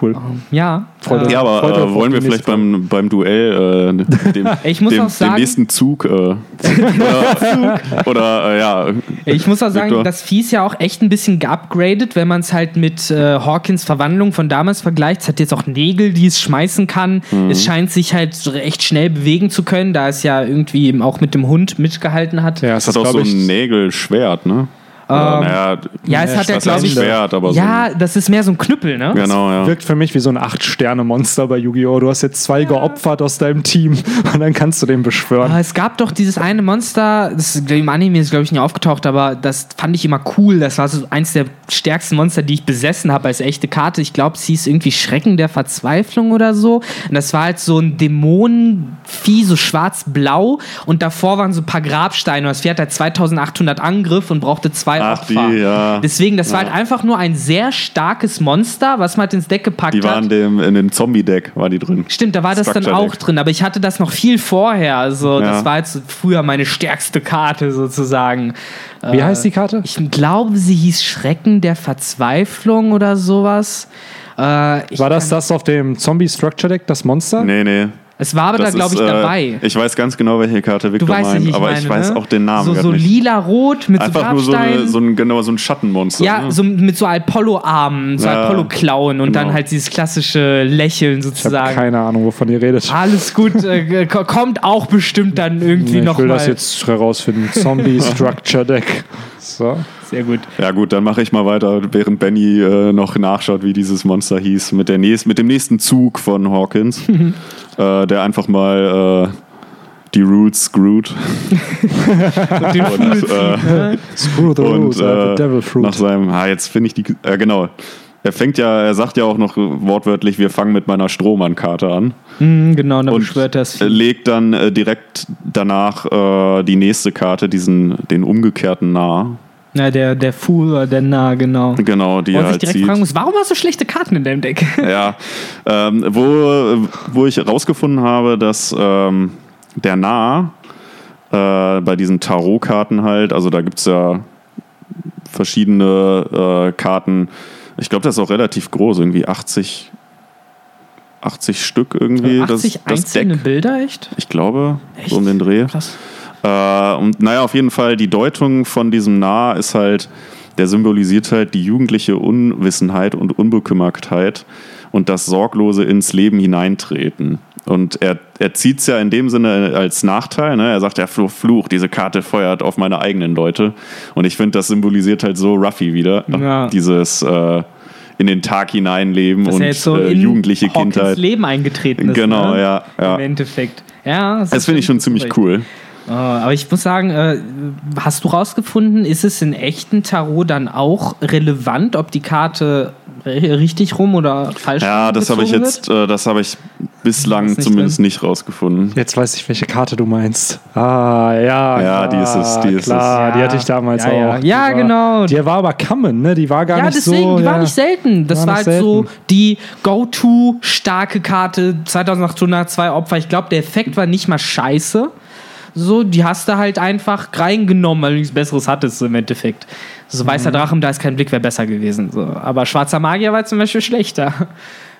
[SPEAKER 1] cool.
[SPEAKER 2] ja.
[SPEAKER 1] Freut euch.
[SPEAKER 3] Ja, aber
[SPEAKER 1] Freut
[SPEAKER 3] äh,
[SPEAKER 1] auf
[SPEAKER 3] wollen wir vielleicht beim, beim Duell äh, dem, [LAUGHS]
[SPEAKER 2] Ich muss
[SPEAKER 3] dem,
[SPEAKER 2] auch sagen-
[SPEAKER 3] dem nächsten Zug äh, [LAUGHS] oder, oder äh, ja,
[SPEAKER 2] Ich muss auch sagen,
[SPEAKER 3] Victor?
[SPEAKER 2] das Vieh ist ja auch echt ein bisschen geupgradet, wenn man es halt mit äh, Hawkins Verwandlung von damals vergleicht. Es hat jetzt auch Nägel, die es schmeißen kann.
[SPEAKER 3] Mhm.
[SPEAKER 2] Es scheint sich halt recht schnell bewegen zu können, da es ja irgendwie eben auch mit dem Hund mitgehalten hat.
[SPEAKER 1] Ja,
[SPEAKER 3] es hat auch so ein Nägelschwert, ne? Oder, naja,
[SPEAKER 2] ja, es hat ja,
[SPEAKER 3] was
[SPEAKER 2] glaub
[SPEAKER 3] heißt
[SPEAKER 2] ich-
[SPEAKER 3] Schwert, aber
[SPEAKER 2] Ja, das ist mehr so ein Knüppel, ne?
[SPEAKER 3] so. Genau, ja.
[SPEAKER 1] wirkt für mich wie so ein Acht-Sterne-Monster bei Yu-Gi-Oh! Du hast jetzt zwei geopfert aus deinem Team [LAUGHS] und dann kannst du den beschwören.
[SPEAKER 2] Aber es gab doch dieses eine Monster, das im Anime ist glaube ich nie aufgetaucht, aber das fand ich immer cool. Das war so eins der stärksten Monster, die ich besessen habe als echte Karte. Ich glaube, es hieß irgendwie Schrecken der Verzweiflung oder so. Und das war halt so ein Dämonenvieh, so schwarz-blau. Und davor waren so ein paar Grabsteine. Und das Vieh hat halt 2800 Angriff und brauchte zwei
[SPEAKER 3] Ach,
[SPEAKER 2] Opfer.
[SPEAKER 3] die, ja.
[SPEAKER 2] Deswegen, das war
[SPEAKER 3] Ja.
[SPEAKER 2] halt einfach nur ein sehr starkes Monster, was man halt ins Deck gepackt
[SPEAKER 3] Die
[SPEAKER 2] hat.
[SPEAKER 3] waren dem, in dem Zombie-Deck, war die drin.
[SPEAKER 2] Stimmt, da war das dann auch drin, aber ich hatte das noch viel vorher. Also, das
[SPEAKER 3] Ja.
[SPEAKER 2] war jetzt früher meine stärkste Karte sozusagen.
[SPEAKER 1] Wie heißt die Karte?
[SPEAKER 2] Ich glaube, sie hieß Schrecken der Verzweiflung oder sowas. Äh,
[SPEAKER 1] War das das auf dem Zombie Structure Deck, das Monster?
[SPEAKER 3] Nee, nee.
[SPEAKER 2] Es war aber
[SPEAKER 3] Das
[SPEAKER 2] da, glaube ich,
[SPEAKER 3] äh,
[SPEAKER 2] dabei.
[SPEAKER 3] Ich weiß ganz genau, welche Karte
[SPEAKER 2] Du
[SPEAKER 3] Victor
[SPEAKER 2] weißt,
[SPEAKER 3] meint,
[SPEAKER 2] ich
[SPEAKER 3] aber
[SPEAKER 2] meine,
[SPEAKER 3] ich weiß
[SPEAKER 2] ne?
[SPEAKER 3] auch den Namen
[SPEAKER 2] So, so lila-rot mit
[SPEAKER 3] Einfach
[SPEAKER 2] so
[SPEAKER 3] nur so, eine, so ein genau so ein Schattenmonster.
[SPEAKER 2] ja,
[SPEAKER 3] ne?
[SPEAKER 2] so mit so Apollo-Armen, so
[SPEAKER 3] Ja,
[SPEAKER 2] Apollo-Klauen und dann
[SPEAKER 3] genau.
[SPEAKER 2] halt dieses klassische Lächeln
[SPEAKER 1] Ich habe
[SPEAKER 2] sozusagen.
[SPEAKER 1] keine Ahnung, wovon ihr redet.
[SPEAKER 2] Alles gut, äh, ko- kommt auch bestimmt dann irgendwie
[SPEAKER 1] Nee, ich will
[SPEAKER 2] nochmal.
[SPEAKER 1] das jetzt herausfinden. Zombie [LAUGHS] Structure Deck. So.
[SPEAKER 2] Sehr gut.
[SPEAKER 3] Ja gut, dann mache ich mal weiter, während Benny äh, noch nachschaut, wie dieses Monster hieß, mit, der nächst, mit dem nächsten Zug von Hawkins, [LAUGHS] äh, der einfach mal äh, die Rules screwed [LAUGHS]
[SPEAKER 2] Und den
[SPEAKER 3] und, äh,
[SPEAKER 1] Screw the a
[SPEAKER 3] äh,
[SPEAKER 1] devil
[SPEAKER 3] nach
[SPEAKER 1] fruit.
[SPEAKER 3] seinem, ah, jetzt finde ich die, äh, genau, er fängt ja, er sagt ja auch noch wortwörtlich, wir fangen mit meiner Strohmann-Karte an
[SPEAKER 2] Mhm, genau,
[SPEAKER 3] und
[SPEAKER 2] beschwört das.
[SPEAKER 3] legt dann äh, direkt danach äh, die nächste Karte, diesen, den umgekehrten Nah,
[SPEAKER 2] Ja, der, der Fool oder der Nah, genau.
[SPEAKER 3] genau, die
[SPEAKER 2] Wo
[SPEAKER 3] er
[SPEAKER 2] man sich
[SPEAKER 3] halt
[SPEAKER 2] direkt
[SPEAKER 3] zieht.
[SPEAKER 2] fragen muss, warum hast du schlechte Karten in deinem Deck? [LAUGHS]
[SPEAKER 3] Ja, ähm, wo, wo ich herausgefunden habe, dass ähm, der Nah äh, bei diesen Tarotkarten halt, also da gibt es ja verschiedene äh, Karten, ich glaube, das ist auch relativ groß, irgendwie 80, 80 Stück irgendwie.
[SPEAKER 2] 80
[SPEAKER 3] das, das
[SPEAKER 2] einzelne
[SPEAKER 3] Deck.
[SPEAKER 2] Bilder, echt?
[SPEAKER 3] Ich glaube,
[SPEAKER 2] Echt?
[SPEAKER 3] so um den Dreh.
[SPEAKER 2] Krass.
[SPEAKER 3] Äh, und naja, auf jeden Fall, die Deutung von diesem Nah ist halt, der symbolisiert halt die jugendliche Unwissenheit und Unbekümmertheit und das sorglose ins Leben hineintreten. Und er, er zieht es ja in dem Sinne als Nachteil. Ne? Er sagt ja, Fluch, Fluch, diese Karte feuert auf meine eigenen Leute. Und ich finde, das symbolisiert halt so Ruffy wieder.
[SPEAKER 2] Ja.
[SPEAKER 3] Dieses äh, in den Tag hineinleben
[SPEAKER 2] Dass
[SPEAKER 3] und
[SPEAKER 2] er jetzt so
[SPEAKER 3] äh,
[SPEAKER 2] in
[SPEAKER 3] jugendliche
[SPEAKER 2] Hawkins
[SPEAKER 3] Kindheit.
[SPEAKER 2] Leben eingetreten ist.
[SPEAKER 3] Genau,
[SPEAKER 2] ne?
[SPEAKER 3] ja, ja.
[SPEAKER 2] Im Endeffekt. Ja,
[SPEAKER 3] Das finde ich schon ziemlich cool.
[SPEAKER 2] Äh, aber ich muss sagen, äh, hast du rausgefunden, ist es in echten Tarot dann auch relevant, ob die Karte ri- richtig rum oder falsch
[SPEAKER 3] Ja,
[SPEAKER 2] rum
[SPEAKER 3] das habe ich jetzt, äh, das habe ich bislang
[SPEAKER 2] nicht
[SPEAKER 3] zumindest
[SPEAKER 2] drin?
[SPEAKER 3] nicht rausgefunden.
[SPEAKER 1] Jetzt weiß ich, welche Karte du meinst. Ah, ja.
[SPEAKER 3] Ja, die ist es, die ist
[SPEAKER 1] klar,
[SPEAKER 2] es.
[SPEAKER 1] die hatte ich damals
[SPEAKER 2] Ja,
[SPEAKER 1] auch.
[SPEAKER 2] ja.
[SPEAKER 1] Die
[SPEAKER 2] Ja,
[SPEAKER 1] war,
[SPEAKER 2] genau.
[SPEAKER 1] Die war aber Common, ne? Die war gar
[SPEAKER 2] ja,
[SPEAKER 1] nicht
[SPEAKER 2] deswegen,
[SPEAKER 1] so.
[SPEAKER 2] die war
[SPEAKER 1] ja.
[SPEAKER 2] nicht selten. Das
[SPEAKER 1] War
[SPEAKER 2] war, halt so
[SPEAKER 1] selten.
[SPEAKER 2] die Go-To starke Karte, 2800, zwei Opfer. Ich glaube, der Effekt war nicht mal scheiße. So, die hast du halt einfach reingenommen, weil du nichts Besseres hattest, so im Endeffekt. So,
[SPEAKER 1] Mhm.
[SPEAKER 2] weißer Drachen, da ist kein Blick, wäre besser gewesen. So. Aber schwarzer Magier war zum Beispiel schlechter.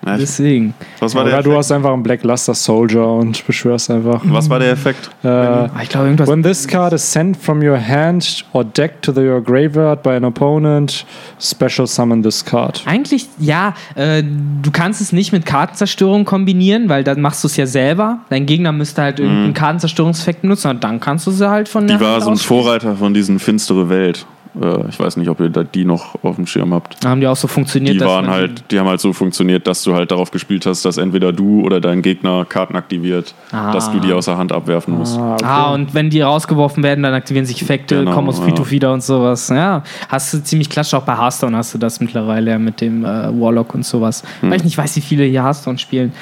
[SPEAKER 3] Ja, ich-
[SPEAKER 2] Deswegen.
[SPEAKER 3] was, war der
[SPEAKER 1] Oder du
[SPEAKER 3] Effekt?
[SPEAKER 1] hast einfach einen Black Luster Soldier und beschwörst einfach.
[SPEAKER 3] was war der Effekt?
[SPEAKER 1] Äh,
[SPEAKER 2] Aber ich glaube, irgendwas.
[SPEAKER 1] When this card is sent from your hand or deck to the, your graveyard by an opponent, special summon this card.
[SPEAKER 2] Eigentlich, ja, äh, du kannst es nicht mit Kartenzerstörung kombinieren, weil dann machst du es ja selber. Dein Gegner müsste halt irgendeinen Kartenzerstörungseffekt benutzen und dann kannst du sie halt von
[SPEAKER 3] Mhm. Die war
[SPEAKER 2] Hand
[SPEAKER 3] so ein. Vorreiter von diesen Finstere Welt. Äh, ich weiß nicht, ob ihr da die noch auf dem Schirm habt.
[SPEAKER 2] Haben die auch so funktioniert,
[SPEAKER 3] Die
[SPEAKER 2] dass
[SPEAKER 3] waren halt, die haben halt so funktioniert, dass du halt darauf gespielt hast, dass entweder du oder dein Gegner Karten aktiviert,
[SPEAKER 2] Ah.
[SPEAKER 3] dass du die aus der Hand abwerfen musst.
[SPEAKER 1] Ah, okay.
[SPEAKER 2] Ah, und wenn die rausgeworfen werden, dann aktivieren sich Effekte,
[SPEAKER 3] Genau,
[SPEAKER 2] kommen aus
[SPEAKER 3] ja.
[SPEAKER 2] Friedhof wieder und sowas. Ja, hast du ziemlich klassisch, auch bei Hearthstone hast du das mittlerweile ja mit dem äh, Warlock und sowas.
[SPEAKER 3] Hm.
[SPEAKER 2] Weil ich nicht weiß, wie viele hier Hearthstone spielen.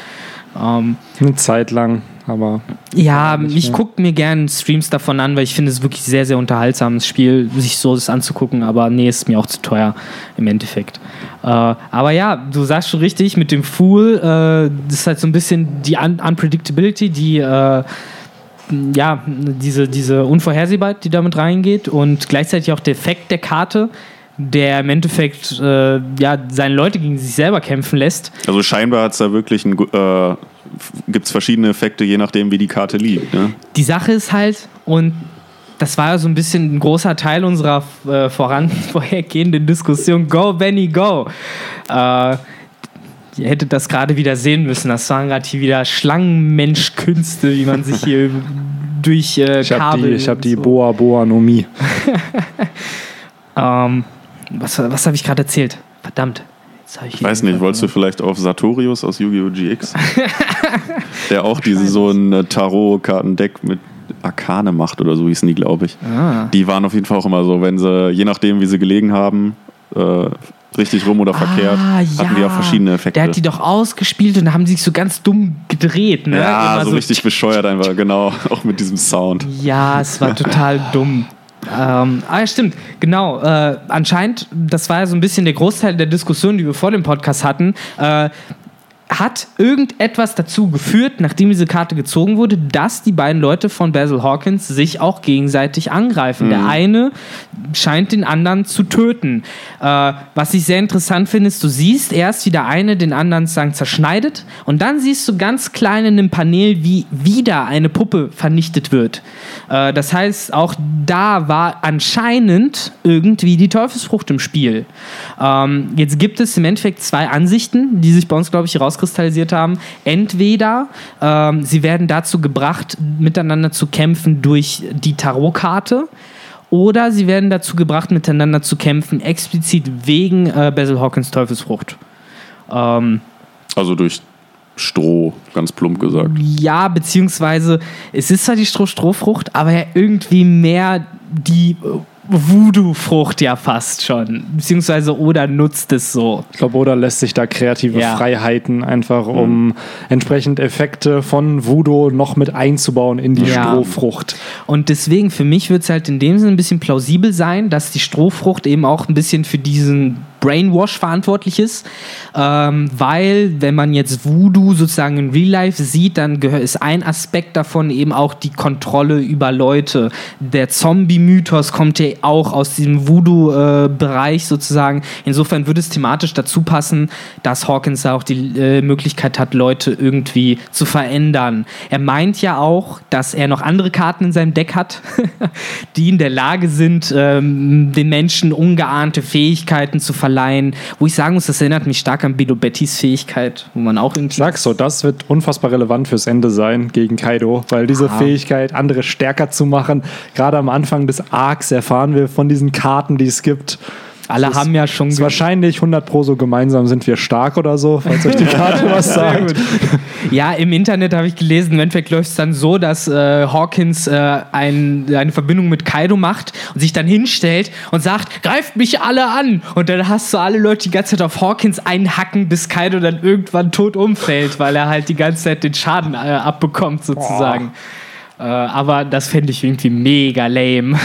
[SPEAKER 2] Ähm,
[SPEAKER 1] Eine Zeit lang, aber
[SPEAKER 2] ja, ich gucke mir gerne Streams davon an, weil ich finde es wirklich sehr, sehr unterhaltsames Spiel, sich so das anzugucken, aber nee, ist mir auch zu teuer im Endeffekt. Äh, aber ja, du sagst schon richtig, mit dem Fool, äh, das ist halt so ein bisschen die Un Unpredictability, die äh, ja, diese, diese Unvorhersehbarkeit, die damit reingeht und gleichzeitig auch der Effekt der Karte, der im Endeffekt äh, ja, seine Leute gegen sich selber kämpfen lässt.
[SPEAKER 3] Also scheinbar hat es da wirklich ein, äh, gibt es verschiedene Effekte, je nachdem, wie die Karte liegt. Ne?
[SPEAKER 2] Die Sache ist halt, und das war ja so ein bisschen ein großer Teil unserer äh, voran [LAUGHS] vorhergehenden Diskussion, go Benny, go. Äh, ihr hättet das gerade wieder sehen müssen. Das waren gerade hier wieder Schlangenmenschkünste, wie man sich hier [LAUGHS] durch äh,
[SPEAKER 1] ich habe
[SPEAKER 2] Kabel.
[SPEAKER 1] die, ich hab
[SPEAKER 2] und
[SPEAKER 1] die
[SPEAKER 2] so.
[SPEAKER 1] Boa Boa Nomi. [LAUGHS]
[SPEAKER 2] Ähm, was was habe ich gerade erzählt? Verdammt. Hab
[SPEAKER 3] Ich weiß nicht, wolltest du vielleicht auf Sartorius aus Yu-Gi-Oh! GX? [LAUGHS] der auch diese so ein äh, Tarot-Kartendeck mit Arkane macht oder so hießen die, glaube ich.
[SPEAKER 2] Ah.
[SPEAKER 3] Die waren auf jeden Fall auch immer so, wenn sie, je nachdem, wie sie gelegen haben, äh, richtig rum oder verkehrt,
[SPEAKER 2] Ah,
[SPEAKER 3] hatten die auch verschiedene Effekte.
[SPEAKER 2] Der hat die doch ausgespielt und da haben sie sich so ganz dumm gedreht, ne?
[SPEAKER 3] ja,
[SPEAKER 2] Immer
[SPEAKER 3] so richtig bescheuert einfach, genau. [LAUGHS] Auch mit diesem Sound.
[SPEAKER 2] Ja, es war total dumm. Ähm, ah, ja, stimmt, genau. Äh, anscheinend, das war ja so ein bisschen der Großteil der Diskussion, die wir vor dem Podcast hatten. Äh, hat irgendetwas dazu geführt, nachdem diese Karte gezogen wurde, dass die beiden Leute von Basil Hawkins sich auch gegenseitig angreifen. Der eine scheint den anderen zu töten. Äh, was ich sehr interessant finde, ist, du siehst erst, wie der eine den anderen sagen, zerschneidet und dann siehst du ganz klein in einem Panel, wie wieder eine Puppe vernichtet wird. Äh, das heißt, auch da war anscheinend irgendwie die Teufelsfrucht im Spiel. Ähm, jetzt gibt es im Endeffekt zwei Ansichten, die sich bei uns, glaube ich, herauskristallisiert haben. Entweder ähm, sie werden dazu gebracht, miteinander zu kämpfen durch die Tarotkarte. Oder sie werden dazu gebracht, miteinander zu kämpfen, explizit wegen äh, Basil Hawkins Teufelsfrucht. Ähm,
[SPEAKER 3] Also durch Stroh, ganz plump gesagt.
[SPEAKER 2] ja, beziehungsweise es ist zwar die Stroh-Strohfrucht, aber ja irgendwie mehr die äh, Voodoo-Frucht ja fast schon. Beziehungsweise Oda nutzt es so.
[SPEAKER 1] Ich glaube, Oda lässt sich da kreative
[SPEAKER 2] Ja.
[SPEAKER 1] Freiheiten einfach, um entsprechend Effekte von Voodoo noch mit einzubauen in die
[SPEAKER 2] Ja.
[SPEAKER 1] Strohfrucht.
[SPEAKER 2] Und deswegen, für mich wird es halt in dem Sinne ein bisschen plausibel sein, dass die Strohfrucht eben auch ein bisschen für diesen Brainwash verantwortlich ist. Ähm, weil, wenn man jetzt Voodoo sozusagen in Real Life sieht, dann ist ein Aspekt davon eben auch die Kontrolle über Leute. Der Zombie-Mythos kommt ja auch aus diesem Voodoo-Bereich sozusagen. Insofern würde es thematisch dazu passen, dass Hawkins da auch die äh, Möglichkeit hat, Leute irgendwie zu verändern. Er meint ja auch, dass er noch andere Karten in seinem Deck hat, [LAUGHS] die in der Lage sind, ähm, den Menschen ungeahnte Fähigkeiten zu verleihen. Wo ich sagen muss, das erinnert mich stark an Bido Bettys Fähigkeit, wo man auch irgendwie.
[SPEAKER 1] Ich sag's so, das wird unfassbar relevant fürs Ende sein gegen Kaido, weil diese Fähigkeit, andere stärker zu machen, gerade am Anfang des Arcs erfahren wir von diesen Karten, die es gibt.
[SPEAKER 2] Alle haben ja schon
[SPEAKER 1] Ist wahrscheinlich 100 pro so gemeinsam sind wir stark oder so, falls euch die Karte [LAUGHS] was sagt.
[SPEAKER 2] Ja, im Internet habe ich gelesen, im Endeffekt läuft es dann so, dass äh, Hawkins äh, ein, eine Verbindung mit Kaido macht und sich dann hinstellt und sagt, greift mich alle an. Und dann hast du alle Leute die ganze Zeit auf Hawkins einhacken, bis Kaido dann irgendwann tot umfällt, weil er halt die ganze Zeit den Schaden äh, abbekommt sozusagen. Äh, aber das fände ich irgendwie mega lame.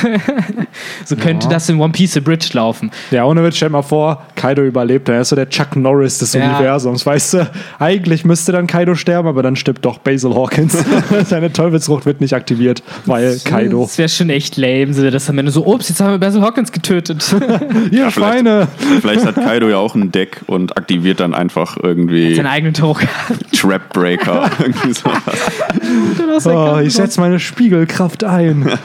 [SPEAKER 2] [LAUGHS] so könnte das in One Piece The Bridge laufen.
[SPEAKER 1] Ja, ohne Witz, stell dir mal vor, Kaido überlebt, dann ist so der Chuck Norris des
[SPEAKER 2] Ja.
[SPEAKER 1] Universums, weißt du? Eigentlich müsste dann Kaido sterben, aber dann stirbt doch Basil Hawkins. [LAUGHS] Seine Teufelsfrucht wird nicht aktiviert, weil Kaido.
[SPEAKER 2] Das wäre schon echt lame, so dass am Ende so, ups, jetzt haben wir Basil Hawkins getötet. [LAUGHS]
[SPEAKER 1] Ihr Schweine!
[SPEAKER 3] Vielleicht hat Kaido ja auch ein Deck und aktiviert dann einfach irgendwie
[SPEAKER 2] Seinen eigenen Tarot.
[SPEAKER 3] Trap Breaker. irgendwie sowas.
[SPEAKER 1] Oh, ich setze meine Spiegelkraft ein. [LAUGHS]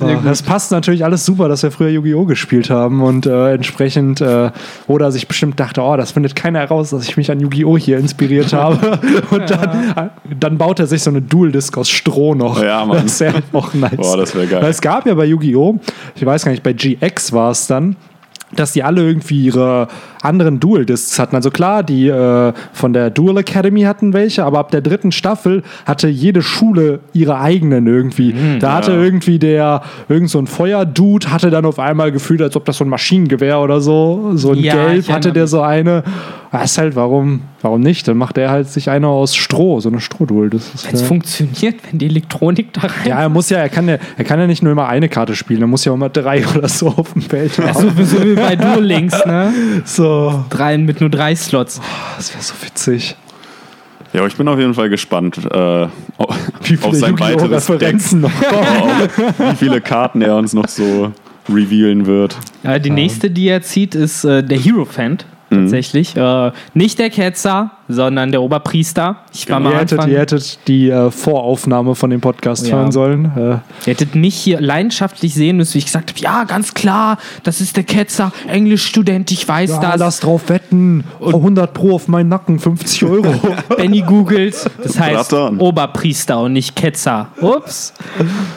[SPEAKER 1] Oh, das passt natürlich alles super, dass wir früher Yu-Gi-Oh! gespielt haben und äh, entsprechend äh, oder sich bestimmt dachte, oh, das findet keiner heraus, dass ich mich an Yu-Gi-Oh! hier inspiriert [LAUGHS] habe. Und dann, dann baut er sich so eine Dual-Disc aus Stroh noch.
[SPEAKER 3] Ja, Mann.
[SPEAKER 1] Das wäre auch [LAUGHS] nice.
[SPEAKER 3] Boah, das wär geil.
[SPEAKER 1] Weil es gab ja bei Yu-Gi-Oh! Ich weiß gar nicht, bei GX war es dann, dass die alle irgendwie ihre anderen Dual-Discs hatten. Also klar, die äh, von der Dual Academy hatten welche, aber ab der dritten Staffel hatte jede Schule ihre eigenen irgendwie. da hatte irgendwie der, irgend so ein Feuerdude, hatte dann auf einmal gefühlt, als ob das so ein Maschinengewehr oder so, so ein
[SPEAKER 2] Ja,
[SPEAKER 1] Gelb hatte der so eine. Das ist halt, warum, warum nicht? Dann macht er halt sich eine aus Stroh, so eine Strohdual. Das
[SPEAKER 2] Wenn es
[SPEAKER 1] ja.
[SPEAKER 2] funktioniert, wenn die Elektronik da rein.
[SPEAKER 1] Ja, er muss ja, er kann ja, er kann ja nicht nur immer eine Karte spielen, er muss ja auch immer drei [LAUGHS] oder so auf dem Feld haben.
[SPEAKER 2] So, so wie bei [LAUGHS] Duel Links, ne?
[SPEAKER 1] So,
[SPEAKER 2] Drei mit nur drei Slots.
[SPEAKER 1] das wäre so witzig.
[SPEAKER 3] Ja, aber ich bin auf jeden Fall gespannt äh, [LAUGHS] auf
[SPEAKER 1] Wie viele
[SPEAKER 3] sein weiteres Deck,
[SPEAKER 1] noch [LAUGHS]
[SPEAKER 3] wie viele Karten er uns noch so revealen wird.
[SPEAKER 2] Ja, die nächste, die er zieht, ist äh, der Hero-Fan. Tatsächlich. Äh, nicht der Ketzer, sondern der Oberpriester. Ich war
[SPEAKER 1] Ihr
[SPEAKER 2] mal
[SPEAKER 1] hättet,
[SPEAKER 2] Anfang,
[SPEAKER 1] ihr hättet die äh, Voraufnahme von dem Podcast
[SPEAKER 2] Ja.
[SPEAKER 1] hören sollen. Äh,
[SPEAKER 2] Ihr hättet mich hier leidenschaftlich sehen müssen, wie ich gesagt habe, ja, ganz klar, das ist der Ketzer, Englischstudent, ich weiß
[SPEAKER 1] ja,
[SPEAKER 2] das.
[SPEAKER 1] lass drauf wetten. 100 Pro auf meinen Nacken, 50 Euro. [LAUGHS]
[SPEAKER 2] Benny googelt. Das heißt. Oberpriester und nicht Ketzer. Ups.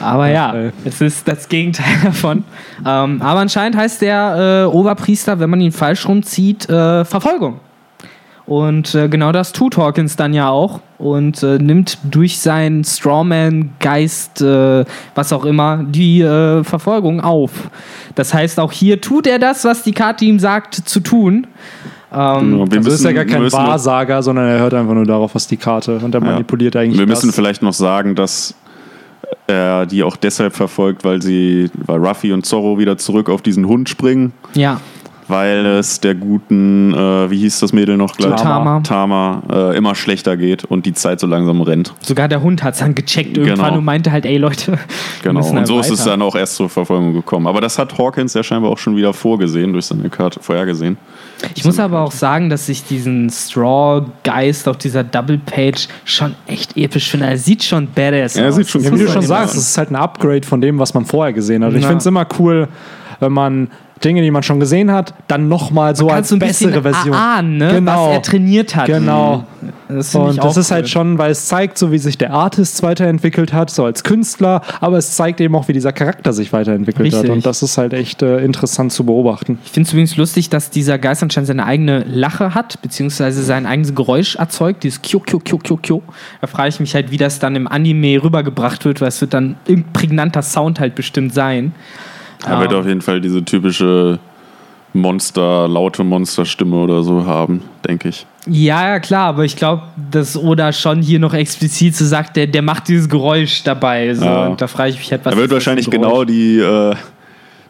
[SPEAKER 2] Aber ja, es ist das Gegenteil [LAUGHS] davon. Ähm, aber anscheinend heißt der äh, Oberpriester, wenn man ihn falsch rumzieht, äh, Verfolgung. Und äh, genau das tut Hawkins dann ja auch und äh, nimmt durch seinen Strawman-Geist, äh, was auch immer, die äh, Verfolgung auf. Das heißt, auch hier tut er das, was die Karte ihm sagt zu tun. Ähm,
[SPEAKER 3] Wir
[SPEAKER 1] Also ist ja gar kein Wahrsager, sondern er hört einfach nur darauf, was die Karte und er
[SPEAKER 3] Ja.
[SPEAKER 1] manipuliert eigentlich.
[SPEAKER 3] Wir müssen
[SPEAKER 1] das.
[SPEAKER 3] vielleicht noch sagen, dass er die auch deshalb verfolgt, weil sie, weil Ruffy und Zorro wieder zurück auf diesen Hund springen.
[SPEAKER 2] ja.
[SPEAKER 3] Weil es der guten, äh, wie hieß das Mädel noch gleich?
[SPEAKER 2] Tama.
[SPEAKER 3] Tama äh, immer schlechter geht und die Zeit so langsam rennt.
[SPEAKER 2] Sogar der Hund hat es dann gecheckt irgendwann
[SPEAKER 3] Genau.
[SPEAKER 2] und meinte halt, ey Leute,
[SPEAKER 3] Genau. Und
[SPEAKER 2] halt
[SPEAKER 3] so ist es
[SPEAKER 2] weiter.
[SPEAKER 3] dann auch erst zur Verfolgung gekommen. Aber das hat Hawkins ja scheinbar auch schon wieder vorgesehen, durch seine Karte vorhergesehen.
[SPEAKER 2] Ich muss aber auch sagen, dass ich diesen Straw-Geist auf dieser Double-Page schon echt episch finde. Er sieht schon badass
[SPEAKER 3] Ja, er
[SPEAKER 2] aus.
[SPEAKER 3] sieht schon
[SPEAKER 1] Ja, wie du schon sagst, es ist halt ein Upgrade von dem, was man vorher gesehen hat. Ich finde es immer cool, wenn man Dinge, die man schon gesehen hat, dann nochmal so als
[SPEAKER 2] ein bisschen
[SPEAKER 1] bessere Version.
[SPEAKER 2] erahnen, ne?
[SPEAKER 1] Genau.
[SPEAKER 2] was er trainiert hat.
[SPEAKER 1] Genau.
[SPEAKER 2] Das finde ich
[SPEAKER 1] Und das ist halt
[SPEAKER 2] cool.
[SPEAKER 1] schon, weil es zeigt, so wie sich der Artist weiterentwickelt hat, so als Künstler, aber es zeigt eben auch, wie dieser Charakter sich weiterentwickelt hat.
[SPEAKER 2] Richtig.
[SPEAKER 1] Und das ist halt echt äh, interessant zu beobachten.
[SPEAKER 2] Ich finde es übrigens lustig, dass dieser Geist anscheinend seine eigene Lache hat, beziehungsweise sein eigenes Geräusch erzeugt, dieses Kyo, Kyo, Kyo, Kyo, Kyo. Da frage ich mich halt, wie das dann im Anime rübergebracht wird, weil es wird dann irgendein prägnanter Sound halt bestimmt sein.
[SPEAKER 3] Er wird
[SPEAKER 2] Ah.
[SPEAKER 3] auf jeden Fall diese typische Monster, laute Monsterstimme oder so haben, denke ich.
[SPEAKER 2] Ja, ja, klar, aber ich glaube, dass Oda schon hier noch explizit so sagt, der, der macht dieses Geräusch dabei. So.
[SPEAKER 3] Ja.
[SPEAKER 2] Und da frage ich mich halt, was
[SPEAKER 3] er wird wahrscheinlich genau die, äh,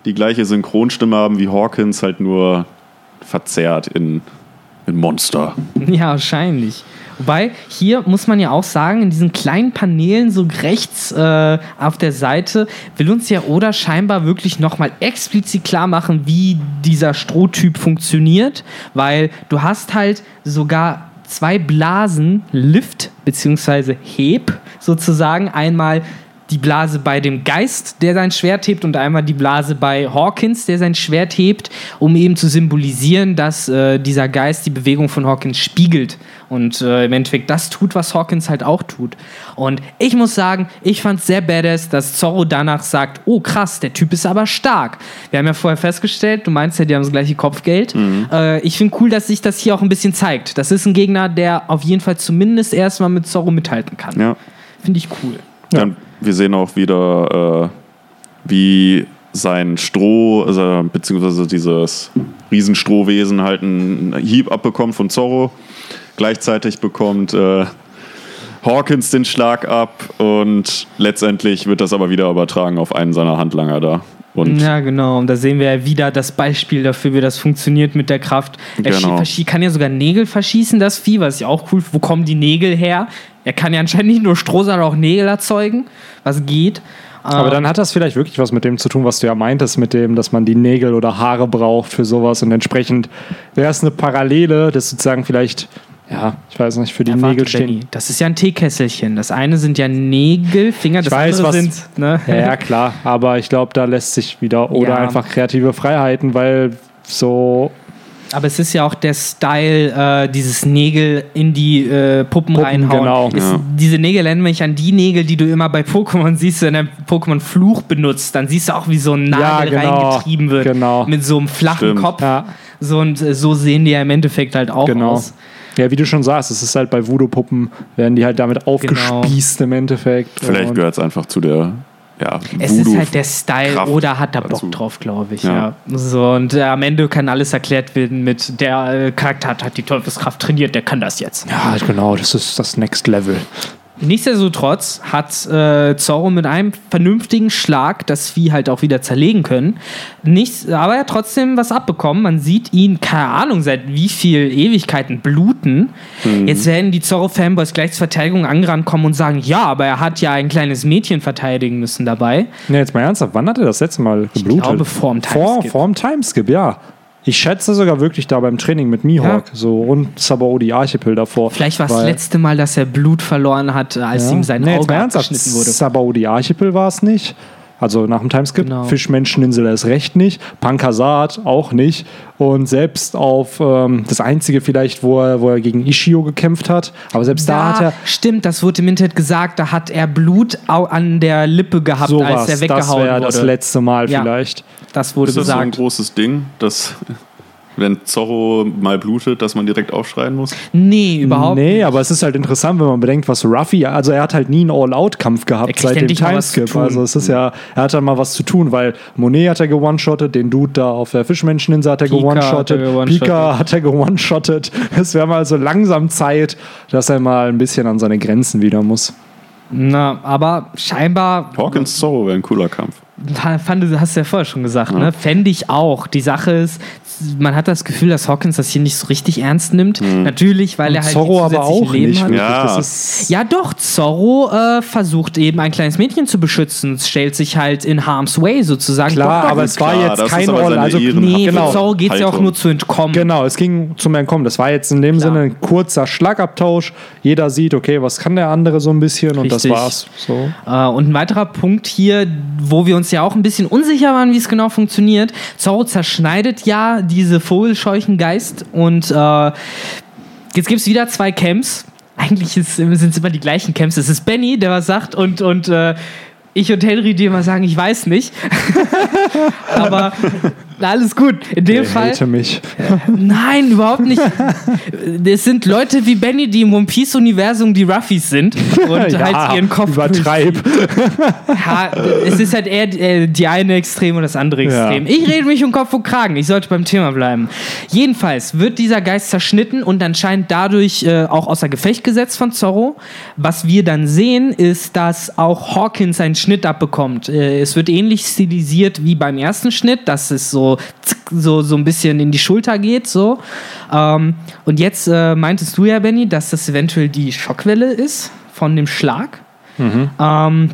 [SPEAKER 3] die gleiche Synchronstimme haben wie Hawkins, halt nur verzerrt in, in Monster. [LAUGHS]
[SPEAKER 2] Ja, wahrscheinlich. Wobei, hier muss man ja auch sagen, in diesen kleinen Paneelen so rechts äh, auf der Seite will uns ja Oda scheinbar wirklich nochmal explizit klar machen, wie dieser Strohtyp funktioniert, weil du hast halt sogar zwei Blasen, Lift bzw. Heb sozusagen, einmal die Blase bei dem Geist, der sein Schwert hebt, und einmal die Blase bei Hawkins, der sein Schwert hebt, um eben zu symbolisieren, dass äh, dieser Geist die Bewegung von Hawkins spiegelt und äh, im Endeffekt das tut, was Hawkins halt auch tut. Und ich muss sagen, ich fand es sehr badass, dass Zorro danach sagt, oh krass, der Typ ist aber stark. Wir haben ja vorher festgestellt, du meinst ja, die haben das gleiche Kopfgeld. Äh, ich finde cool, dass sich das hier auch ein bisschen zeigt. Das ist ein Gegner, der auf jeden Fall zumindest erstmal mit Zorro mithalten kann.
[SPEAKER 3] Ja.
[SPEAKER 2] Finde ich cool.
[SPEAKER 3] Dann, wir sehen auch wieder, äh, wie sein Stroh, also, beziehungsweise dieses Riesenstrohwesen halt einen Hieb abbekommt von Zorro. Gleichzeitig bekommt äh, Hawkins den Schlag ab und letztendlich wird das aber wieder übertragen auf einen seiner Handlanger da. Und
[SPEAKER 2] Ja, genau. Und da sehen wir ja wieder das Beispiel dafür, wie das funktioniert mit der Kraft. Er
[SPEAKER 3] Genau.
[SPEAKER 2] kann ja sogar Nägel verschießen, das Vieh, was ich auch cool Wo kommen die Nägel her? Er kann ja anscheinend nicht nur Stroh, sondern auch Nägel erzeugen, was geht.
[SPEAKER 1] Aber dann hat das vielleicht wirklich was mit dem zu tun, was du ja meintest, mit dem, dass man die Nägel oder Haare braucht für sowas und entsprechend wäre es eine Parallele, das sozusagen vielleicht, ja, ich weiß nicht, für die
[SPEAKER 2] Ja, warte,
[SPEAKER 1] Nägel stehen.
[SPEAKER 2] Benny, Das ist ja ein Teekesselchen. Das eine sind ja Nägel, Finger, das
[SPEAKER 1] weiß,
[SPEAKER 2] andere
[SPEAKER 1] was-
[SPEAKER 2] sind. Ne?
[SPEAKER 1] Ja, ja, klar, aber ich glaube, da lässt sich wieder oder
[SPEAKER 2] Ja.
[SPEAKER 1] einfach kreative Freiheiten, weil so
[SPEAKER 2] Aber es ist ja auch der Style, äh, dieses Nägel in die äh, Puppen,
[SPEAKER 1] Puppen,
[SPEAKER 2] reinhauen.
[SPEAKER 1] genau.
[SPEAKER 2] Ist,
[SPEAKER 3] Ja.
[SPEAKER 2] Diese Nägel erinnern mich an die Nägel, die du immer bei Pokémon siehst, wenn der Pokémon Fluch benutzt. Dann siehst du auch, wie so ein Nagel
[SPEAKER 1] Ja, genau.
[SPEAKER 2] reingetrieben wird.
[SPEAKER 1] Genau.
[SPEAKER 2] Mit so einem flachen
[SPEAKER 3] Stimmt.
[SPEAKER 2] Kopf.
[SPEAKER 1] Ja.
[SPEAKER 2] So, und äh, so sehen die ja im Endeffekt halt auch
[SPEAKER 1] Genau.
[SPEAKER 2] aus.
[SPEAKER 1] Ja, wie du schon sagst, es ist halt bei Voodoo-Puppen, werden die halt damit aufgespießt im Endeffekt.
[SPEAKER 3] vielleicht gehört es einfach zu der ja,
[SPEAKER 2] Es ist halt der Style
[SPEAKER 3] Kraft
[SPEAKER 2] oder hat er Bock
[SPEAKER 3] dazu.
[SPEAKER 2] drauf, glaube ich.
[SPEAKER 3] Ja.
[SPEAKER 2] Ja. So, und äh, am Ende kann alles erklärt werden mit der äh, Charakter hat, hat die Teufelskraft trainiert, der kann das jetzt.
[SPEAKER 1] Ja, halt genau, das ist das Next Level.
[SPEAKER 2] Nichtsdestotrotz hat äh, Zorro mit einem vernünftigen Schlag das Vieh halt auch wieder zerlegen können. Nichts, aber er hat trotzdem was abbekommen. Man sieht ihn, keine Ahnung, seit wie viel Ewigkeiten bluten. Jetzt werden die Zorro-Fanboys gleich zur Verteidigung angerannt kommen und sagen, ja, aber er hat ja ein kleines Mädchen verteidigen müssen dabei.
[SPEAKER 1] Ja, jetzt mal ernsthaft, wann hat er das letzte Mal geblutet?
[SPEAKER 2] glaube, vorm
[SPEAKER 1] Vor,
[SPEAKER 2] Timeskip.
[SPEAKER 1] vorm Timeskip, ja. Ich schätze sogar wirklich da beim Training mit Mihawk
[SPEAKER 2] Ja.
[SPEAKER 1] so und Sabaody Archipel davor.
[SPEAKER 2] Vielleicht war es das letzte Mal, dass er Blut verloren hat, als
[SPEAKER 1] Ja.
[SPEAKER 2] ihm sein
[SPEAKER 1] nee,
[SPEAKER 2] Auge abgeschnitten wurde.
[SPEAKER 1] Sabaody Archipel war es nicht. Also nach dem Timeskip.
[SPEAKER 2] Genau.
[SPEAKER 1] Fischmenscheninsel erst recht nicht. Pankasat auch nicht. Und selbst auf ähm, das einzige vielleicht, wo er, wo er gegen Ishio gekämpft hat. Aber selbst da, hat er
[SPEAKER 2] stimmt, das wurde im Internet gesagt, da hat er Blut an der Lippe gehabt,
[SPEAKER 1] sowas.
[SPEAKER 2] als er
[SPEAKER 1] Das
[SPEAKER 2] weggehauen
[SPEAKER 1] wäre
[SPEAKER 2] wurde.
[SPEAKER 1] das letzte Mal
[SPEAKER 2] Ja.
[SPEAKER 1] vielleicht.
[SPEAKER 2] Das wurde
[SPEAKER 3] Ist das so ein
[SPEAKER 2] gesagt.
[SPEAKER 3] großes Ding, dass wenn Zorro mal blutet, dass man direkt aufschreien muss?
[SPEAKER 2] nee, überhaupt
[SPEAKER 1] Nee,
[SPEAKER 2] nicht.
[SPEAKER 1] aber es ist halt interessant, wenn man bedenkt, was Ruffy, also er hat halt nie einen All-Out-Kampf gehabt seit dem Timeskip. Also es ist ja, er hat dann mal was zu tun, weil Monet hat er gewone-shottet, den Dude da auf der Fischmenscheninsel er
[SPEAKER 2] hat er gewone-shottet.
[SPEAKER 1] Pika hat er gewone-shottet. [LAUGHS] Es wäre mal so langsam Zeit, dass er mal ein bisschen an seine Grenzen wieder muss.
[SPEAKER 2] Na, aber scheinbar.
[SPEAKER 3] Hawkins Zorro wäre ein cooler Kampf.
[SPEAKER 2] Fand, du hast ja vorher schon gesagt, ne? Fände ich auch. Die Sache ist, man hat das Gefühl, dass Hawkins das hier nicht so richtig ernst nimmt. Natürlich, weil er halt
[SPEAKER 1] Zorro aber auch
[SPEAKER 2] Leben
[SPEAKER 1] nicht.
[SPEAKER 2] hat.
[SPEAKER 3] Ja.
[SPEAKER 1] Das ist,
[SPEAKER 2] Ja, doch, Zorro äh, versucht eben ein kleines Mädchen zu beschützen, Es stellt sich halt in harm's way sozusagen.
[SPEAKER 1] klar,
[SPEAKER 2] Doch,
[SPEAKER 1] aber es war
[SPEAKER 3] klar,
[SPEAKER 1] jetzt kein
[SPEAKER 3] seine
[SPEAKER 1] Also,
[SPEAKER 2] Nee,
[SPEAKER 1] genau.
[SPEAKER 2] für Zorro geht es ja auch nur zu entkommen.
[SPEAKER 1] Genau, es ging zum Entkommen. Das war jetzt in dem
[SPEAKER 2] Klar.
[SPEAKER 1] Sinne ein kurzer Schlagabtausch. Jeder sieht, okay, was kann der andere so ein bisschen und das
[SPEAKER 2] Richtig.
[SPEAKER 1] war's. So.
[SPEAKER 2] Äh, und ein weiterer Punkt hier, wo wir uns ja auch ein bisschen unsicher waren, wie es genau funktioniert. Zorro zerschneidet ja diese Vogelscheuchengeist und äh, jetzt gibt es wieder zwei Camps. Eigentlich sind es immer die gleichen Camps. Es ist Benny, der was sagt und, und äh, ich und Henry, die immer sagen, ich weiß nicht. [LAUGHS] Aber alles gut. In dem
[SPEAKER 1] Ich
[SPEAKER 2] Fall.
[SPEAKER 1] hate mich. [LAUGHS]
[SPEAKER 2] Nein, überhaupt nicht. Es sind Leute wie Benny, die im One Piece-Universum die Ruffies sind [LAUGHS] und halt ihren Kopf.
[SPEAKER 1] Übertreib.
[SPEAKER 2] Ja, es ist halt eher äh, die eine Extrem und das andere
[SPEAKER 1] Ja.
[SPEAKER 2] Extrem. Ich rede mich um Kopf und Kragen. Ich sollte beim Thema bleiben. Jedenfalls wird dieser Geist zerschnitten und anscheinend dadurch äh, auch außer Gefecht gesetzt von Zorro. Was wir dann sehen, ist, dass auch Hawkins einen Schnitt abbekommt. Äh, es wird ähnlich stilisiert wie beim ersten Schnitt, dass es so, zick, so, so ein bisschen in die Schulter geht. So. Ähm, und jetzt äh, meintest du ja, Benny, dass das eventuell die Schockwelle ist von dem Schlag. Ähm,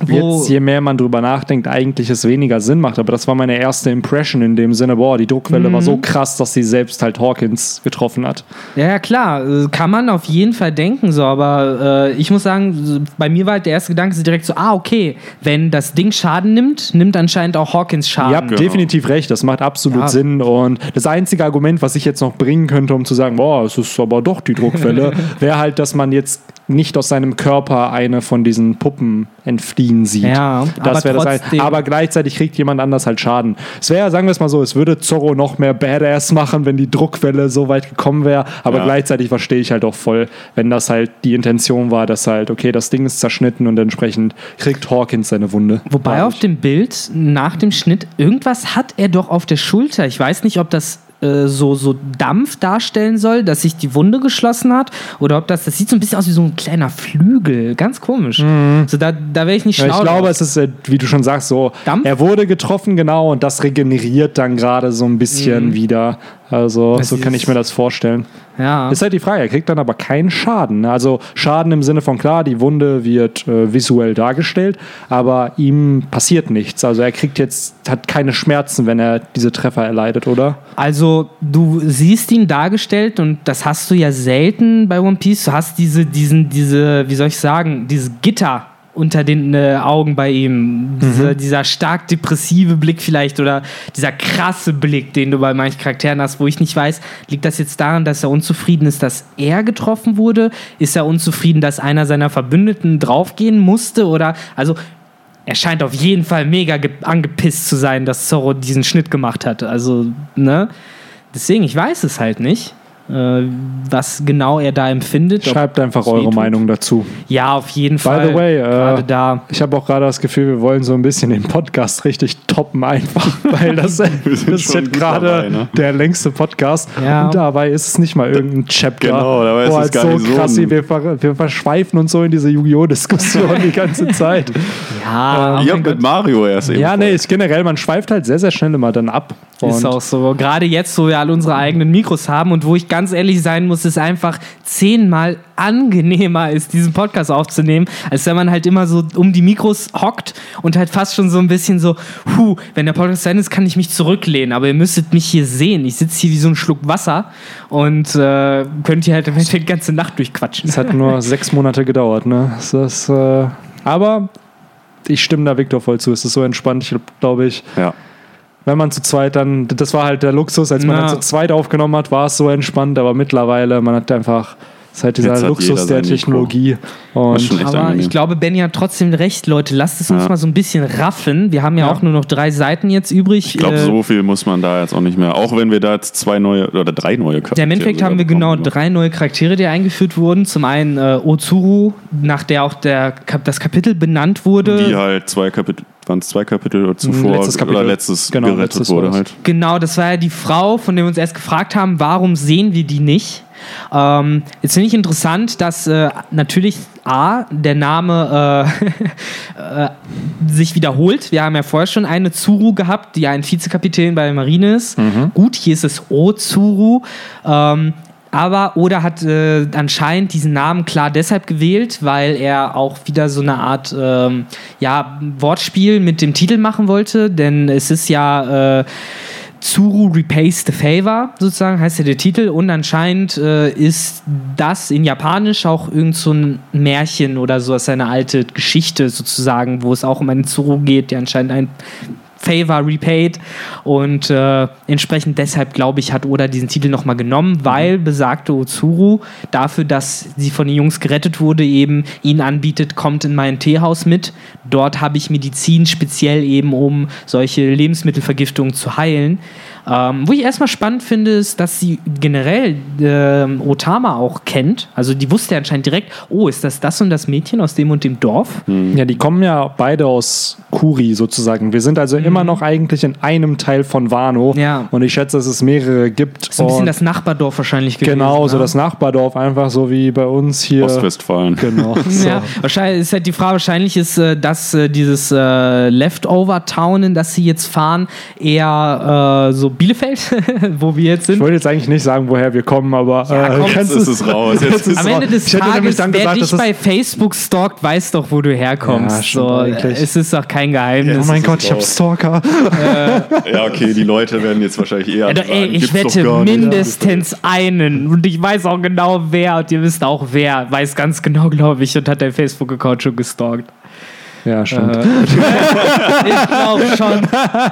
[SPEAKER 2] wo,
[SPEAKER 1] Jetzt, je mehr man drüber nachdenkt, eigentlich es weniger Sinn macht. Aber das war meine erste Impression in dem Sinne, boah, die Druckwelle war
[SPEAKER 2] Mhm.
[SPEAKER 1] so krass, dass sie selbst halt Hawkins getroffen hat.
[SPEAKER 2] Ja, ja, klar, äh, kann man auf jeden Fall denken, so, aber äh, ich muss sagen, bei mir war halt der erste Gedanke direkt so, ah, okay, wenn das Ding Schaden nimmt, nimmt anscheinend auch Hawkins
[SPEAKER 1] Ihr habt
[SPEAKER 2] Schaden.
[SPEAKER 1] definitiv recht, das macht absolut
[SPEAKER 2] Ja.
[SPEAKER 1] Sinn. Und das einzige Argument, was ich jetzt noch bringen könnte, um zu sagen, boah, es ist aber doch die Druckwelle, [LAUGHS] wäre halt, dass man jetzt nicht aus seinem Körper eine von diesen Puppen entfliehen sieht.
[SPEAKER 2] Ja,
[SPEAKER 1] das
[SPEAKER 2] aber
[SPEAKER 1] das ein, aber gleichzeitig kriegt jemand anders halt Schaden. Es wäre, sagen wir es mal so, es würde Zorro noch mehr Badass machen, wenn die Druckwelle so weit gekommen wäre. Aber
[SPEAKER 3] Ja.
[SPEAKER 1] gleichzeitig verstehe ich halt auch voll, wenn das halt die Intention war, dass halt, okay, das Ding ist zerschnitten und entsprechend kriegt Hawkins seine Wunde.
[SPEAKER 2] Wobei auf dem Bild nach dem Schnitt irgendwas hat er doch auf der Schulter. Ich weiß nicht, ob das äh, so, so Dampf darstellen soll, dass sich die Wunde geschlossen hat oder ob das, das sieht so ein bisschen aus wie so ein kleiner Flügel. Ganz komisch. So, da, da wäre ich nicht
[SPEAKER 1] Ja,
[SPEAKER 2] schlau.
[SPEAKER 1] ich glaube, es ist, äh, wie du schon sagst, so,
[SPEAKER 2] Dampf?
[SPEAKER 1] er wurde getroffen, genau, und das regeneriert dann gerade so ein bisschen wieder. Also,
[SPEAKER 2] Das
[SPEAKER 1] so kann ich mir das vorstellen.
[SPEAKER 2] ja.
[SPEAKER 1] Ist halt die Frage, er kriegt dann aber keinen Schaden. ne? Also, Schaden im Sinne von, klar, die Wunde wird äh, visuell dargestellt, aber ihm passiert nichts. Also, er kriegt jetzt, hat keine Schmerzen, wenn er diese Treffer erleidet, oder?
[SPEAKER 2] Also, du siehst ihn dargestellt und das hast du ja selten bei One Piece. Du hast diese, diesen, diese, wie soll ich sagen, dieses Gitter unter den äh, Augen bei ihm. Diese, Dieser stark depressive Blick vielleicht oder dieser krasse Blick, den du bei manchen Charakteren hast, wo ich nicht weiß, liegt das jetzt daran, dass er unzufrieden ist, dass er getroffen wurde? Ist er unzufrieden, dass einer seiner Verbündeten draufgehen musste? Oder, also, er scheint auf jeden Fall mega ge- angepisst zu sein, dass Zorro diesen Schnitt gemacht hat. Also, ne? Deswegen, ich weiß es halt nicht, was genau er da empfindet.
[SPEAKER 1] Schreibt einfach eure
[SPEAKER 2] wehtut.
[SPEAKER 1] Meinung dazu.
[SPEAKER 2] Ja, auf jeden Fall.
[SPEAKER 1] the way, äh,
[SPEAKER 2] gerade da.
[SPEAKER 1] Ich habe auch gerade das Gefühl, wir wollen so ein bisschen den Podcast richtig toppen einfach, [LAUGHS] weil das, das ist gerade
[SPEAKER 3] ne?
[SPEAKER 1] der längste Podcast
[SPEAKER 2] Ja.
[SPEAKER 1] und dabei ist es nicht mal irgendein Chapter.
[SPEAKER 3] Genau, dabei ist
[SPEAKER 1] wo
[SPEAKER 3] es
[SPEAKER 1] halt
[SPEAKER 3] gar
[SPEAKER 1] so
[SPEAKER 3] nicht so
[SPEAKER 1] krass, wir, ver wir verschweifen uns so in diese Yu-Gi-Oh! Diskussion die ganze [LAUGHS] Zeit.
[SPEAKER 2] Ja,
[SPEAKER 3] Ihr habt mit Mario erst eben.
[SPEAKER 1] ja, nee, ist generell, man schweift halt sehr, sehr schnell immer dann ab.
[SPEAKER 2] Ist auch so. Gerade jetzt, wo wir alle unsere eigenen Mikros haben und wo ich ganz ehrlich sein muss, es einfach zehnmal angenehmer ist, diesen Podcast aufzunehmen, als wenn man halt immer so um die Mikros hockt und halt fast schon so ein bisschen so, puh, wenn der Podcast sein ist, kann ich mich zurücklehnen, aber ihr müsstet mich hier sehen. Ich sitze hier wie so ein Schluck Wasser und äh, könnt ihr halt im Endeffekt die ganze Nacht durchquatschen.
[SPEAKER 1] es hat nur [LAUGHS] sechs Monate gedauert, ne? Das ist, äh, aber ich stimme da Victor voll zu. Es ist so entspannt, ich glaube ich.
[SPEAKER 3] Ja.
[SPEAKER 1] Wenn man zu zweit dann, das war halt der Luxus, als man
[SPEAKER 2] Na.
[SPEAKER 1] dann zu zweit aufgenommen hat, war es so entspannt, aber mittlerweile, man hat einfach, es ist halt dieser Luxus der. Technologie.
[SPEAKER 3] Das
[SPEAKER 1] Und
[SPEAKER 3] ist schon echt
[SPEAKER 2] Aber
[SPEAKER 3] angenehm.
[SPEAKER 2] ich glaube, Benny hat trotzdem recht, Leute. Lasst es uns
[SPEAKER 3] Ja.
[SPEAKER 2] mal so ein bisschen raffen. Wir haben ja,
[SPEAKER 1] Ja.
[SPEAKER 2] auch nur noch drei Seiten jetzt übrig.
[SPEAKER 3] Ich glaube,
[SPEAKER 2] Äh,
[SPEAKER 3] so viel muss man da jetzt auch nicht mehr. Auch wenn wir da jetzt zwei neue oder drei neue Charaktere
[SPEAKER 2] Ja, im Endeffekt haben wir genau
[SPEAKER 3] bekommen, ne?
[SPEAKER 2] drei neue Charaktere, die eingeführt wurden. Zum einen äh, Ozuru, nach der auch der, das Kapitel benannt wurde.
[SPEAKER 3] Die halt zwei Kapitel, waren es zwei Kapitel zuvor
[SPEAKER 1] letztes Kapitel.
[SPEAKER 3] oder letztes
[SPEAKER 1] Genau,
[SPEAKER 3] gerettet
[SPEAKER 1] letztes
[SPEAKER 3] wurde halt.
[SPEAKER 2] Genau, das war ja die Frau, von der wir uns erst gefragt haben, warum sehen wir die nicht? Ähm, jetzt finde ich interessant, dass äh, natürlich A, der Name äh, [LAUGHS] äh, sich wiederholt. Wir haben ja vorher schon eine Zuru gehabt, die ein Vizekapitän bei der Marine ist. Gut, hier ist es O-Zuru. Ähm, aber Oda hat äh, anscheinend diesen Namen klar deshalb gewählt, weil er auch wieder so eine Art ähm, ja, Wortspiel mit dem Titel machen wollte. Denn es ist ja äh, Tsuru Repays the Favor, sozusagen, heißt ja der Titel. Und anscheinend äh, ist das in Japanisch auch irgend so ein Märchen oder so, ist eine alte Geschichte sozusagen, wo es auch um einen Tsuru geht, der anscheinend ein Favor repaid. Und äh, entsprechend deshalb, glaube ich, hat Oda diesen Titel nochmal genommen, weil besagte Otsuru dafür, dass sie von den Jungs gerettet wurde, eben ihn anbietet, kommt in mein Teehaus mit. Dort habe ich Medizin speziell eben, um solche Lebensmittelvergiftungen zu heilen. Ähm, wo ich erstmal spannend finde, ist, dass sie generell ähm, Otama auch kennt. Also die wusste anscheinend direkt, oh, ist das das und das Mädchen aus dem und dem Dorf?
[SPEAKER 1] Ja, die kommen ja beide aus Kuri sozusagen. Wir sind also immer noch eigentlich in einem Teil von Wano.
[SPEAKER 2] Mhm. Ja.
[SPEAKER 1] Und ich schätze, dass es mehrere gibt.
[SPEAKER 2] So ein bisschen das Nachbardorf wahrscheinlich gewesen.
[SPEAKER 1] Genau, so
[SPEAKER 2] ne?
[SPEAKER 1] das Nachbardorf, einfach so wie bei uns hier.
[SPEAKER 3] Ostwestfalen.
[SPEAKER 1] Genau. [LAUGHS] So.
[SPEAKER 2] Ja, wahrscheinlich ist halt die Frage, wahrscheinlich ist, äh, dass äh, dieses äh, Leftover-Town, in das sie jetzt fahren, eher äh, so Bielefeld, [LAUGHS] wo wir jetzt
[SPEAKER 1] Ich
[SPEAKER 2] sind.
[SPEAKER 1] wollte jetzt eigentlich nicht sagen, woher wir kommen, aber
[SPEAKER 2] Ja,
[SPEAKER 1] äh,
[SPEAKER 2] komm,
[SPEAKER 3] Jetzt ist es raus. [LAUGHS] Jetzt ist
[SPEAKER 2] Am Ende des
[SPEAKER 1] Ich
[SPEAKER 2] Tages, wer
[SPEAKER 1] gesagt,
[SPEAKER 2] dich bei Facebook stalkt, weiß doch, wo du herkommst.
[SPEAKER 1] Ja,
[SPEAKER 2] so, es ist doch kein Geheimnis.
[SPEAKER 1] Oh mein Gott, ich hab
[SPEAKER 3] raus.
[SPEAKER 1] Stalker. [LAUGHS]
[SPEAKER 3] Ja, okay, die Leute werden jetzt wahrscheinlich eher.
[SPEAKER 2] Alter, ey, ich
[SPEAKER 3] gibt's
[SPEAKER 2] wette mindestens einen. Und ich weiß auch genau wer. Und ihr wisst auch wer. Weiß ganz genau, glaube ich. Und hat dein Facebook-Account schon gestalkt.
[SPEAKER 1] Ja, stimmt. [LAUGHS]
[SPEAKER 2] Ich glaube schon.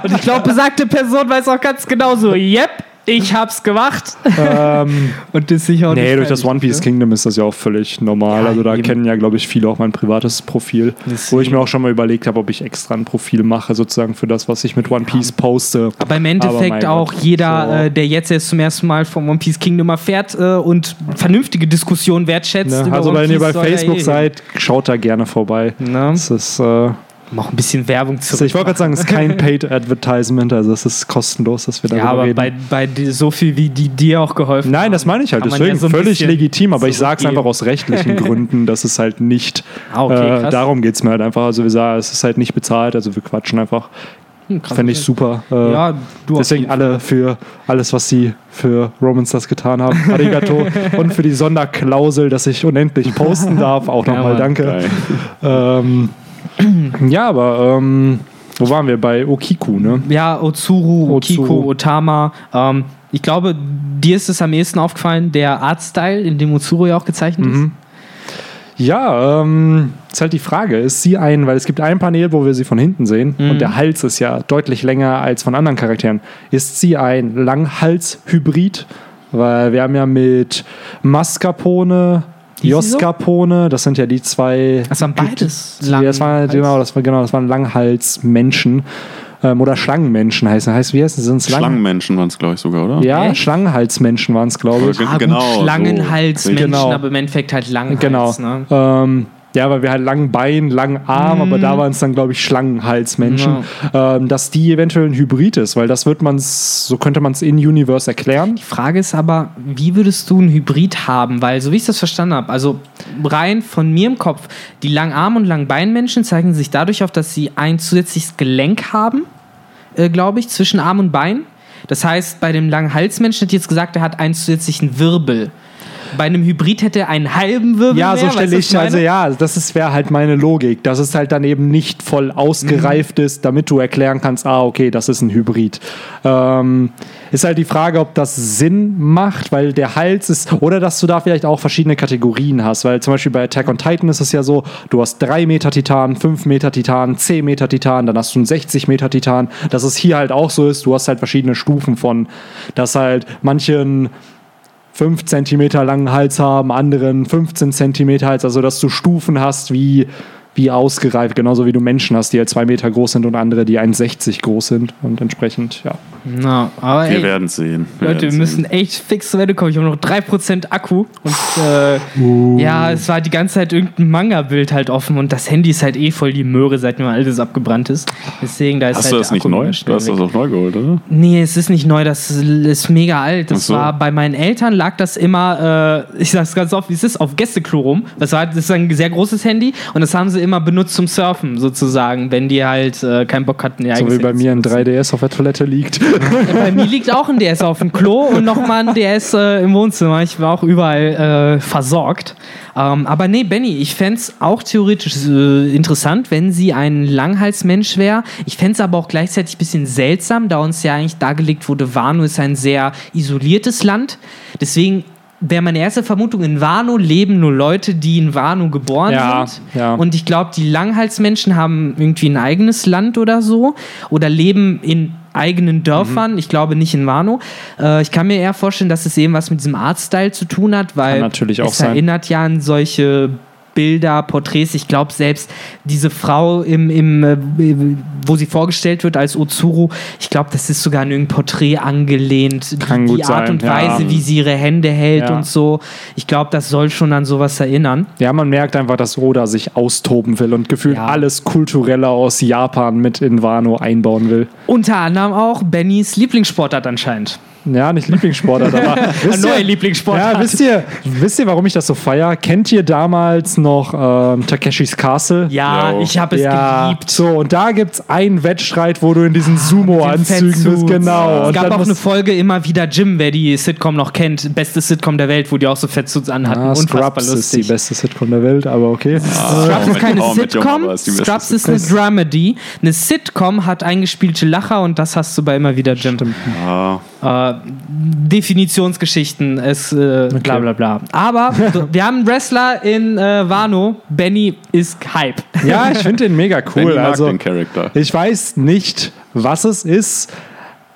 [SPEAKER 2] Und ich glaube, besagte Person weiß auch ganz genau so, yep, ich hab's gemacht.
[SPEAKER 1] ähm, [LAUGHS]
[SPEAKER 2] Und ist sicher auch
[SPEAKER 1] nee, durch das One Piece
[SPEAKER 2] ne?
[SPEAKER 1] Kingdom ist das ja auch völlig normal.
[SPEAKER 2] Ja,
[SPEAKER 1] also da
[SPEAKER 2] eben.
[SPEAKER 1] kennen ja, glaube ich, viele auch mein privates Profil. Wo ich
[SPEAKER 2] Deswegen.
[SPEAKER 1] mir auch schon mal überlegt habe, ob ich extra ein Profil mache, sozusagen für das, was ich mit One Piece poste.
[SPEAKER 2] Aber im
[SPEAKER 1] Aber
[SPEAKER 2] Endeffekt
[SPEAKER 1] mein
[SPEAKER 2] auch
[SPEAKER 1] Gott,
[SPEAKER 2] jeder,
[SPEAKER 1] so.
[SPEAKER 2] äh, der jetzt erst zum ersten Mal vom One Piece Kingdom erfährt äh, und vernünftige Diskussionen wertschätzt.
[SPEAKER 1] Ne? Also wenn ihr bei Facebook
[SPEAKER 2] eh-
[SPEAKER 1] seid, schaut da gerne vorbei.
[SPEAKER 2] Ne?
[SPEAKER 1] Das ist, äh,
[SPEAKER 2] Mach ein bisschen Werbung
[SPEAKER 1] also
[SPEAKER 2] zurück.
[SPEAKER 1] ich wollte gerade sagen, es ist kein [LAUGHS] Paid Advertisement, also es ist kostenlos, dass wir darüber
[SPEAKER 2] ja, aber
[SPEAKER 1] reden.
[SPEAKER 2] bei, bei so viel wie die dir auch geholfen
[SPEAKER 1] Nein,
[SPEAKER 2] haben,
[SPEAKER 1] das meine ich halt. Deswegen
[SPEAKER 2] ja so
[SPEAKER 1] völlig legitim, aber ich sage es einfach aus rechtlichen [LAUGHS] Gründen, dass es halt nicht.
[SPEAKER 2] Ah, okay,
[SPEAKER 1] äh, darum geht es mir halt einfach. Also wir sagen, es ist halt nicht bezahlt, also wir quatschen einfach.
[SPEAKER 2] Hm.
[SPEAKER 1] Fände ich super. Äh,
[SPEAKER 2] Ja,
[SPEAKER 1] Deswegen alle für alles, was sie für Romans das getan haben. [LAUGHS] Arigato. und für die Sonderklausel, dass ich unendlich posten darf. Auch nochmal danke. Ähm, ja, aber ähm, wo waren wir? Bei Okiku, ne?
[SPEAKER 2] Ja, Otsuru, Okiko,
[SPEAKER 1] Otsuru.
[SPEAKER 2] Otama. Ähm, ich glaube, dir ist es am ehesten aufgefallen, der Artstyle, in dem Otsuru ja auch gezeichnet
[SPEAKER 1] Mhm. Ja, ähm, ist halt die Frage, ist sie ein, weil es gibt ein Panel, wo wir sie von hinten sehen
[SPEAKER 2] Mhm.
[SPEAKER 1] und der Hals ist ja deutlich länger als von anderen Charakteren. Ist sie ein Langhals-Hybrid? Weil wir haben ja mit Mascarpone,
[SPEAKER 2] Sie so?
[SPEAKER 1] Joscarpone, das sind ja die zwei.
[SPEAKER 2] Das waren beides
[SPEAKER 1] Die, das war, genau, das war, genau, das waren Langhals-Menschen. Ähm, oder Schlangenmenschen heißen. Heißt, wie heißen sie? Lang-
[SPEAKER 3] Schlangenmenschen waren es, glaube ich, sogar, oder?
[SPEAKER 1] Ja,
[SPEAKER 2] Echt?
[SPEAKER 1] Schlangenhalsmenschen waren es, glaube ich.
[SPEAKER 2] Ah,
[SPEAKER 3] genau,
[SPEAKER 2] gut,
[SPEAKER 3] so.
[SPEAKER 2] Schlangenhalsmenschen,
[SPEAKER 1] Genau.
[SPEAKER 2] aber im Endeffekt halt Langhals.
[SPEAKER 1] Genau.
[SPEAKER 2] Ne?
[SPEAKER 1] Ähm, ja, weil wir halt langen Bein, langen Arm, aber
[SPEAKER 2] Mhm.
[SPEAKER 1] da waren es dann, glaube ich, Schlangenhalsmenschen. Ähm, dass die eventuell ein Hybrid ist, weil das wird man so könnte man es in Universe erklären.
[SPEAKER 2] Die Frage ist aber, wie würdest du einen Hybrid haben? Weil, so wie ich das verstanden habe, also rein von mir im Kopf, die Langarm- und Langbeinmenschen zeichnen sich dadurch auf, dass sie ein zusätzliches Gelenk haben, äh, glaube ich, zwischen Arm und Bein. Das heißt, bei dem Langhalsmenschen hätte ich jetzt gesagt, er hat einen zusätzlichen Wirbel. Bei einem Hybrid hätte er einen halben Wirbel.
[SPEAKER 1] Ja,
[SPEAKER 2] mehr,
[SPEAKER 1] so stelle ich, also ja, das wäre halt meine Logik, dass es halt dann eben nicht voll ausgereift
[SPEAKER 2] Mhm.
[SPEAKER 1] ist, damit du erklären kannst, ah, okay, das ist ein Hybrid. Ähm, ist halt die Frage, ob das Sinn macht, weil der Hals ist, oder dass du da vielleicht auch verschiedene Kategorien hast, weil zum Beispiel bei Attack on Titan ist es ja so, du hast 3 Meter Titan, 5 Meter Titan, 10 Meter Titan, dann hast du einen 60 Meter Titan, dass es hier halt auch so ist, du hast halt verschiedene Stufen von, dass halt manchen 5 cm langen Hals haben, anderen 15 cm Hals, also dass du Stufen hast, wie wie ausgereift, genauso wie du Menschen hast, die halt zwei Meter groß sind und andere, die 1,60 groß sind und entsprechend, ja.
[SPEAKER 2] Na, aber
[SPEAKER 3] Wir
[SPEAKER 2] ey,
[SPEAKER 3] werden sehen. Wir
[SPEAKER 2] Leute, wir müssen
[SPEAKER 3] sehen.
[SPEAKER 2] echt fix zur Wende kommen. Ich habe noch 3% Akku und äh,
[SPEAKER 3] Uh.
[SPEAKER 2] ja, es war die ganze Zeit irgendein Manga-Bild halt offen und das Handy ist halt eh voll die Möhre, seitdem alles abgebrannt ist. Deswegen, da ist
[SPEAKER 3] Hast
[SPEAKER 2] halt
[SPEAKER 3] du das nicht neu? Du hast das auch neu geholt, oder?
[SPEAKER 2] Nee, es ist nicht neu, das ist mega alt. Das
[SPEAKER 3] so.
[SPEAKER 2] war bei meinen Eltern lag das immer, äh, ich sag's ganz oft, wie es ist, auf Gästeklo rum. Das war das ist ein sehr großes Handy und das haben sie immer benutzt zum Surfen sozusagen, wenn die halt äh, keinen Bock hatten, ihr
[SPEAKER 1] So wie bei mir ein
[SPEAKER 2] zu benutzen.
[SPEAKER 1] 3DS auf der Toilette liegt. [LAUGHS]
[SPEAKER 2] Bei mir liegt auch ein DS auf dem Klo und nochmal ein DS äh, im Wohnzimmer. Ich war auch überall äh, versorgt. Ähm, aber nee, Benny, ich fände es auch theoretisch äh, interessant, wenn sie ein Langhalsmensch wäre. Ich fände es aber auch gleichzeitig ein bisschen seltsam, da uns ja eigentlich dargelegt wurde, Wano ist ein sehr isoliertes Land. Deswegen wäre meine erste Vermutung, in Wano leben nur Leute, die in Wano geboren
[SPEAKER 1] Ja,
[SPEAKER 2] sind.
[SPEAKER 1] ja.
[SPEAKER 2] Und ich glaube, die Langhalsmenschen haben irgendwie ein eigenes Land oder so oder leben in eigenen Dörfern. Ich glaube nicht in Wano. Äh, ich kann mir eher vorstellen, dass es eben was mit diesem Artstyle zu tun hat, weil
[SPEAKER 1] natürlich auch
[SPEAKER 2] es
[SPEAKER 1] sein.
[SPEAKER 2] erinnert ja an solche Bilder, Porträts. Ich glaube selbst diese Frau im, im äh, wo sie vorgestellt wird als Ozuru, ich glaube, das ist sogar an irgendein Porträt angelehnt.
[SPEAKER 1] Kann
[SPEAKER 2] die die Art
[SPEAKER 1] sein,
[SPEAKER 2] und
[SPEAKER 1] ja.
[SPEAKER 2] Weise, wie sie ihre Hände hält
[SPEAKER 1] Ja.
[SPEAKER 2] und so. Ich glaube, das soll schon an sowas erinnern.
[SPEAKER 1] Ja, man merkt einfach, dass Oda sich austoben will und gefühlt
[SPEAKER 2] Ja.
[SPEAKER 1] alles Kulturelle aus Japan mit in Wano einbauen will.
[SPEAKER 2] Unter anderem auch Bennys Lieblingssportart anscheinend.
[SPEAKER 1] Ja, nicht Lieblingssportart, aber [LAUGHS] wisst
[SPEAKER 2] neue
[SPEAKER 1] ihr,
[SPEAKER 2] Lieblingssportart.
[SPEAKER 1] Ja, wisst ihr, wisst ihr, warum ich das so feier? Kennt ihr damals noch ähm, Takeshis Castle?
[SPEAKER 2] Ja,
[SPEAKER 3] Jo.
[SPEAKER 2] ich habe es
[SPEAKER 1] ja,
[SPEAKER 2] geliebt.
[SPEAKER 1] so und da gibt's einen Wettstreit, wo du in diesen Sumo-Anzügen bist, genau.
[SPEAKER 2] Es
[SPEAKER 1] Und
[SPEAKER 2] gab
[SPEAKER 1] dann
[SPEAKER 2] auch eine Folge immer wieder Jim, wer die Sitcom noch kennt, beste Sitcom der Welt, wo die auch so Fettsuits anhatten.
[SPEAKER 1] Ah, Scrubs ist die beste Sitcom der Welt, aber okay.
[SPEAKER 2] Scrubs
[SPEAKER 3] How
[SPEAKER 2] ist keine
[SPEAKER 3] Your
[SPEAKER 2] Sitcom,
[SPEAKER 3] ist
[SPEAKER 2] Scrubs ist eine Dramedy. Eine Sitcom hat eingespielte Lacher und das hast du bei immer wieder Jim.
[SPEAKER 3] Ja.
[SPEAKER 2] Äh, Definitionsgeschichten, es äh, bla bla bla. Aber [LAUGHS] wir haben einen Wrestler in äh, Wano, Benny ist Hype.
[SPEAKER 1] Ja, ich finde den mega
[SPEAKER 3] Benny
[SPEAKER 1] cool.
[SPEAKER 3] mag
[SPEAKER 1] Also,
[SPEAKER 3] den Charakter.
[SPEAKER 1] ich weiß nicht, was es ist.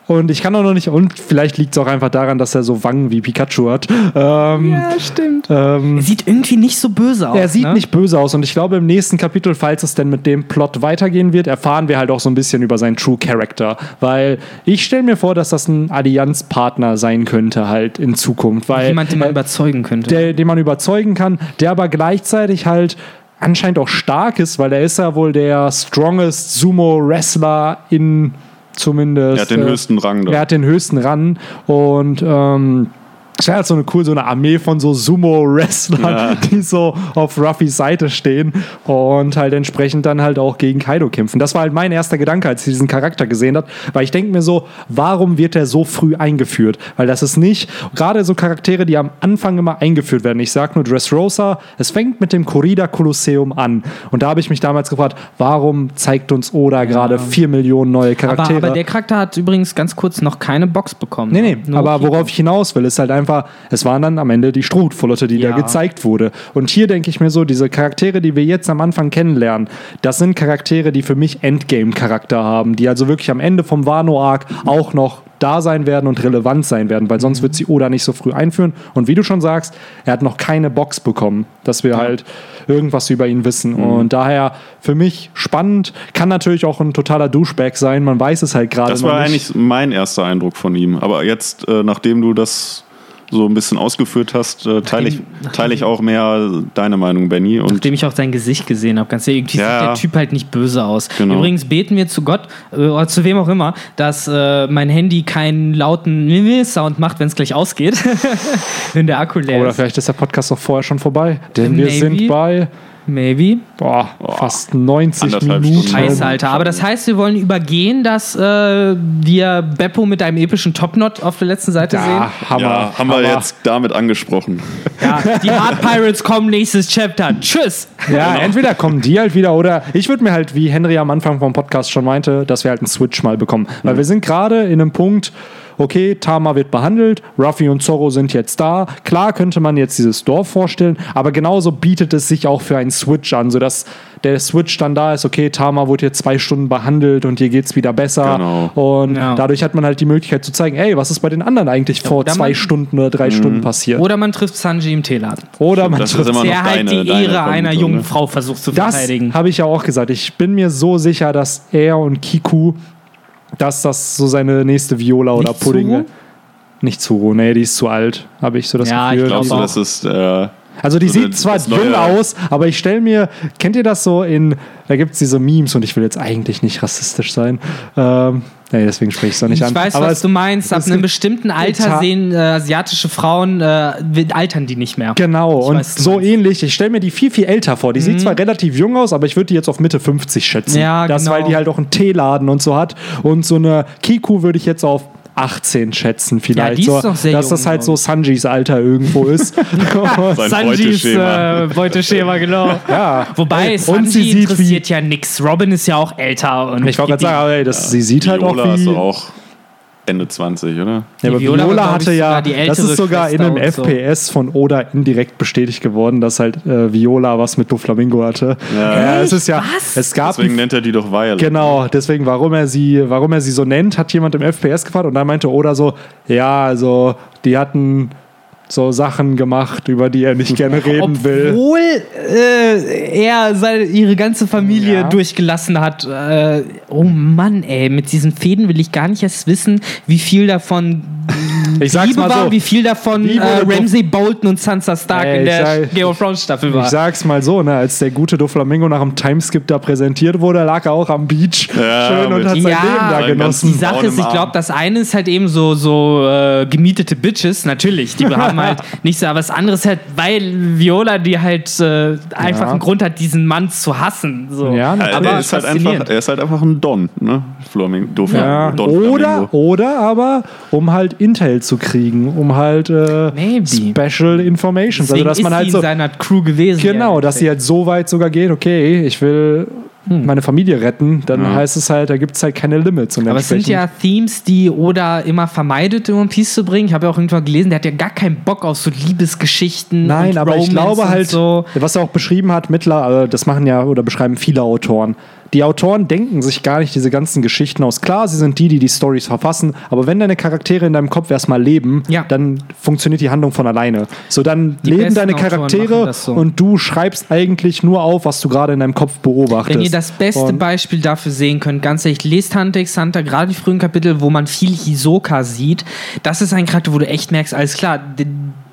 [SPEAKER 1] Und ich kann auch noch nicht, und vielleicht liegt es auch einfach daran, dass er so Wangen wie Pikachu hat. Ähm,
[SPEAKER 2] Ja, stimmt.
[SPEAKER 1] ähm,
[SPEAKER 2] Sieht irgendwie nicht so böse aus.
[SPEAKER 1] er sieht
[SPEAKER 2] ne?
[SPEAKER 1] nicht böse aus und ich glaube, im nächsten Kapitel, falls es denn mit dem Plot weitergehen wird, erfahren wir halt auch so ein bisschen über seinen True Character. Weil ich stelle mir vor, dass das ein Allianzpartner sein könnte, halt in Zukunft. Weil
[SPEAKER 2] Jemand, den man
[SPEAKER 1] äh,
[SPEAKER 2] überzeugen könnte.
[SPEAKER 1] der, den man überzeugen kann, der aber gleichzeitig halt anscheinend auch stark ist, weil er ist ja wohl der strongest Sumo-Wrestler in zumindest.
[SPEAKER 3] Er hat den
[SPEAKER 1] äh,
[SPEAKER 3] höchsten Rang da.
[SPEAKER 1] Er hat den höchsten Rang und ähm, es wäre halt so eine cool, so eine Armee von so Sumo-Wrestlern,
[SPEAKER 3] Ja. [LAUGHS]
[SPEAKER 1] die so auf Ruffys Seite stehen und halt entsprechend dann halt auch gegen Kaido kämpfen. Das war halt mein erster Gedanke, als ich diesen Charakter gesehen habe, weil ich denke mir so, warum wird der so früh eingeführt? Weil das ist nicht, gerade so Charaktere, die am Anfang immer eingeführt werden. Ich sag nur Dressrosa, es fängt mit dem Corrida Kolosseum an. Und da habe ich mich damals gefragt, warum zeigt uns Oda gerade vier Millionen neue
[SPEAKER 2] aber,
[SPEAKER 1] Charaktere?
[SPEAKER 2] aber der Charakter hat übrigens ganz kurz noch keine Box bekommen.
[SPEAKER 1] Nee, nee,
[SPEAKER 2] Nur
[SPEAKER 1] aber worauf ich hinaus will, ist halt einfach, es waren dann am Ende die Strohhutflotte, die
[SPEAKER 2] Ja.
[SPEAKER 1] da gezeigt wurde. Und hier denke ich mir so, diese Charaktere, die wir jetzt am Anfang kennenlernen, das sind Charaktere, die für mich Endgame-Charakter haben, die also wirklich am Ende vom Wano-Arc auch noch da sein werden und relevant sein werden, weil sonst wird sie Oda nicht so früh einführen. Und wie du schon sagst, er hat noch keine Box bekommen, dass wir halt irgendwas über ihn wissen. Und daher für mich spannend, kann natürlich auch ein totaler Douchebag sein, man weiß es halt gerade
[SPEAKER 3] Das
[SPEAKER 1] noch
[SPEAKER 3] war
[SPEAKER 1] nicht.
[SPEAKER 3] eigentlich mein erster Eindruck von ihm. Aber jetzt, äh, nachdem du das so ein bisschen ausgeführt hast, äh, teile ich, teile ich auch mehr deine Meinung, Benny. Und
[SPEAKER 2] Nachdem ich auch sein Gesicht gesehen habe, ganz ehrlich, irgendwie
[SPEAKER 3] Ja.
[SPEAKER 2] sieht der Typ halt nicht böse aus.
[SPEAKER 3] Genau.
[SPEAKER 2] Übrigens beten wir zu Gott äh, oder zu wem auch immer, dass äh, mein Handy keinen lauten Sound macht, wenn es gleich ausgeht, [LAUGHS] wenn der Akku leer
[SPEAKER 1] Oder
[SPEAKER 2] ist.
[SPEAKER 1] vielleicht ist der Podcast doch vorher schon vorbei. Denn wir
[SPEAKER 2] Maybe.
[SPEAKER 1] sind bei
[SPEAKER 2] Maybe.
[SPEAKER 1] boah, fast 90
[SPEAKER 3] Anderthalb
[SPEAKER 1] Minuten.
[SPEAKER 3] Stunden.
[SPEAKER 2] Scheiße, Alter. Aber das heißt, wir wollen übergehen, dass äh, wir Beppo mit einem epischen Topknot auf der letzten Seite
[SPEAKER 1] Ja,
[SPEAKER 2] sehen.
[SPEAKER 1] Hammer.
[SPEAKER 3] ja, haben
[SPEAKER 1] Hammer.
[SPEAKER 3] wir jetzt damit angesprochen.
[SPEAKER 2] Ja, die Hard [LAUGHS] Pirates kommen nächstes Chapter. Tschüss.
[SPEAKER 1] Ja,
[SPEAKER 3] Genau.
[SPEAKER 1] entweder kommen die halt wieder oder ich würde mir halt, wie Henry am Anfang vom Podcast schon meinte, dass wir halt einen Switch mal bekommen. Weil
[SPEAKER 3] Mhm.
[SPEAKER 1] wir sind gerade in einem Punkt, okay, Tama wird behandelt, Ruffy und Zorro sind jetzt da. Klar könnte man jetzt dieses Dorf vorstellen, aber genauso bietet es sich auch für einen Switch an, sodass der Switch dann da ist, okay, Tama wurde jetzt zwei Stunden behandelt und dir geht's wieder besser.
[SPEAKER 3] Genau.
[SPEAKER 1] Und
[SPEAKER 2] Ja.
[SPEAKER 1] dadurch hat man halt die Möglichkeit zu zeigen, ey, was ist bei den anderen eigentlich vor
[SPEAKER 2] oder
[SPEAKER 1] zwei
[SPEAKER 2] man-
[SPEAKER 1] Stunden oder drei Stunden passiert.
[SPEAKER 2] Oder man trifft Sanji im Teeladen.
[SPEAKER 1] Oder man
[SPEAKER 3] Das ist
[SPEAKER 1] trifft
[SPEAKER 3] immer noch
[SPEAKER 2] Der halt
[SPEAKER 3] deine,
[SPEAKER 2] die
[SPEAKER 3] deine
[SPEAKER 2] Ehre einer
[SPEAKER 3] Vermutung,
[SPEAKER 2] jungen
[SPEAKER 3] ne?
[SPEAKER 2] Frau versucht zu
[SPEAKER 1] Das
[SPEAKER 2] verteidigen.
[SPEAKER 1] habe ich ja auch gesagt. Ich bin mir so sicher, dass er und Kiku, dass das so seine nächste Viola oder
[SPEAKER 2] Nicht
[SPEAKER 1] Pudding.
[SPEAKER 2] Zuru?
[SPEAKER 1] Nicht Zuru, nee, die ist zu alt, habe ich so das
[SPEAKER 2] Ja, ich
[SPEAKER 1] Gefühl.
[SPEAKER 2] glaub
[SPEAKER 3] Glaubst du,
[SPEAKER 2] auch.
[SPEAKER 3] das ist. Äh,
[SPEAKER 1] Also die
[SPEAKER 3] So
[SPEAKER 1] sieht zwar
[SPEAKER 3] neue-
[SPEAKER 1] aus, aber ich stelle mir, kennt ihr das so in, da gibt es diese Memes und ich will jetzt eigentlich nicht rassistisch sein. Ähm, nee, deswegen spreche ich es doch nicht
[SPEAKER 2] Ich
[SPEAKER 1] an.
[SPEAKER 2] weiß,
[SPEAKER 1] aber
[SPEAKER 2] was du meinst. Ab einem bestimmten Alter sehen äh, asiatische Frauen, äh, altern die nicht mehr.
[SPEAKER 1] Genau,
[SPEAKER 2] Ich
[SPEAKER 1] und
[SPEAKER 2] weiß,
[SPEAKER 1] so
[SPEAKER 2] meinst. Mhm.
[SPEAKER 1] ähnlich. Ich stelle mir die viel, viel älter vor. Die sieht zwar relativ jung aus, aber ich würde die jetzt auf Mitte 50 schätzen.
[SPEAKER 2] Ja,
[SPEAKER 1] das,
[SPEAKER 2] genau.
[SPEAKER 1] weil die halt auch einen Teeladen und so hat. Und so eine Kiku würde ich jetzt auf 18 schätzen, vielleicht.
[SPEAKER 2] Ja, die ist
[SPEAKER 1] so, dass
[SPEAKER 2] jung,
[SPEAKER 1] das halt so Sanjis Alter irgendwo ist. [LAUGHS]
[SPEAKER 2] Sanjis
[SPEAKER 3] Beuteschema.
[SPEAKER 2] äh, Beuteschema, genau.
[SPEAKER 1] ja.
[SPEAKER 2] Wobei
[SPEAKER 1] Und
[SPEAKER 2] Sanji
[SPEAKER 1] sie sieht
[SPEAKER 2] interessiert ja nix. Robin ist ja auch älter. Und
[SPEAKER 1] Ich wollte gerade sagen, aber ey, das, sie sieht halt
[SPEAKER 3] Viola
[SPEAKER 1] auch
[SPEAKER 3] ist
[SPEAKER 1] wie.
[SPEAKER 3] doch auch Ende 20, oder?
[SPEAKER 1] Ja, aber
[SPEAKER 2] Viola
[SPEAKER 1] Viola, hatte ja, das ist sogar in einem
[SPEAKER 2] Schwester und so.
[SPEAKER 1] FPS von Oda indirekt bestätigt geworden, dass halt äh, Viola was mit Doflamingo hatte.
[SPEAKER 3] Ja.
[SPEAKER 1] es ist ja,
[SPEAKER 2] Was?
[SPEAKER 1] es gab
[SPEAKER 3] Deswegen nennt er die doch Violet.
[SPEAKER 1] genau, deswegen, warum er sie, warum er sie so nennt, hat jemand im FPS gefragt und dann meinte Oda so, ja, also die hatten so Sachen gemacht, über die er nicht gerne reden will.
[SPEAKER 2] Obwohl äh, er seine, ihre ganze Familie
[SPEAKER 1] Ja.
[SPEAKER 2] durchgelassen hat. Äh, oh Mann, ey, mit diesen Fäden will ich gar nicht erst wissen, wie viel davon
[SPEAKER 1] Ich sag's
[SPEAKER 2] Liebe
[SPEAKER 1] mal
[SPEAKER 2] war
[SPEAKER 1] so.
[SPEAKER 2] und wie viel davon äh, Ramsay Bolton und Sansa Stark
[SPEAKER 1] Ey,
[SPEAKER 2] in der
[SPEAKER 1] sag-
[SPEAKER 2] Game of Thrones Staffel war.
[SPEAKER 1] Ich sag's mal so, ne, als der gute Doflamingo nach dem Timeskip da präsentiert wurde, lag er auch am Beach
[SPEAKER 3] Ja,
[SPEAKER 1] schön und hat sein
[SPEAKER 2] Ja,
[SPEAKER 1] Leben da genossen.
[SPEAKER 2] Die Sache ist, ich glaube, das eine ist halt eben so, so äh, gemietete Bitches, natürlich. Die haben halt [LAUGHS] nicht so, aber das andere ist halt, weil Viola, die halt äh, einfach
[SPEAKER 1] Ja.
[SPEAKER 2] einen Grund hat, diesen Mann zu hassen. So.
[SPEAKER 1] Ja, aber
[SPEAKER 3] er, ist halt einfach, er ist halt einfach ein Don, ne? Flamingo. Don,
[SPEAKER 1] Ja,
[SPEAKER 3] Don
[SPEAKER 1] oder,
[SPEAKER 3] Flamingo.
[SPEAKER 1] oder aber, um halt Intel zu kriegen, um halt äh. Special Informations.
[SPEAKER 2] Deswegen
[SPEAKER 1] also, dass man
[SPEAKER 2] ist
[SPEAKER 1] halt so.
[SPEAKER 2] in seiner Crew gewesen.
[SPEAKER 1] Genau, dass sie halt so weit sogar geht, okay, ich will meine Familie retten, dann
[SPEAKER 3] Ja.
[SPEAKER 1] heißt es halt, da gibt es halt keine Limits. Und
[SPEAKER 2] Aber es sind ja Themes, die Oda immer vermeidet, in One Piece zu bringen. Ich habe ja auch irgendwann gelesen, der hat ja gar keinen Bock auf so Liebesgeschichten.
[SPEAKER 1] Nein,
[SPEAKER 2] und
[SPEAKER 1] aber ich
[SPEAKER 2] Romance
[SPEAKER 1] glaube
[SPEAKER 2] und
[SPEAKER 1] halt,
[SPEAKER 2] So.
[SPEAKER 1] was er auch beschrieben hat, mittlerweile, das machen ja oder beschreiben viele Autoren. Die Autoren denken sich gar nicht diese ganzen Geschichten aus. Klar, sie sind die, die die Stories verfassen, aber wenn deine Charaktere in deinem Kopf erstmal leben,
[SPEAKER 2] Ja.
[SPEAKER 1] dann funktioniert die Handlung von alleine. So, dann
[SPEAKER 2] Die
[SPEAKER 1] leben deine Charaktere
[SPEAKER 2] so.
[SPEAKER 1] und du schreibst eigentlich nur auf, was du gerade in deinem Kopf beobachtest.
[SPEAKER 2] Wenn ihr das beste
[SPEAKER 1] Und-
[SPEAKER 2] Beispiel dafür sehen könnt, ganz ehrlich, lest Hunter x Hunter, gerade die frühen Kapitel, wo man viel Hisoka sieht. Das ist ein Charakter, wo du echt merkst, alles klar,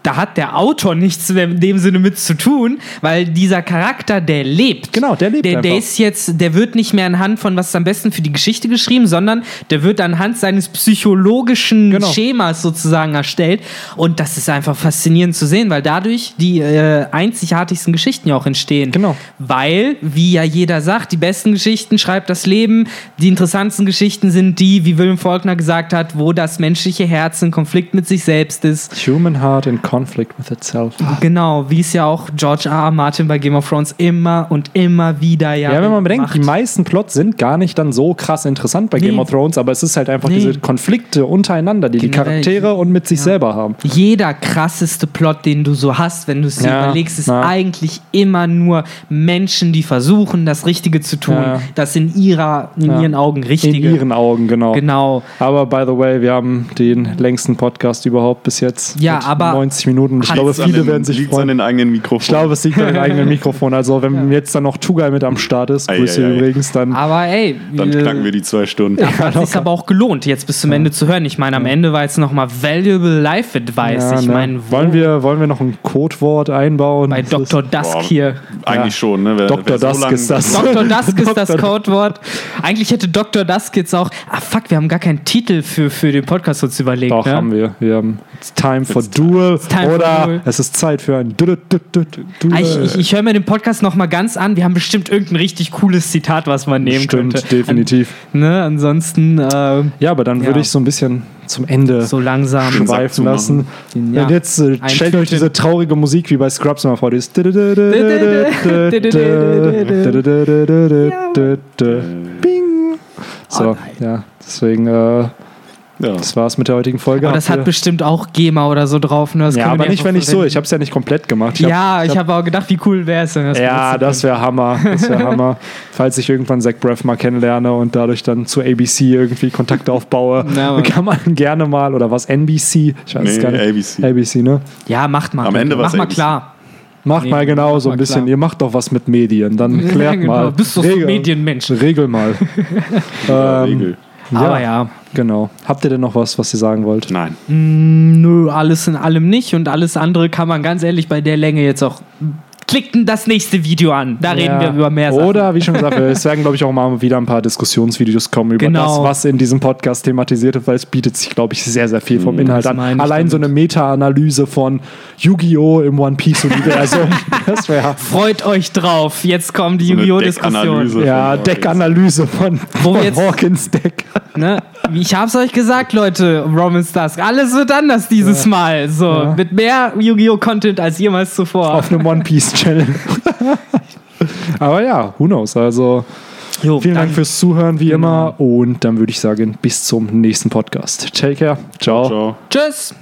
[SPEAKER 2] da hat der Autor nichts in dem Sinne mit zu tun, weil dieser Charakter, der lebt.
[SPEAKER 1] Genau, der lebt
[SPEAKER 2] Der, der ist jetzt, der wird nicht mehr anhand von was ist am besten für die Geschichte geschrieben, sondern der wird anhand seines psychologischen
[SPEAKER 1] Genau.
[SPEAKER 2] Schemas sozusagen erstellt. Und das ist einfach faszinierend zu sehen, weil dadurch die äh, einzigartigsten Geschichten ja auch entstehen.
[SPEAKER 1] Genau.
[SPEAKER 2] Weil, wie ja jeder sagt, die besten Geschichten schreibt das Leben. Die interessantesten Geschichten sind die, wie Wilhelm Faulkner gesagt hat, wo das menschliche Herz in Konflikt mit sich selbst ist.
[SPEAKER 1] Human Heart in Conflict with itself.
[SPEAKER 2] Genau, wie es ja auch George R. R. Martin bei Game of Thrones immer und immer wieder ja.
[SPEAKER 1] Ja, wenn man bedenkt, die meisten Plots sind gar nicht dann so krass interessant bei
[SPEAKER 2] Nee.
[SPEAKER 1] Game of Thrones, aber es ist halt einfach
[SPEAKER 2] Nee.
[SPEAKER 1] diese Konflikte untereinander, die die
[SPEAKER 2] Generell.
[SPEAKER 1] Charaktere und mit sich selber haben.
[SPEAKER 2] jeder krasseste Plot, den du so hast, wenn du es dir
[SPEAKER 1] Ja,
[SPEAKER 2] überlegst, ist
[SPEAKER 1] ja.
[SPEAKER 2] eigentlich immer nur Menschen, die versuchen, das Richtige zu tun.
[SPEAKER 1] Ja.
[SPEAKER 2] Das in ihrer, in
[SPEAKER 1] Ja.
[SPEAKER 2] ihren Augen
[SPEAKER 1] In
[SPEAKER 2] Richtige.
[SPEAKER 1] ihren Augen, genau.
[SPEAKER 2] Genau.
[SPEAKER 1] Aber by the way, wir haben den längsten Podcast überhaupt bis jetzt.
[SPEAKER 2] Ja, aber
[SPEAKER 1] 90 Minuten. Ich
[SPEAKER 2] hat-
[SPEAKER 1] glaube,
[SPEAKER 3] an
[SPEAKER 1] viele
[SPEAKER 3] den-
[SPEAKER 1] werden sich
[SPEAKER 3] liegt's an
[SPEAKER 1] freuen.
[SPEAKER 3] den eigenen Mikrofon.
[SPEAKER 1] Ich glaube, es liegt an dem [LAUGHS] eigenen Mikrofon. Also, wenn jetzt dann noch Tugai mit am Start ist,
[SPEAKER 3] Ei,
[SPEAKER 1] Grüße
[SPEAKER 3] ei, ei.
[SPEAKER 1] übrigens, dann.
[SPEAKER 2] Aber ey,
[SPEAKER 3] Dann
[SPEAKER 2] äh,
[SPEAKER 3] knacken wir die zwei Stunden.
[SPEAKER 2] hat sich aber auch gelohnt, jetzt bis zum Ende zu hören. Ich meine, am Ende war jetzt nochmal Valuable Life Advice.
[SPEAKER 1] Ja,
[SPEAKER 2] ich
[SPEAKER 1] ne?
[SPEAKER 2] meine, wo-
[SPEAKER 1] wollen, wir, wollen wir noch ein Codewort einbauen?
[SPEAKER 2] bei
[SPEAKER 1] Das
[SPEAKER 2] Dr.
[SPEAKER 1] ist-
[SPEAKER 2] Dusk
[SPEAKER 3] Boah,
[SPEAKER 2] hier.
[SPEAKER 3] Eigentlich
[SPEAKER 1] Ja.
[SPEAKER 3] schon, ne? Wer,
[SPEAKER 1] Dr. Dusk ist [LAUGHS] das.
[SPEAKER 2] Dr. Dusk ist das. Codewort. Eigentlich hätte Dr. Dusk jetzt auch. Ah, fuck, wir haben gar keinen Titel für, für den Podcast uns überlegt.
[SPEAKER 1] Doch,
[SPEAKER 2] ne?
[SPEAKER 1] haben wir. Wir haben It's time for Duel. Oder es ist Zeit für ein Du- Du- Du-
[SPEAKER 2] Ich, ich, ich höre mir den Podcast nochmal ganz an. Wir haben bestimmt irgendein richtig cooles Zitat, was man nehmen
[SPEAKER 1] Stimmt,
[SPEAKER 2] könnte.
[SPEAKER 1] definitiv.
[SPEAKER 2] An, ne? Ansonsten äh,
[SPEAKER 1] Ja, aber dann
[SPEAKER 2] Ja.
[SPEAKER 1] würde ich so ein bisschen zum Ende
[SPEAKER 2] so langsam.
[SPEAKER 1] Schweifen lassen.
[SPEAKER 2] Ja.
[SPEAKER 1] Und jetzt äh, stellt euch diese traurige Musik wie bei Scrubs immer vor. Dieses Bing. So, ja, deswegen, äh,
[SPEAKER 3] Ja.
[SPEAKER 1] Das war's mit der heutigen Folge.
[SPEAKER 2] Aber das hat bestimmt auch GEMA oder so drauf. Ne? Das
[SPEAKER 1] ja, aber nicht, wenn ich so. Ich habe es ja nicht komplett gemacht. Ich hab-
[SPEAKER 2] ja, ich habe auch gedacht, wie cool wäre es denn? das
[SPEAKER 1] Ja, das wäre Hammer. Das wäre [LAUGHS] Hammer. Falls ich irgendwann Zach Braff mal kennenlerne und dadurch dann zu ABC irgendwie Kontakt aufbaue, [LAUGHS]
[SPEAKER 2] Na,
[SPEAKER 1] kann man gerne mal, oder was, NBC? Ich weiß es
[SPEAKER 3] Nee,
[SPEAKER 1] gar nicht.
[SPEAKER 3] ABC.
[SPEAKER 1] ABC, ne?
[SPEAKER 2] Ja, macht mal.
[SPEAKER 3] Am Ende
[SPEAKER 2] Mach mal
[SPEAKER 3] ABC.
[SPEAKER 2] klar.
[SPEAKER 1] Macht
[SPEAKER 2] Nee,
[SPEAKER 1] mal genau so ein bisschen.
[SPEAKER 2] klar.
[SPEAKER 1] Ihr macht doch was mit Medien. Dann [LAUGHS] klärt
[SPEAKER 2] genau.
[SPEAKER 1] mal.
[SPEAKER 2] Bist doch so ein
[SPEAKER 1] Regel-
[SPEAKER 2] Medienmensch.
[SPEAKER 1] Regel mal.
[SPEAKER 3] Ja,
[SPEAKER 1] ähm,
[SPEAKER 3] Regel.
[SPEAKER 2] Aber ja.
[SPEAKER 1] Genau. Habt ihr denn noch was, was ihr sagen wollt?
[SPEAKER 3] Nein.
[SPEAKER 2] Nö, alles in allem nicht. Und alles andere kann man ganz ehrlich bei der Länge jetzt auch. Klickt das nächste Video an. Da reden
[SPEAKER 1] Ja.
[SPEAKER 2] wir über mehr Sachen.
[SPEAKER 1] Oder, wie schon gesagt, es werden, glaube ich, auch [LAUGHS] mal wieder ein paar Diskussionsvideos kommen über
[SPEAKER 2] Genau.
[SPEAKER 1] das, was in diesem Podcast thematisiert wird, weil es bietet sich, glaube ich, sehr, sehr viel vom Inhalt
[SPEAKER 2] das
[SPEAKER 1] an. Allein so
[SPEAKER 2] damit.
[SPEAKER 1] eine Meta-Analyse von Yu-Gi-Oh! im One Piece-Universum. [LAUGHS]
[SPEAKER 2] Freut euch drauf. Jetzt kommt die
[SPEAKER 3] So
[SPEAKER 2] Yu-Gi-Oh! Diskussion.
[SPEAKER 3] Deckanalyse.
[SPEAKER 1] Ja. Deckanalyse von, von Hawkins Deck.
[SPEAKER 2] Ne? Ich hab's euch gesagt, Leute, Romans Dusk. Alles wird anders dieses Mal. So,
[SPEAKER 1] Ja.
[SPEAKER 2] mit mehr Yu-Gi-Oh! Content als jemals zuvor.
[SPEAKER 1] Auf einem One Piece-Channel. [LAUGHS] Aber ja, who knows? Also,
[SPEAKER 2] Jo,
[SPEAKER 1] vielen Dank fürs Zuhören, wie immer. Und dann würde ich sagen, bis zum nächsten Podcast. Take care. Ciao.
[SPEAKER 3] Ciao.
[SPEAKER 2] Tschüss.